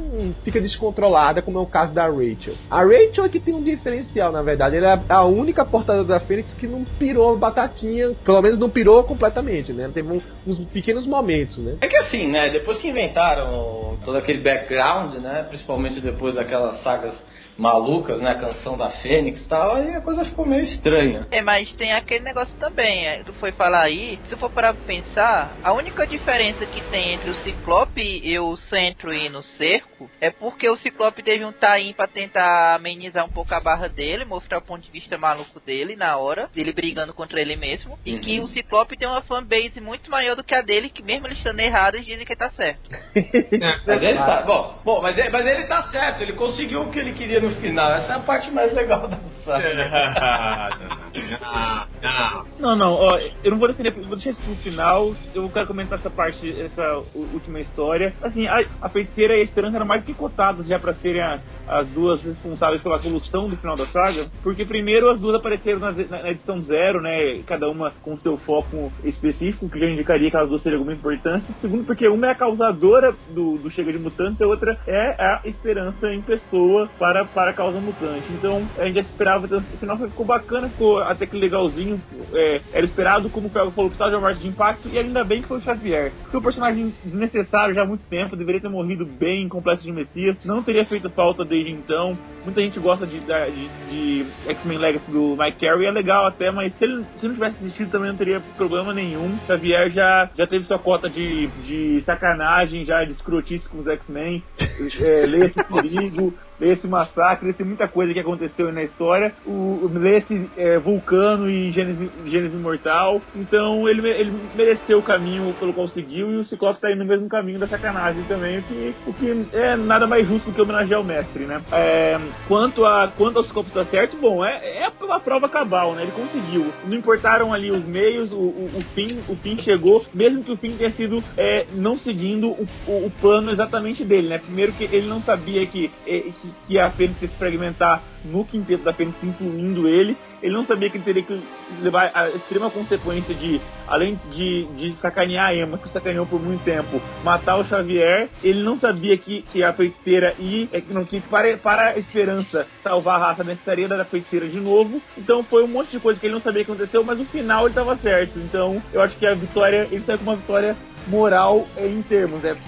fica descontrolada, como é o caso da Rachel. A Rachel é que tem um diferencial, na verdade. Ela é a única portadora da Fênix que não pirou batatinha, pelo menos não pirou completamente, né? Teve um- uns pequenos momentos, né? É que assim, né? Depois que inventaram todo aquele background, né? Principalmente depois daquelas sagas malucas, né? A canção da Fênix e tal, aí a coisa ficou meio estranha. É, mas tem aquele negócio também, é, tu foi falar aí, se for para pensar, a única diferença que tem entre o Ciclope e o Centro e no Cerco é porque o Ciclope teve um tain pra tentar amenizar um pouco a barra dele, mostrar o ponto de vista maluco dele na hora, dele brigando contra ele mesmo, e Uhum. que o Ciclope tem uma fanbase muito maior do que a dele, que mesmo ele estando errado, eles dizem que tá certo. Mas ele tá, bom, bom mas, ele, mas ele tá certo, ele conseguiu o que ele queria no final. Essa é a parte mais legal da saga. não, não. Ó, eu não vou defender, vou deixar isso pro final. Eu quero comentar essa parte, essa última história. Assim, a, a feiticeira e a esperança eram mais que cotadas já pra serem a- as duas responsáveis pela solução do final da saga. Porque, primeiro, as duas apareceram na, na- edição zero, né? Cada uma com seu foco específico, que já indicaria que elas duas seriam muito importantes. Segundo, porque uma é a causadora do, do Chega de Mutantes, a outra é a esperança em pessoa para, para a causa mutante. Então, a gente já esperava, então, o final ficou bacana, ficou até que legalzinho. É, era esperado, como o Felga falou, precisava de uma morte de impacto, e ainda bem que foi o Xavier. Foi um personagem desnecessário já há muito tempo, deveria ter morrido bem em Complexo de Messias, não teria feito falta desde então. Muita gente gosta de, de, de X-Men Legacy do Mike Carey, é legal até, mas se ele se não tivesse existido também não teria problema nenhum. Xavier já, já teve sua cota de, de sacanagem, já de escrotice com os X-Men, é, lê esse perigo, esse massacre, esse muita coisa que aconteceu na história, o, esse é, Vulcano e Gênesis, Gênesis Imortal, então ele, ele mereceu o caminho pelo qual seguiu e o Ciclope tá indo no mesmo caminho da sacanagem também, que, o que é nada mais justo do que homenagear o mestre, né? É, quanto, a, quanto ao Ciclope dar certo, bom, é, é uma prova cabal, né? Ele conseguiu. Não importaram ali os meios, o, o, o fim, o fim chegou, mesmo que o fim tenha sido é, não seguindo o, o, plano exatamente dele, né? Primeiro que ele não sabia que, é, que, que a Fênix ia se fragmentar no quinteto da Fênix, incluindo ele. Ele não sabia que ele teria que levar a extrema consequência de, além de, de sacanear a Emma, que sacaneou por muito tempo, matar o Xavier. Ele não sabia que, que a feiticeira e é, que não, que para, para a esperança salvar a raça necessitaria da feiticeira de novo. Então foi um monte de coisa que ele não sabia que aconteceu, mas no final ele estava certo. Então eu acho que a vitória, ele saiu com uma vitória moral é, em termos, é.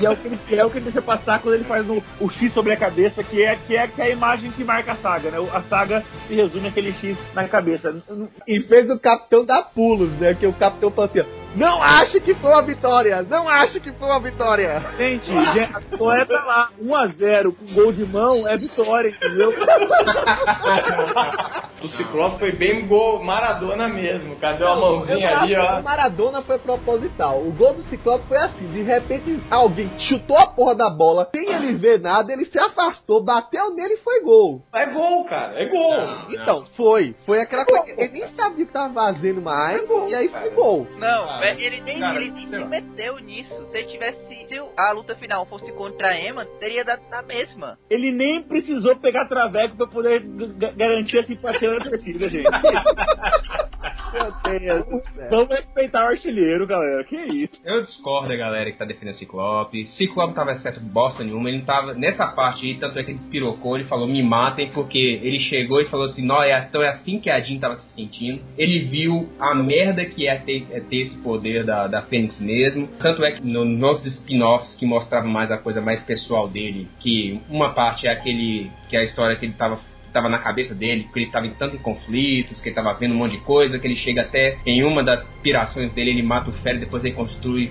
E é o, que ele, é o que ele deixa passar quando ele faz o, o X sobre a cabeça, que é, que, é, que é a imagem que marca a saga, né? A saga se resume aquele X na cabeça. E fez o capitão dar pulos, né? Que o capitão falou assim: ó, Não ache que foi uma vitória! Não ache que foi uma vitória! Gente, a vitória tá lá, 1x0, com gol de mão, é vitória, entendeu? O Ciclope foi bem gol Maradona mesmo, cadê a mãozinha eu ali, acho que ó? O Maradona foi proposital. O gol do Ciclope foi assim: de repente alguém chutou a porra da bola, sem ele ver nada, ele se afastou, bateu nele e foi gol. É gol, cara, é gol. Não. Então, foi. Foi aquela coisa. Ele nem sabia que tava vazando mais, e aí foi gol. Não, Cara, é, ele nem, cara, ele nem se lá. meteu nisso. Se ele tivesse. Se a luta final fosse contra a Emma, teria dado na mesma. Ele nem precisou pegar traveco pra poder garantir a simpatia da torcida, gente. Meu Deus do céu. Vamos respeitar o artilheiro, galera. Que isso? Eu discordo da galera que tá defendendo Ciclope. Ciclope tava certo bosta nenhuma. Ele não tava nessa parte aí, tanto é que ele despirocou. Ele falou: me matem, porque ele chegou e falou assim: não, é, então é assim que a Jean tava se sentindo. Ele viu a merda que é ter, é ter esse poder da, da Fênix mesmo. Tanto é que no, nos spin-offs que mostravam mais a coisa mais pessoal dele, que uma parte é aquele que é a história que ele tava estava na cabeça dele, porque ele estava em tanto em conflitos, que ele estava vendo um monte de coisa, que ele chega até em uma das pirações dele, ele mata o Fera, depois ele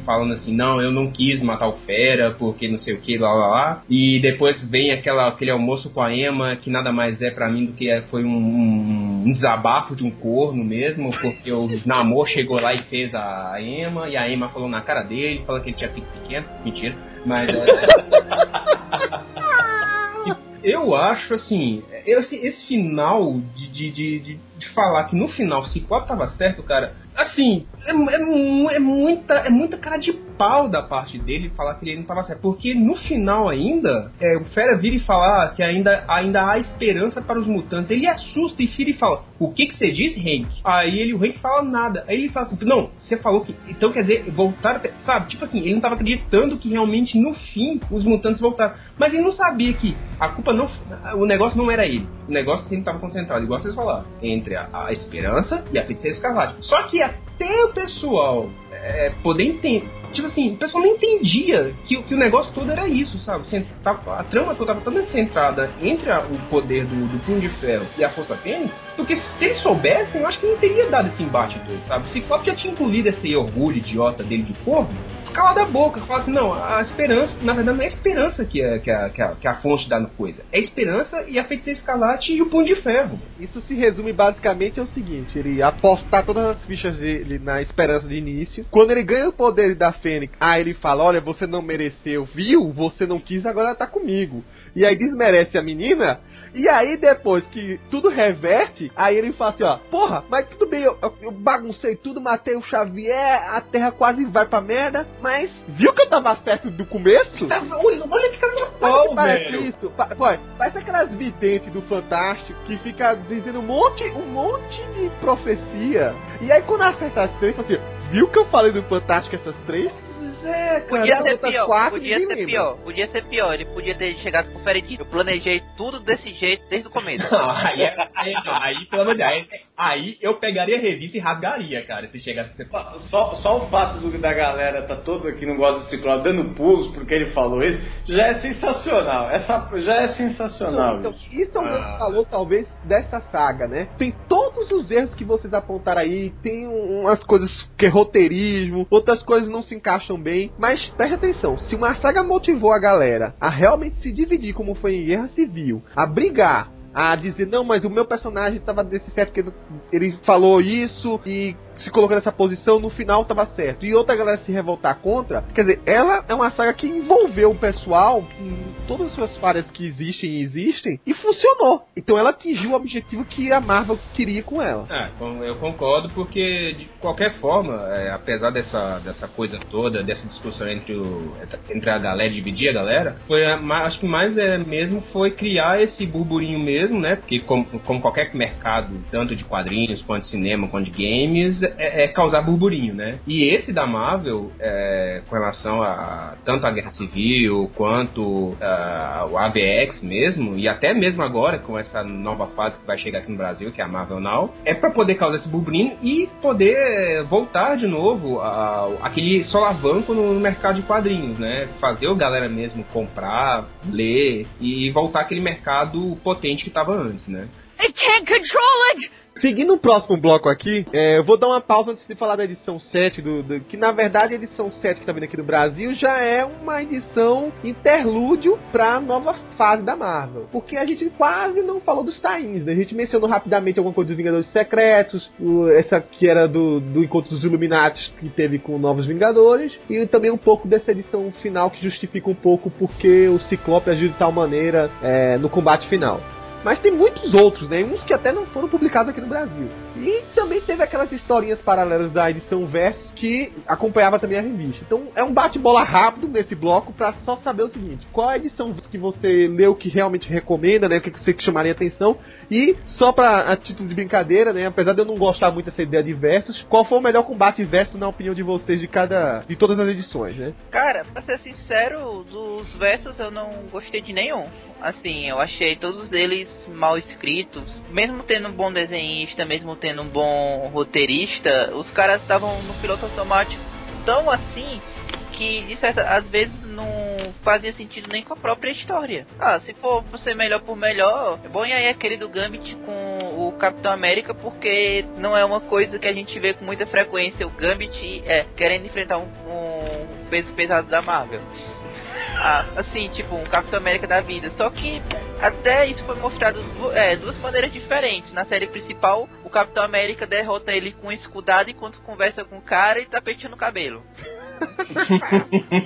falando assim, não, eu não quis matar o Fera, porque não sei o que, lá lá lá. E depois vem aquela, aquele almoço com a Emma, que nada mais é para mim do que é, foi um, um, um, desabafo de um corno mesmo, porque o Namor chegou lá e fez a Emma, e a Emma falou na cara dele, falando que ele tinha pico pequeno. Mentira. Mas é. eu acho assim, esse, esse final de, de, de, de, falar que no final o Ciclope tava certo, cara, assim, é, é, é, muita, é muita cara de pau da parte dele falar que ele não tava certo. Porque no final ainda, é, o Fera vira e fala que ainda, ainda há esperança para os mutantes. Ele assusta e vira e fala: O que que você diz, Hank? Aí ele, o Hank fala nada. Aí ele fala assim: Não, você falou que. Então quer dizer, voltar. Sabe? Tipo assim, ele não estava acreditando que realmente no fim os mutantes voltaram. Mas ele não sabia que a culpa não. O negócio não era ele. O negócio sempre estava concentrado, igual vocês falaram, entre a, a esperança e a feiticeira escarlate. Só que até o pessoal é, poder entender tipo assim, o pessoal não entendia que, que o negócio todo era isso, sabe? A trama toda estava tão centrada entre a, o poder do, do Punho de Ferro e a Força Fênix, porque se eles soubessem, eu acho que não teria dado esse embate todo, sabe? O Ciclope já tinha engolido esse orgulho idiota dele de corno, calar da boca, falar assim, não, a esperança, na verdade não é a esperança que é, que é, que é, que a fonte da coisa, é a esperança e a feiticeira escarlate e o punho de ferro. Isso se resume basicamente ao seguinte, ele apostar todas as fichas dele na esperança de início, quando ele ganha o poder da Fênix, aí ele fala, olha, você não mereceu, viu? Você não quis, agora tá comigo. E aí desmerece a menina, e aí depois que tudo reverte, aí ele fala assim, ó, porra, mas tudo bem, eu, eu baguncei tudo, matei o Xavier, a Terra quase vai pra merda, mas viu que eu tava certo do começo? Tá, olha, olha que caminho pau, parece velho. isso? Pa, pô, parece aquelas videntes do Fantástico que fica dizendo um monte, um monte de profecia. E aí quando acerta as três, fala assim, viu que eu falei do Fantástico essas três? É, cara. Podia ser pior, quatro, podia ser lembra. pior, podia ser pior. Ele podia ter chegado pro Feridinho. Eu planejei tudo desse jeito desde o começo. Não, aí, é, aí, aí, pelo amor de Deus, aí eu pegaria a revista e rasgaria, cara, se chegasse a ser... Só, só o fato do, da galera tá todo aqui não gosta do Ciclope dando pulos porque ele falou isso, já é sensacional. Essa já é sensacional. Então, isso, isso é grande ah. valor, talvez, dessa saga, né? Tem todos os erros que vocês apontaram aí, tem umas coisas que é roteirismo, outras coisas não se encaixam bem também. Mas preste atenção, se uma saga motivou a galera a realmente se dividir, como foi em Guerra Civil, a brigar, a dizer, não, mas o meu personagem estava desse certo porque ele falou isso e se colocou nessa posição, no final tava certo. E outra galera se revoltar contra. Quer dizer, ela é uma saga que envolveu o pessoal em todas as suas falhas que existem e existem e funcionou. Então ela atingiu o objetivo que a Marvel queria com ela. É, eu concordo porque de qualquer forma, é, apesar dessa, dessa coisa toda, dessa discussão entre, o, entre a galera, dividir a galera, foi acho que mais é mesmo foi criar esse burburinho mesmo, né? Porque como, como qualquer mercado, tanto de quadrinhos quanto de cinema, quanto de games, é, é, causar burburinho, né? E esse da Marvel, é, com relação a tanto a Guerra Civil quanto uh, o AVX mesmo, e até mesmo agora com essa nova fase que vai chegar aqui no Brasil, que é a Marvel Now, é para poder causar esse burburinho e poder voltar de novo a, a, aquele solavanco no, mercado de quadrinhos, né? Fazer o galera mesmo comprar, ler e voltar aquele mercado potente que estava antes, né? I can't control it! Seguindo o próximo bloco aqui, é, eu vou dar uma pausa antes de falar da edição 7, do, do, que na verdade a edição 7 que tá vindo aqui no Brasil já é uma edição interlúdio pra nova fase da Marvel. Porque a gente quase não falou dos tains, né? A gente mencionou rapidamente alguma coisa dos Vingadores Secretos, o, essa que era do, do Encontro dos Illuminati que teve com Novos Vingadores, e também um pouco dessa edição final que justifica um pouco porque o Ciclope agiu de tal maneira é, no combate final. Mas tem muitos outros, né? Uns que até não foram publicados aqui no Brasil. E também teve aquelas historinhas paralelas da edição Versus que acompanhava também a revista. Então é um bate-bola rápido nesse bloco para só saber o seguinte: qual a edição que você leu que realmente recomenda, né? O que você que chamaria atenção? E só para a título de brincadeira, né? Apesar de eu não gostar muito dessa ideia de versus, qual foi o melhor combate versus na opinião de vocês de cada de todas as edições, né? Cara, pra ser sincero, dos versos eu não gostei de nenhum. Assim, eu achei todos eles mal escritos. Mesmo tendo um bom desenhista, mesmo tendo um bom roteirista, os caras estavam no piloto automático tão assim que de certa, às vezes não fazia sentido nem com a própria história. Ah, se for ser melhor por melhor, é bom aí aquele do Gambit com o Capitão América, porque não é uma coisa que a gente vê com muita frequência. O Gambit é querendo enfrentar um, um peso pesado da Marvel. Ah, assim, tipo, um Capitão América da vida. Só que até isso foi mostrado é, duas maneiras diferentes. Na série principal, o Capitão América derrota ele com escudado enquanto conversa com o cara e tapeteando o cabelo.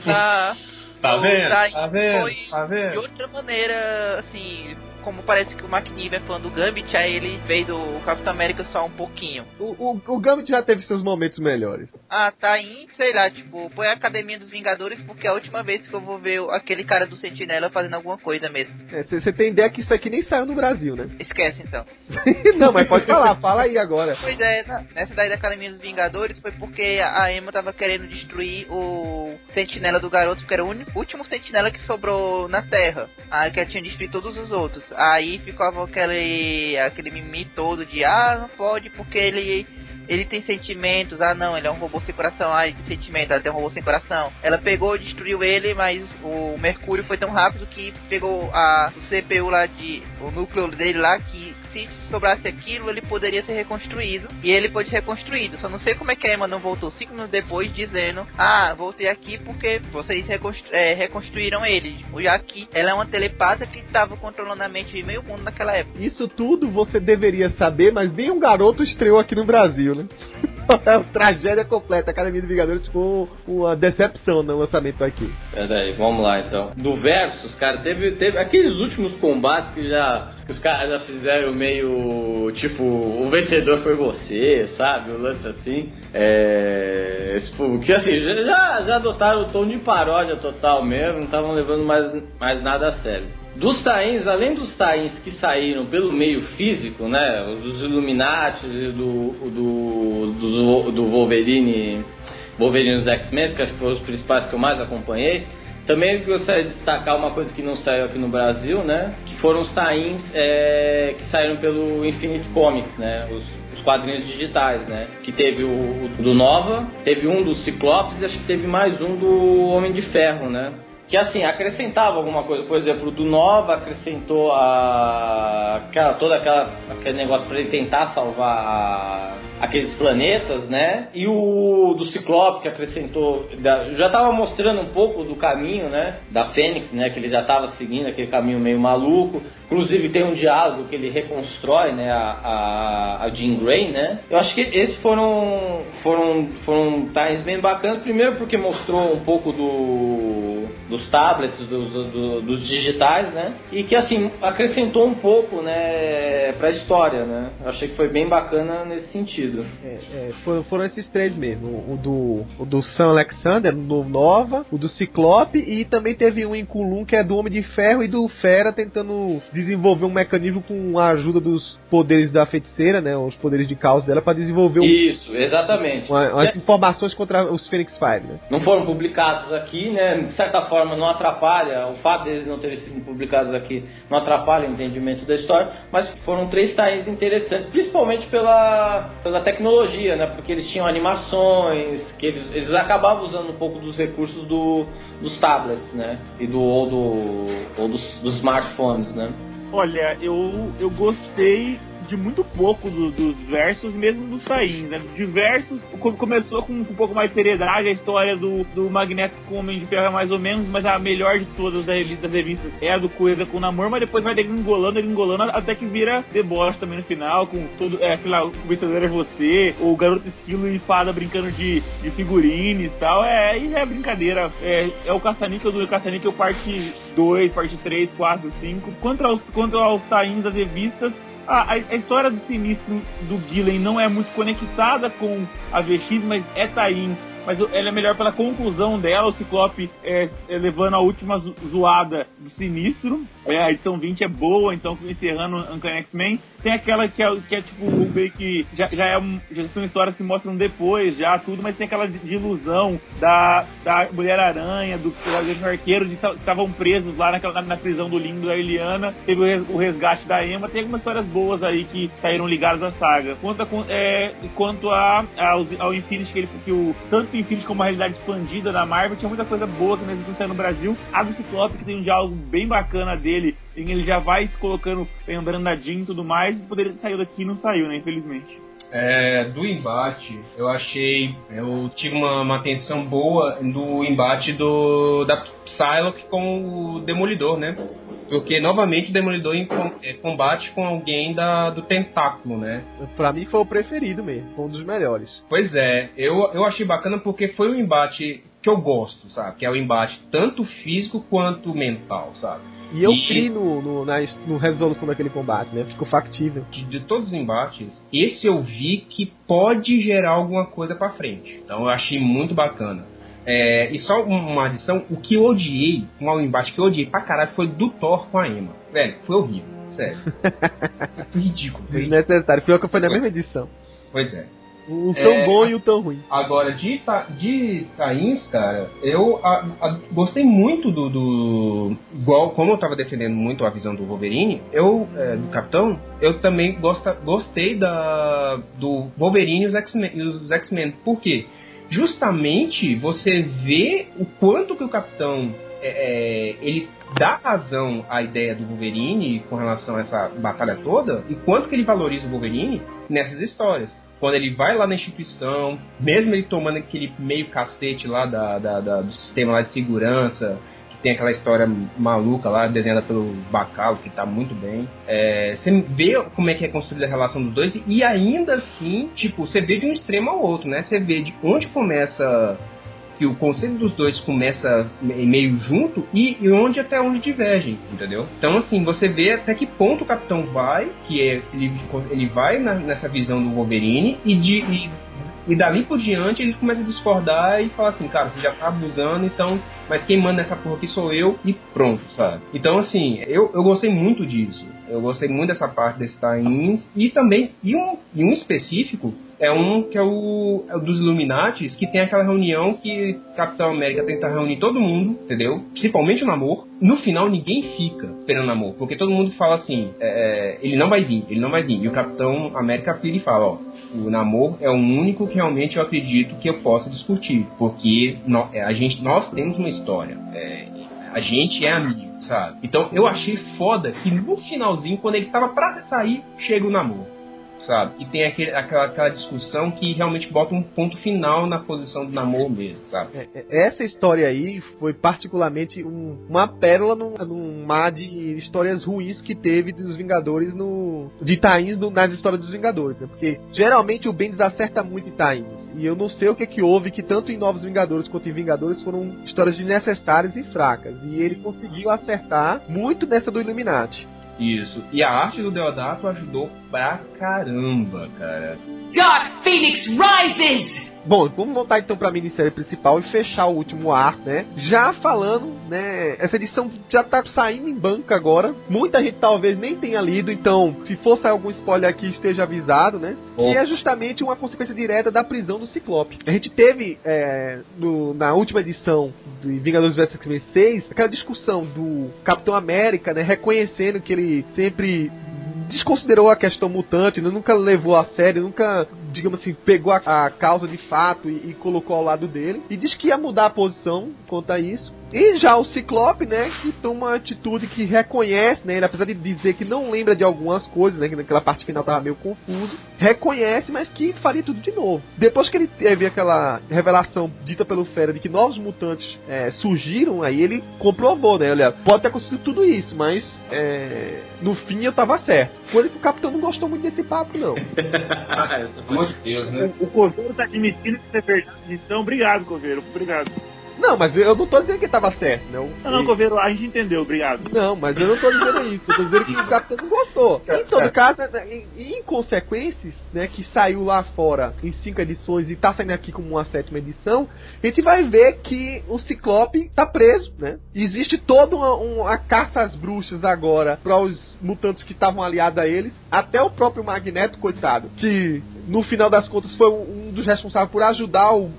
tá, tá vendo? Tá vendo? Tá vendo? de outra maneira, assim, como parece que o McNiven é fã do Gambit, aí ele fez o Capitão América só um pouquinho. O, o, o Gambit já teve seus momentos melhores. Ah, tá aí, sei lá, tipo, põe a Academia dos Vingadores porque é a última vez que eu vou ver aquele cara do Sentinela fazendo alguma coisa mesmo. Você é, tem ideia que isso aqui nem saiu no Brasil, né? Esquece então. Não, mas pode falar, fala aí agora. Pois é, nessa daí da Academia dos Vingadores foi porque a Emma tava querendo destruir o Sentinela do garoto, que era o único, último Sentinela que sobrou na Terra. Aí que ela tinha destruído todos os outros. Aí ficava aquele, aquele mimimi todo de ah, não pode porque ele ele tem sentimentos, ah não, ele é um robô sem coração, ah, ele tem sentimento, ela tem um robô sem coração. Ela pegou, destruiu ele, mas o Mercúrio foi tão rápido que pegou a, o CPU lá de. o núcleo dele lá que se sobrasse aquilo, ele poderia ser reconstruído. E ele ser reconstruído. Só não sei como é que a Emma não voltou cinco minutos depois dizendo: Ah, voltei aqui porque vocês reconstru é, reconstruíram ele. Já que ela é uma telepata que estava controlando a mente de meio mundo naquela época. Isso tudo você deveria saber, mas nem um garoto estreou aqui no Brasil, né? é uma tragédia completa. A Academia de Vingadores ficou uma decepção no lançamento aqui. Peraí, vamos lá então. Do Versus, cara, teve, teve aqueles últimos combates que já. Que os caras já fizeram meio. Tipo, o vencedor foi você, sabe? O lance assim. É. Que assim, já, já adotaram o tom de paródia total mesmo, não estavam levando mais, mais nada a sério. Dos tains, além dos tains que saíram pelo meio físico, né? Dos Illuminati, do, do, do, do Wolverine, Wolverine dos X-Men, que acho que foram os principais que eu mais acompanhei. Também gostaria de destacar uma coisa que não saiu aqui no Brasil, né? Que foram os tains é, que saíram pelo Infinite Comics, né? Os, os quadrinhos digitais, né? Que teve o, o, do Nova, teve um do Ciclopes e acho que teve mais um do Homem de Ferro, né? Que assim acrescentava alguma coisa. Por exemplo, do Nova acrescentou a aquela, toda aquela aquele negócio para ele tentar salvar aqueles planetas, né? E o do Ciclope que acrescentou já estava mostrando um pouco do caminho, né? Da Fênix, né? Que ele já estava seguindo aquele caminho meio maluco. Inclusive tem um diálogo que ele reconstrói, né? A, a, a Jean Grey, né? Eu acho que esses foram foram foram times bem bacanas. Primeiro porque mostrou um pouco do dos tablets, do, do, dos digitais, né? E que assim acrescentou um pouco, né, para a história, né? Eu achei que foi bem bacana nesse sentido. É, é, foram, foram, esses três mesmo, o do o do Sam Alexander, do Nova, o do Ciclope e também teve um em Kulum que é do Homem de Ferro e do Fera tentando desenvolver um mecanismo com a ajuda dos poderes da feiticeira, né? Os poderes de caos dela para desenvolver um, Isso, exatamente. Uma, umas é. informações contra os Phoenix Five, né? Não foram publicados aqui, né? De certa forma forma não atrapalha, o fato deles não terem sido publicados aqui não atrapalha o entendimento da história, mas foram três times interessantes, principalmente pela, pela tecnologia, né? Porque eles tinham animações, que eles, eles acabavam usando um pouco dos recursos do, dos tablets, né? E do, ou, do, ou dos, dos smartphones, né? Olha, eu, eu gostei de muito pouco do, dos versos, mesmo dos tains, né? De versos, começou com um pouco mais de seriedade, a história do, do Magneto com o Homem de Ferro é mais ou menos, mas a melhor de todas das revistas, das revistas. É a do Coisa com o Namor, mas depois vai degringolando, degringolando, até que vira deboche também no final, com todo, é, aquela, o vencedor é você, o garoto esquilo e fada brincando de, de figurines e tal, é, e é brincadeira, é, é o caça-níquel do caça-níquel parte 2, parte 3, 4, 5, quanto aos, quanto aos tains das revistas, a, a, história do sinistro do Gillen não é muito conectada com a VX, mas é Tain mas ela é melhor pela conclusão dela, o Ciclope é, é levando a última zoada do Sinistro. É, a edição 20 é boa, então encerrando Uncanny X-Men. Tem aquela que é, que é tipo meio que já, já, é já são histórias que mostram depois, já tudo, mas tem aquela de, ilusão da, da Mulher-Aranha, do, do Arqueiro, de que estavam presos lá naquela, na, na, prisão do Lindo da Eliana. Teve o, o, resgate da Emma, tem algumas histórias boas aí que saíram ligadas à saga. Quanto a, é, quanto a, ao, ao Infinity, que, ele, que o tanto Infinity como uma realidade expandida da Marvel, tinha muita coisa boa que não saiu no Brasil. A do Ciclope, que tem um diálogo bem bacana dele, que ele já vai se colocando, da Jean e tudo mais, poderia ter saído daqui e não saiu, né, infelizmente. É, do embate, eu achei. Eu tive uma, uma atenção boa do embate do da Psylocke com o Demolidor, né? Porque novamente o Demolidor em é, combate com alguém da, do tentáculo, né? Pra mim foi o preferido mesmo, foi um dos melhores. Pois é, eu, eu achei bacana porque foi um embate que eu gosto, sabe? Que é o embate tanto físico quanto mental, sabe? E eu e... criei no, no, na no resolução daquele combate, né? Ficou factível. De, de, todos os embates, esse eu vi que pode gerar alguma coisa para frente. Então eu achei muito bacana. É, e só uma adição, o que eu odiei, um embate que eu odiei pra caralho foi do Thor com a Emma. Velho, foi horrível, sério. foi ridículo. Foi Desnecessário. Pior que foi na mesma edição. Pois é. O tão é, bom e o tão ruim. Agora, de, de Tains, cara, eu a, a, gostei muito do, do. Igual, como eu tava defendendo muito a visão do Wolverine, eu, é, do Capitão, eu também gosta, gostei da, do Wolverine e os X-Men. Por quê? Justamente você vê o quanto que o Capitão é, é, ele dá razão à ideia do Wolverine com relação a essa batalha toda e quanto que ele valoriza o Wolverine nessas histórias quando ele vai lá na instituição, mesmo ele tomando aquele meio cacete lá da, da, da, do sistema lá de segurança, que tem aquela história maluca lá, desenhada pelo Bacalo, que tá muito bem. É, você vê como é que é construída a relação dos dois, e ainda assim, tipo, você vê de um extremo ao outro, né? Você vê de onde começa que o conceito dos dois começa meio junto e, e, onde até onde divergem, entendeu? Então, assim, você vê até que ponto o Capitão vai, que é, ele, ele vai na, nessa visão do Wolverine e, de, e, e dali por diante ele começa a discordar e fala assim, cara, você já tá abusando, então, mas quem manda nessa porra aqui sou eu e pronto, sabe? Então, assim, eu, eu gostei muito disso. Eu gostei muito dessa parte desse tie e também, e um, e um específico, é um que é o, é o dos Illuminatis, que tem aquela reunião que Capitão América tenta reunir todo mundo, entendeu? Principalmente o Namor. No final, ninguém fica esperando o Namor, porque todo mundo fala assim: é, é, ele não vai vir, ele não vai vir. E o Capitão América vira e fala: ó, o Namor é o único que realmente eu acredito que eu possa discutir, porque nós, é, a gente, nós temos uma história. É, a gente é amigo, sabe? Então eu achei foda que no finalzinho, quando ele tava pra sair, chega o Namor sabe? E tem aquele, aquela, aquela discussão que realmente bota um ponto final na posição do namoro mesmo, sabe? É, é, essa história aí foi particularmente um, uma pérola num, num mar de histórias ruins que teve dos Vingadores no. de Tains no, nas histórias dos Vingadores, né? Porque geralmente o Bendis acerta muito em Tains. E eu não sei o que que houve que tanto em Novos Vingadores quanto em Vingadores foram histórias desnecessárias e fracas. E ele conseguiu acertar muito nessa do Illuminati. Isso. E a arte do Deodato ajudou pra caramba, cara. Dark Phoenix rises! Bom, vamos voltar então pra minissérie principal e fechar o último ar, né? Já falando, né? Essa edição já tá saindo em banca agora. Muita gente talvez nem tenha lido, então, se for sair algum spoiler aqui, esteja avisado, né? Oh. E é justamente uma consequência direta da prisão do Ciclope. A gente teve é, no, na última edição de Vingadores vs X-Men 6 aquela discussão do Capitão América, né? Reconhecendo que ele sempre desconsiderou a questão mutante, né? nunca levou a sério, nunca, digamos assim, pegou a, a causa de fato e, e, colocou ao lado dele. E diz que ia mudar a posição quanto a isso. E já o Ciclope, né, que toma uma atitude que reconhece, né, ele, apesar de dizer que não lembra de algumas coisas, né, que naquela parte final tava meio confuso, reconhece, mas que faria tudo de novo. Depois que ele teve aquela revelação dita pelo Fera de que novos mutantes é, surgiram, aí ele comprovou, né, olha, pode ter acontecido tudo isso, mas é, no fim eu tava certo. Coisa que o Capitão não gostou muito desse papo, não. Pelo amor de Deus, né? O, o Coveiro tá admitindo que isso é verdade. Então, obrigado, Coveiro. Obrigado. Não, mas eu não tô dizendo que tava certo, né? O- Não, não, e- Coveiro, a gente entendeu. Obrigado. Não, mas eu não tô dizendo isso. Eu tô dizendo que o Capitão não gostou. Em todo caso, né, em, em consequências, né, que saiu lá fora em cinco edições e tá saindo aqui como uma sétima edição, a gente vai ver que o Ciclope tá preso, né? Existe toda uma, uma caça às bruxas agora para os mutantes que estavam aliados a eles, até o próprio Magneto, coitado, que no final das contas foi um dos responsáveis por ajudar o-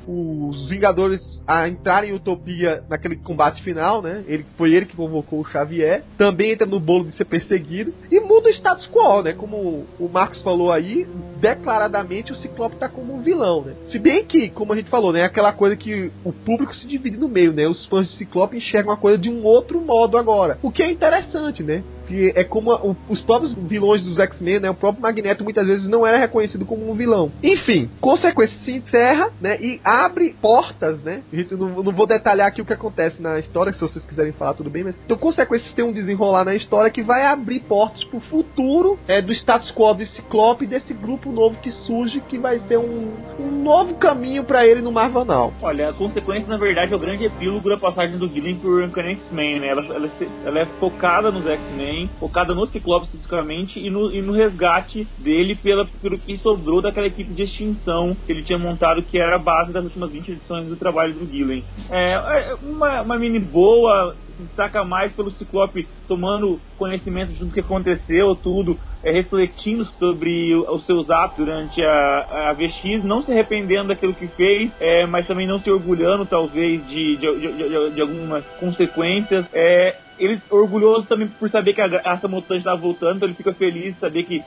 os Vingadores a entrarem em Utopia naquele combate final, né? Ele, foi ele que convocou o Xavier. Também entra no bolo de ser perseguido. E muda o status quo, né? Como o Marcos falou aí, declaradamente o Ciclope tá como um vilão, né? Se bem que, como a gente falou, né? Aquela coisa que o público se divide no meio, né? Os fãs de Ciclope enxergam a coisa de um outro modo agora. O que é interessante, né? Que é como a- o- os próprios vilões dos X-Men, né? O próprio Magneto muitas vezes não era reconhecido como um vilão. Enfim, consequência se encerra, né? E abre portas, né? Gente não, não vou detalhar aqui o que acontece na história, se vocês quiserem falar tudo bem, mas então consequências tem um desenrolar na história que vai abrir portas pro futuro é, do status quo do Ciclope desse grupo novo que surge que vai ser um, um novo caminho pra ele no Marvel Now. Olha, a consequência, na verdade, é o grande epílogo da passagem do Gillen por Uncanny X-Men, né? Ela, ela, ela é focada nos X-Men, focada no Ciclope especificamente e no, e no resgate dele pela, pelo que sobrou daquela equipe de extinção que ele tinha montado, que era a base das últimas 20 edições do trabalho do Gillen. É, é uma, uma mini boa, se destaca mais pelo Ciclope tomando conhecimento de tudo que aconteceu, tudo, é, refletindo sobre os seus atos durante a, a VX, não se arrependendo daquilo que fez, é, mas também não se orgulhando, talvez, de, de, de- de- algumas consequências. É, ele orgulhoso também por saber que a raça mutante estava voltando, então ele fica feliz de saber que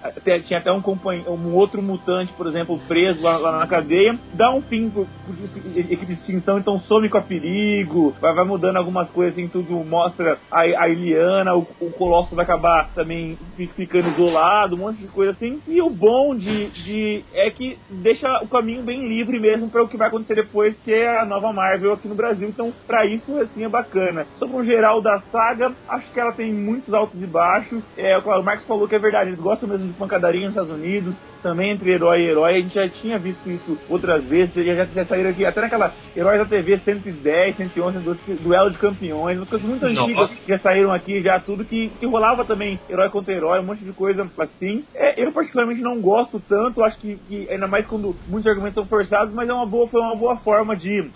tinha até um, companhe- um outro mutante, por exemplo, preso lá, lá na cadeia. Dá um fim por, por equipe de extinção, então some com a perigo, vai, vai mudando algumas coisas, assim, tudo mostra a, a Iliana, o, o Colosso vai acabar também fi- ficando isolado, um monte de coisa assim. E o bom de, de é que deixa o caminho bem livre mesmo para o que vai acontecer depois, que é a nova Marvel aqui no Brasil. Então, para isso, assim, é bacana. Sobre o geral da saga, acho que ela tem muitos altos e baixos. É, o Marcos falou que é verdade, eles gostam mesmo de pancadaria nos Estados Unidos, também entre herói e herói. A gente já tinha visto isso outras vezes, já, já, saíram aqui, até naquela Heróis da TV 110, 111, du- duelo de campeões, umas coisas muito antigas que já saíram aqui, já tudo que, que rolava também herói contra herói, um monte de coisa assim. É, eu particularmente não gosto tanto, acho que, que ainda mais quando muitos argumentos são forçados, mas é uma boa, foi uma boa forma de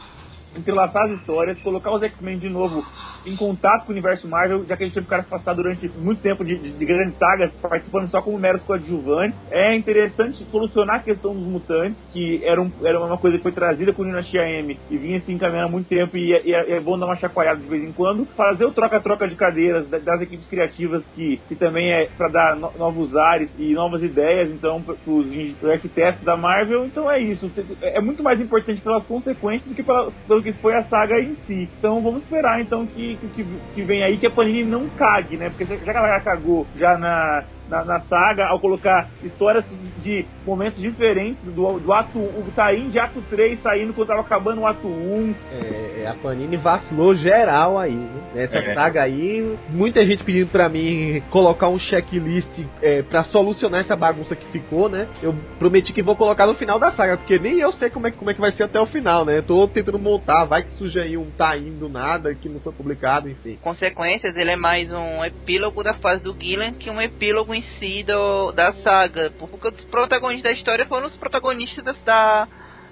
entrelaçar as histórias, colocar os X-Men de novo em contato com o universo Marvel, já que a gente teve ficar afastado durante muito tempo de, de, de grandes sagas, participando só como meros coadjuvantes. É interessante solucionar a questão dos mutantes, que era, um, era uma coisa que foi trazida com o Dinastia M e vinha se encaminhando há muito tempo e, é- e é, é bom dar uma chacoalhada de vez em quando. Fazer o troca-troca de cadeiras da- das equipes criativas, que, que também é para dar no- novos ares e novas ideias, então, para os arquitetos da Marvel. Então é isso. É muito mais importante pelas consequências do que pela, pelo que foi a saga em si. Então vamos esperar então que, que, que vem aí que a Panini não cague, né? Porque já que ela já cagou já na, na, na saga, ao colocar histórias de momentos diferentes do, do ato o Taim de ato 3 saindo quando tava acabando o ato 1. É, a Panini vacilou geral aí, né? Essa É. saga aí, muita gente pedindo pra mim colocar um checklist é, para solucionar essa bagunça que ficou, né? Eu prometi que vou colocar no final da saga, porque nem eu sei como é, que- como é que vai ser até o final, né? Eu tô tentando montar, vai que surge aí um tá indo nada que não foi publicado, enfim. Consequências, ele é mais um epílogo da fase do Gillen que um epílogo da saga. Porque os protagonistas da história foram os protagonistas da,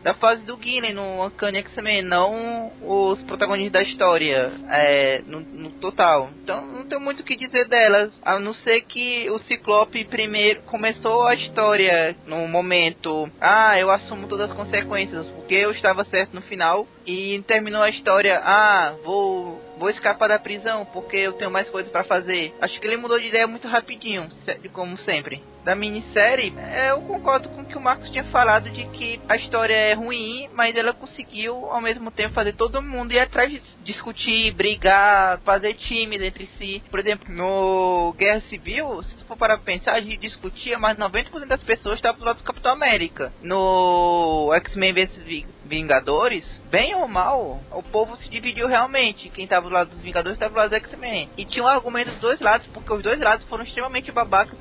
da fase do Gillen no Uncanny X-Men, não os protagonistas da história é, no, no total. Então não tenho muito o que dizer delas, a não ser que o Ciclope primeiro começou a história no momento, ah, eu assumo todas as consequências, porque eu estava certo no final, e terminou a história, ah, vou vou escapar da prisão porque eu tenho mais coisas para fazer. Acho que ele mudou de ideia muito rapidinho, como sempre. Da minissérie, é, eu concordo com o que o Marcos tinha falado de que a história é ruim, mas ela conseguiu ao mesmo tempo fazer todo mundo ir atrás de discutir, brigar, fazer time entre si. Por exemplo, no Guerra Civil, se tu for para pensar, a gente discutia, mas 90% das pessoas estavam do lado do Capitão América. No X-Men vs Vingadores, bem ou mal, o povo se dividiu realmente. Quem estava do lado dos Vingadores estava do lado do X-Men. E tinha um argumento dos dois lados, porque os dois lados foram extremamente babacas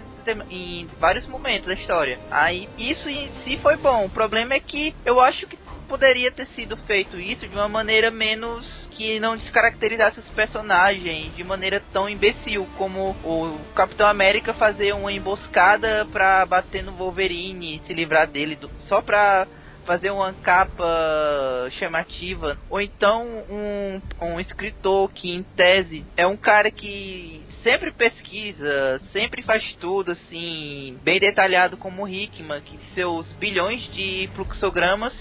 em vários momentos da história. Aí isso em si foi bom. O problema é que eu acho que poderia ter sido feito isso de uma maneira menos que não descaracterizasse os personagens de maneira tão imbecil como o Capitão América fazer uma emboscada para bater no Wolverine, se livrar dele do, só pra fazer uma capa chamativa, ou então um, um escritor que em tese é um cara que sempre pesquisa, sempre faz tudo assim, bem detalhado como o Hickman, que seus bilhões de fluxogramas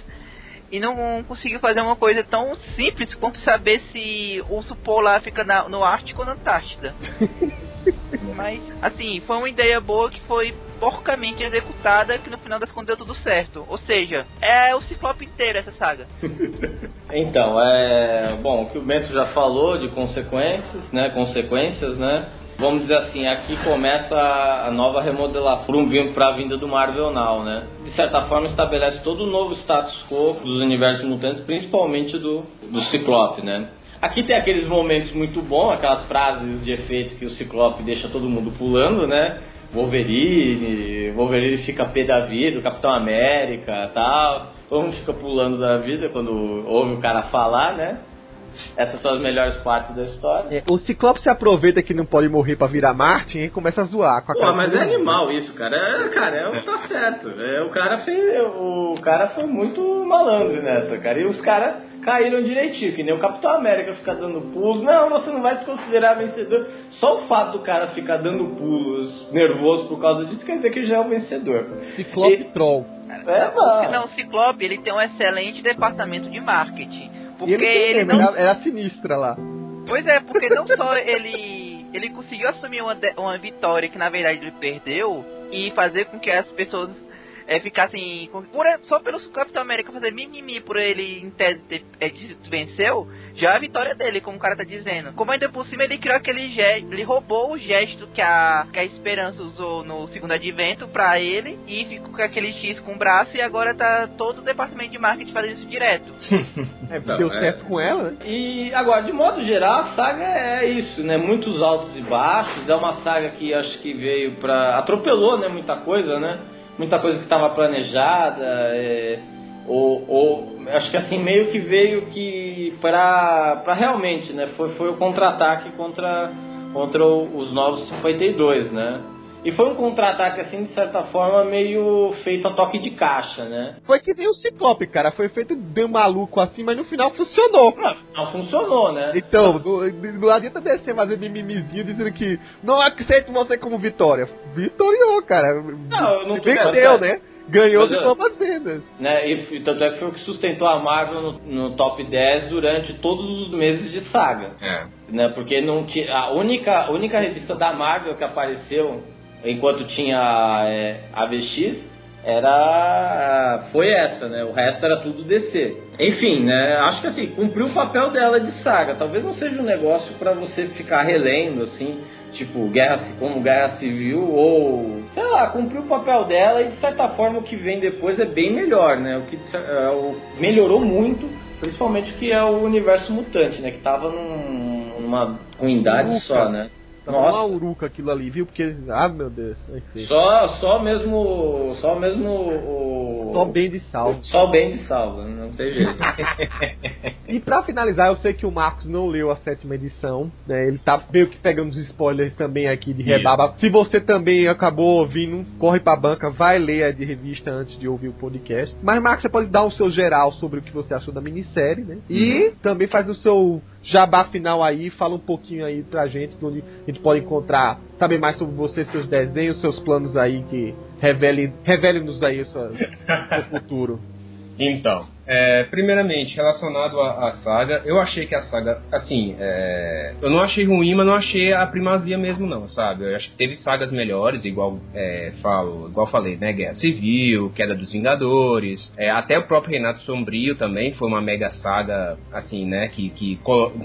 e não conseguiu fazer uma coisa tão simples quanto saber se o urso polar fica na, no Ártico ou na Antártida. Mas, assim, foi uma ideia boa que foi porcamente executada que no final das contas deu tudo certo. Ou seja, é o Ciclope inteiro essa saga. então, é. Bom, o que o Bento já falou de consequências, né? Consequências, né? Vamos dizer assim, aqui começa a nova remodelação para a vinda do Marvel Now, né? De certa forma estabelece todo o novo status quo dos universos mutantes, principalmente do, do Ciclope, né? Aqui tem aqueles momentos muito bons, aquelas frases de efeito que o Ciclope deixa todo mundo pulando, né? Wolverine, Wolverine fica pé da vida, o Capitão América tal. Todo mundo fica pulando da vida quando ouve o cara falar, né? Essas são as melhores partes da história. É, o Ciclope se aproveita que não pode morrer pra virar Martin e começa a zoar com a Pô, cara. mas é animal isso, cara. É, cara, é, tá certo. É, o, cara fez, o cara foi muito malandro nessa, cara. E os caras caíram direitinho, que nem o Capitão América ficar dando pulos. Não, você não vai se considerar vencedor. Só o fato do cara ficar dando pulos nervoso por causa disso quer dizer que já é o vencedor. Ciclope e... Troll. É, mano. Não, o Ciclope ele tem um excelente departamento de marketing. Porque ele, ele não. era, era sinistra lá. Pois é, porque não só ele. Ele conseguiu assumir uma, uma vitória que na verdade ele perdeu e fazer com que as pessoas é, ficassem. com- Por, só pelo Capitão América fazer mimimi por ele em tese ter, é, venceu, já é a vitória dele, como o cara tá dizendo. Como ainda por cima ele criou aquele gesto, ele roubou o gesto que a, que a Esperança usou no segundo advento pra ele e ficou com aquele X com o braço e agora tá todo o departamento de marketing fazendo isso direto. É, Não, deu é. certo com ela, né? E agora, de modo geral, a saga é isso, né? Muitos altos e baixos. É uma saga que acho que veio pra. atropelou, né? Muita coisa, né? Muita coisa que estava planejada. é, Ou, ou acho que assim meio que veio que pra realmente, né? Foi, foi o contra-ataque contra, contra os novos 52, né? E foi um contra-ataque assim de certa forma meio feito a toque de caixa, né? Foi que nem o Ciclope, cara. Foi feito bem maluco assim, mas no final funcionou. Não, não funcionou, né? Então, não, não adianta descer fazer mimimizinho dizendo que não aceito você como vitória. Vitoriou, cara. Não, eu não tô Venceu, certo. né? Ganhou de novas vendas. né? E, e tanto é que foi o que sustentou a Marvel no, no top 10 durante todos os meses de saga, É. né? Porque não tinha a única a única revista da Marvel que apareceu enquanto tinha é, a VX era foi essa, né? O resto era tudo DC. Enfim, né? Acho que assim cumpriu o papel dela de saga. Talvez não seja um negócio pra você ficar relendo assim. Tipo, guerra, como guerra civil, ou sei lá, cumpriu o papel dela e de certa forma o que vem depois é bem melhor, né? O que é, o- melhorou muito, principalmente o que é o universo mutante, né? Que tava num- numa ruindade só, né? Tava uma Nossa, uruca aquilo ali, viu? Porque, ah, meu Deus. Enfim. só, só mesmo. Só mesmo o. Só bem de salvo. Só bem de salva, não tem jeito. E pra finalizar, eu sei que o Marcos não leu a sétima edição, né? Ele tá meio que pegando os spoilers também aqui de Isso. rebaba. Se você também acabou ouvindo, corre pra banca, vai ler a de revista antes de ouvir o podcast. Mas, Marcos, você pode dar o seu geral sobre o que você achou da minissérie, né? E também faz o seu jabá final aí, fala um pouquinho aí pra gente, onde a gente pode encontrar, saber mais sobre você, seus desenhos, seus planos aí, que revele, revele-nos aí o seu futuro. Então, é, primeiramente, relacionado à, à, saga, eu achei que a saga, assim, é, eu não achei ruim, mas não achei a primazia mesmo, não, sabe? Eu acho que teve sagas melhores, igual é, falo, igual falei, né? Guerra Civil, Queda dos Vingadores, é, até o próprio Renato Sombrio também foi uma mega saga, assim, né? Que, que,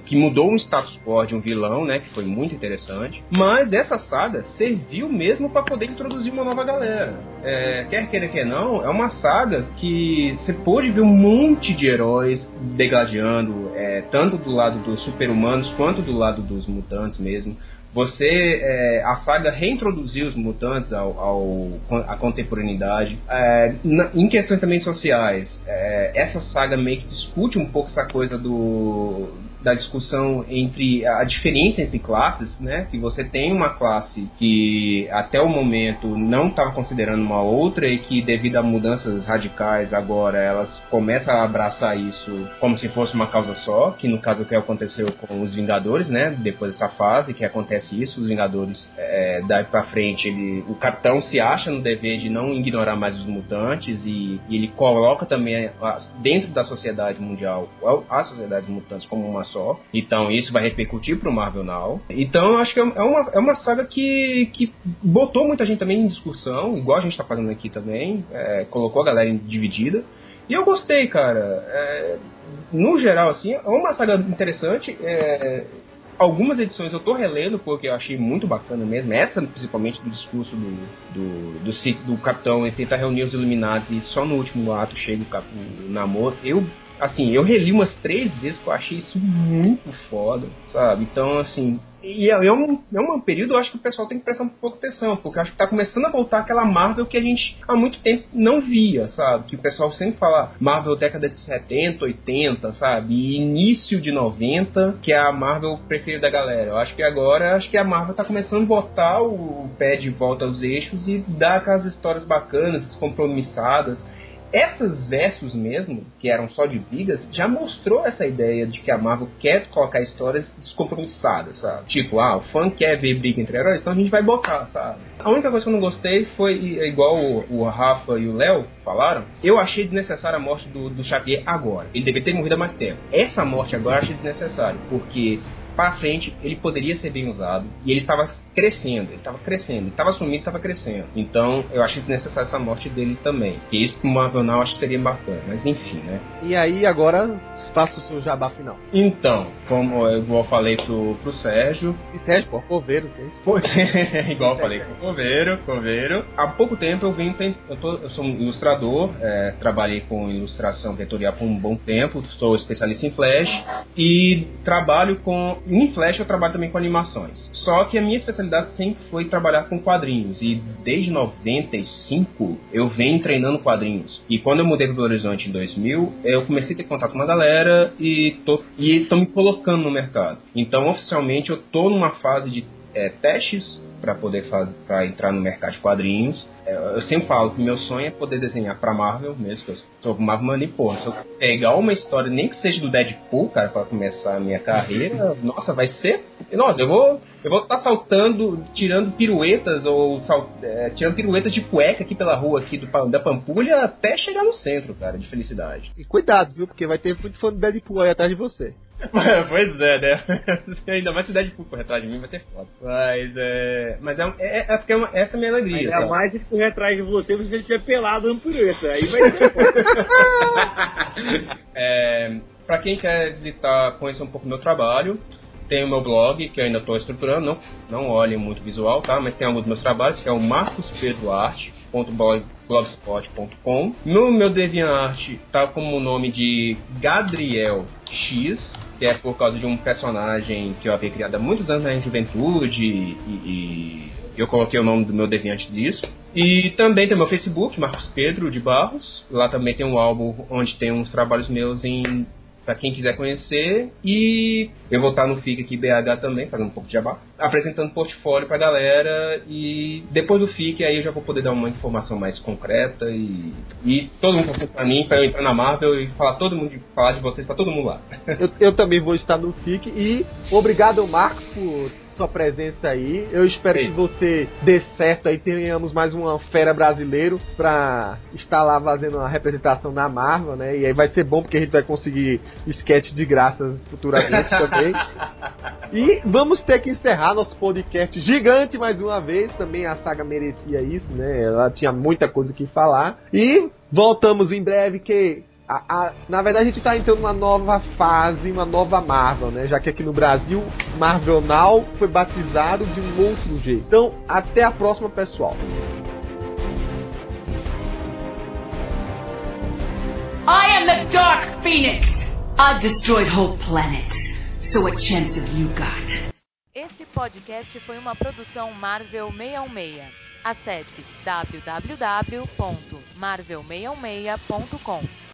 que mudou o status quo de um vilão, né? Que foi muito interessante. Mas essa saga serviu mesmo para poder introduzir uma nova galera. É, quer queira, quer não, é uma saga que você pôde ver um monte de heróis degladiando, é, tanto do lado dos super-humanos quanto do lado dos mutantes mesmo. Você, é, a saga reintroduziu os mutantes ao, ao à contemporaneidade. É, na, em questões também sociais, é, essa saga meio que discute um pouco essa coisa do, da discussão entre a diferença entre classes, né? Que você tem uma classe que até o momento não estava considerando uma outra e que devido a mudanças radicais agora elas começam a abraçar isso como se fosse uma causa só, que no caso é o que aconteceu com os Vingadores, né? Depois dessa fase que acontece isso, os Vingadores é, daí para frente ele, o Capitão se acha no dever de não ignorar mais os mutantes e, e ele coloca também dentro da sociedade mundial a sociedade mutantes como uma só. Então isso vai repercutir pro Marvel Now. Então eu acho que é uma, é uma saga que, que botou muita gente também em discussão, igual a gente tá fazendo aqui também, é, colocou a galera dividida. E eu gostei, cara. É, no geral, assim, é uma saga interessante. É, algumas edições eu tô relendo porque eu achei muito bacana mesmo. Essa, principalmente, do discurso do, do, do, do capitão e tentar reunir os iluminados e só no último ato chega o, o namoro. Eu assim, eu reli umas três vezes que eu achei isso muito foda, sabe? Então, assim, e é, é, um, é um período eu acho que o pessoal tem que prestar um pouco atenção, porque acho que tá começando a voltar aquela Marvel que a gente há muito tempo não via, sabe? Que o pessoal sempre fala Marvel década de 70, 80, sabe? E início de 90, que é a Marvel preferida da galera. Eu acho que agora, acho que a Marvel tá começando a botar o pé de volta aos eixos e dar aquelas histórias bacanas, descompromissadas essas versos mesmo, que eram só de brigas, já mostrou essa ideia de que a Marvel quer colocar histórias descompromissadas, sabe? Tipo, ah, o fã quer ver briga entre heróis, então a gente vai botar, sabe? A única coisa que eu não gostei foi, igual o, Rafa e o Léo falaram, eu achei desnecessária a morte do, do Xavier agora. Ele deveria ter morrido há mais tempo. Essa morte agora eu achei desnecessária, porque para frente ele poderia ser bem usado e ele estava crescendo, ele estava crescendo, ele estava sumindo, estava crescendo. Então eu acho desnecessária essa morte dele também. Que isso pro Marvel não acho que seria bacana, mas enfim, né? E aí agora faça o seu jabá final. Então, como eu igual falei pro, pro Sérgio. E Sérgio, pô, Coveiro, que é isso? igual eu falei Coveiro, Coveiro. Há pouco tempo eu vim, eu, tô, eu sou um ilustrador, é, trabalhei com ilustração vetorial por um bom tempo, sou especialista em Flash e trabalho com em Flash eu trabalho também com animações. Só que a minha especialidade sempre foi trabalhar com quadrinhos. E desde 95 eu venho treinando quadrinhos. E quando eu mudei para o Horizonte em 2000, eu comecei a ter contato com uma galera e tô, e tô me colocando no mercado. Então oficialmente eu tô numa fase de é, testes para poder para entrar no mercado de quadrinhos. É, eu sempre falo que meu sonho é poder desenhar para Marvel mesmo, que eu sou Marvel Money, porra, se eu pegar uma história nem que seja do Deadpool, cara, para começar a minha carreira, nossa, vai ser, nossa, eu vou eu vou estar saltando, tirando piruetas ou sal, é, tirando piruetas de cueca aqui pela rua aqui do, da Pampulha até chegar no centro, cara, de felicidade. E cuidado, viu? Porque vai ter muito fã do Deadpool aí atrás de você. pois é, né? Ainda mais se Deadpool correr atrás de mim vai ser foda. Mas é. Mas é, é, é é uma, essa é a minha alegria. Ainda sabe? mais se correr atrás de você se você estiver pelado no pirueta. Aí vai ser é, Pra quem quer visitar, conhecer um pouco do meu trabalho, tem o meu blog, que ainda estou estruturando, não, não olhem muito visual, tá? Mas tem alguns dos meus trabalhos, que é o marcospedroarte.blogspot.com. No meu DeviantArt tá como o nome de Gabriel X, que é por causa de um personagem que eu havia criado há muitos anos na juventude e, e eu coloquei o nome do meu deviante disso. E também tem meu Facebook, Marcos Pedro de Barros. Lá também tem um álbum onde tem uns trabalhos meus em para quem quiser conhecer. E eu vou estar no FIC aqui BH também, fazendo um pouco de jabá, apresentando portfólio pra galera. E depois do FIC, aí eu já vou poder dar uma informação mais concreta e, e todo mundo for pra mim, pra eu entrar na Marvel e falar todo mundo, falar de vocês pra todo mundo lá. Eu, eu também vou estar no FIC e obrigado, Marcos, por sua presença aí. Eu espero Sim. que você dê certo aí, tenhamos mais uma fera brasileiro pra estar lá fazendo uma representação na Marvel, né? E aí vai ser bom porque a gente vai conseguir sketch de graças futuramente também. E vamos ter que encerrar nosso podcast gigante mais uma vez. Também a saga merecia isso, né? Ela tinha muita coisa que falar. E voltamos em breve que a- a- na verdade, a gente tá entrando numa nova fase, uma nova Marvel, né? Já que aqui no Brasil, Marvel Now foi batizado de um outro jeito. Então, até a próxima, pessoal. I am the Dark Phoenix! I've destroyed whole planets. So what chance have you got? Esse podcast foi uma produção Marvel 616. Acesse www.marvel616.com.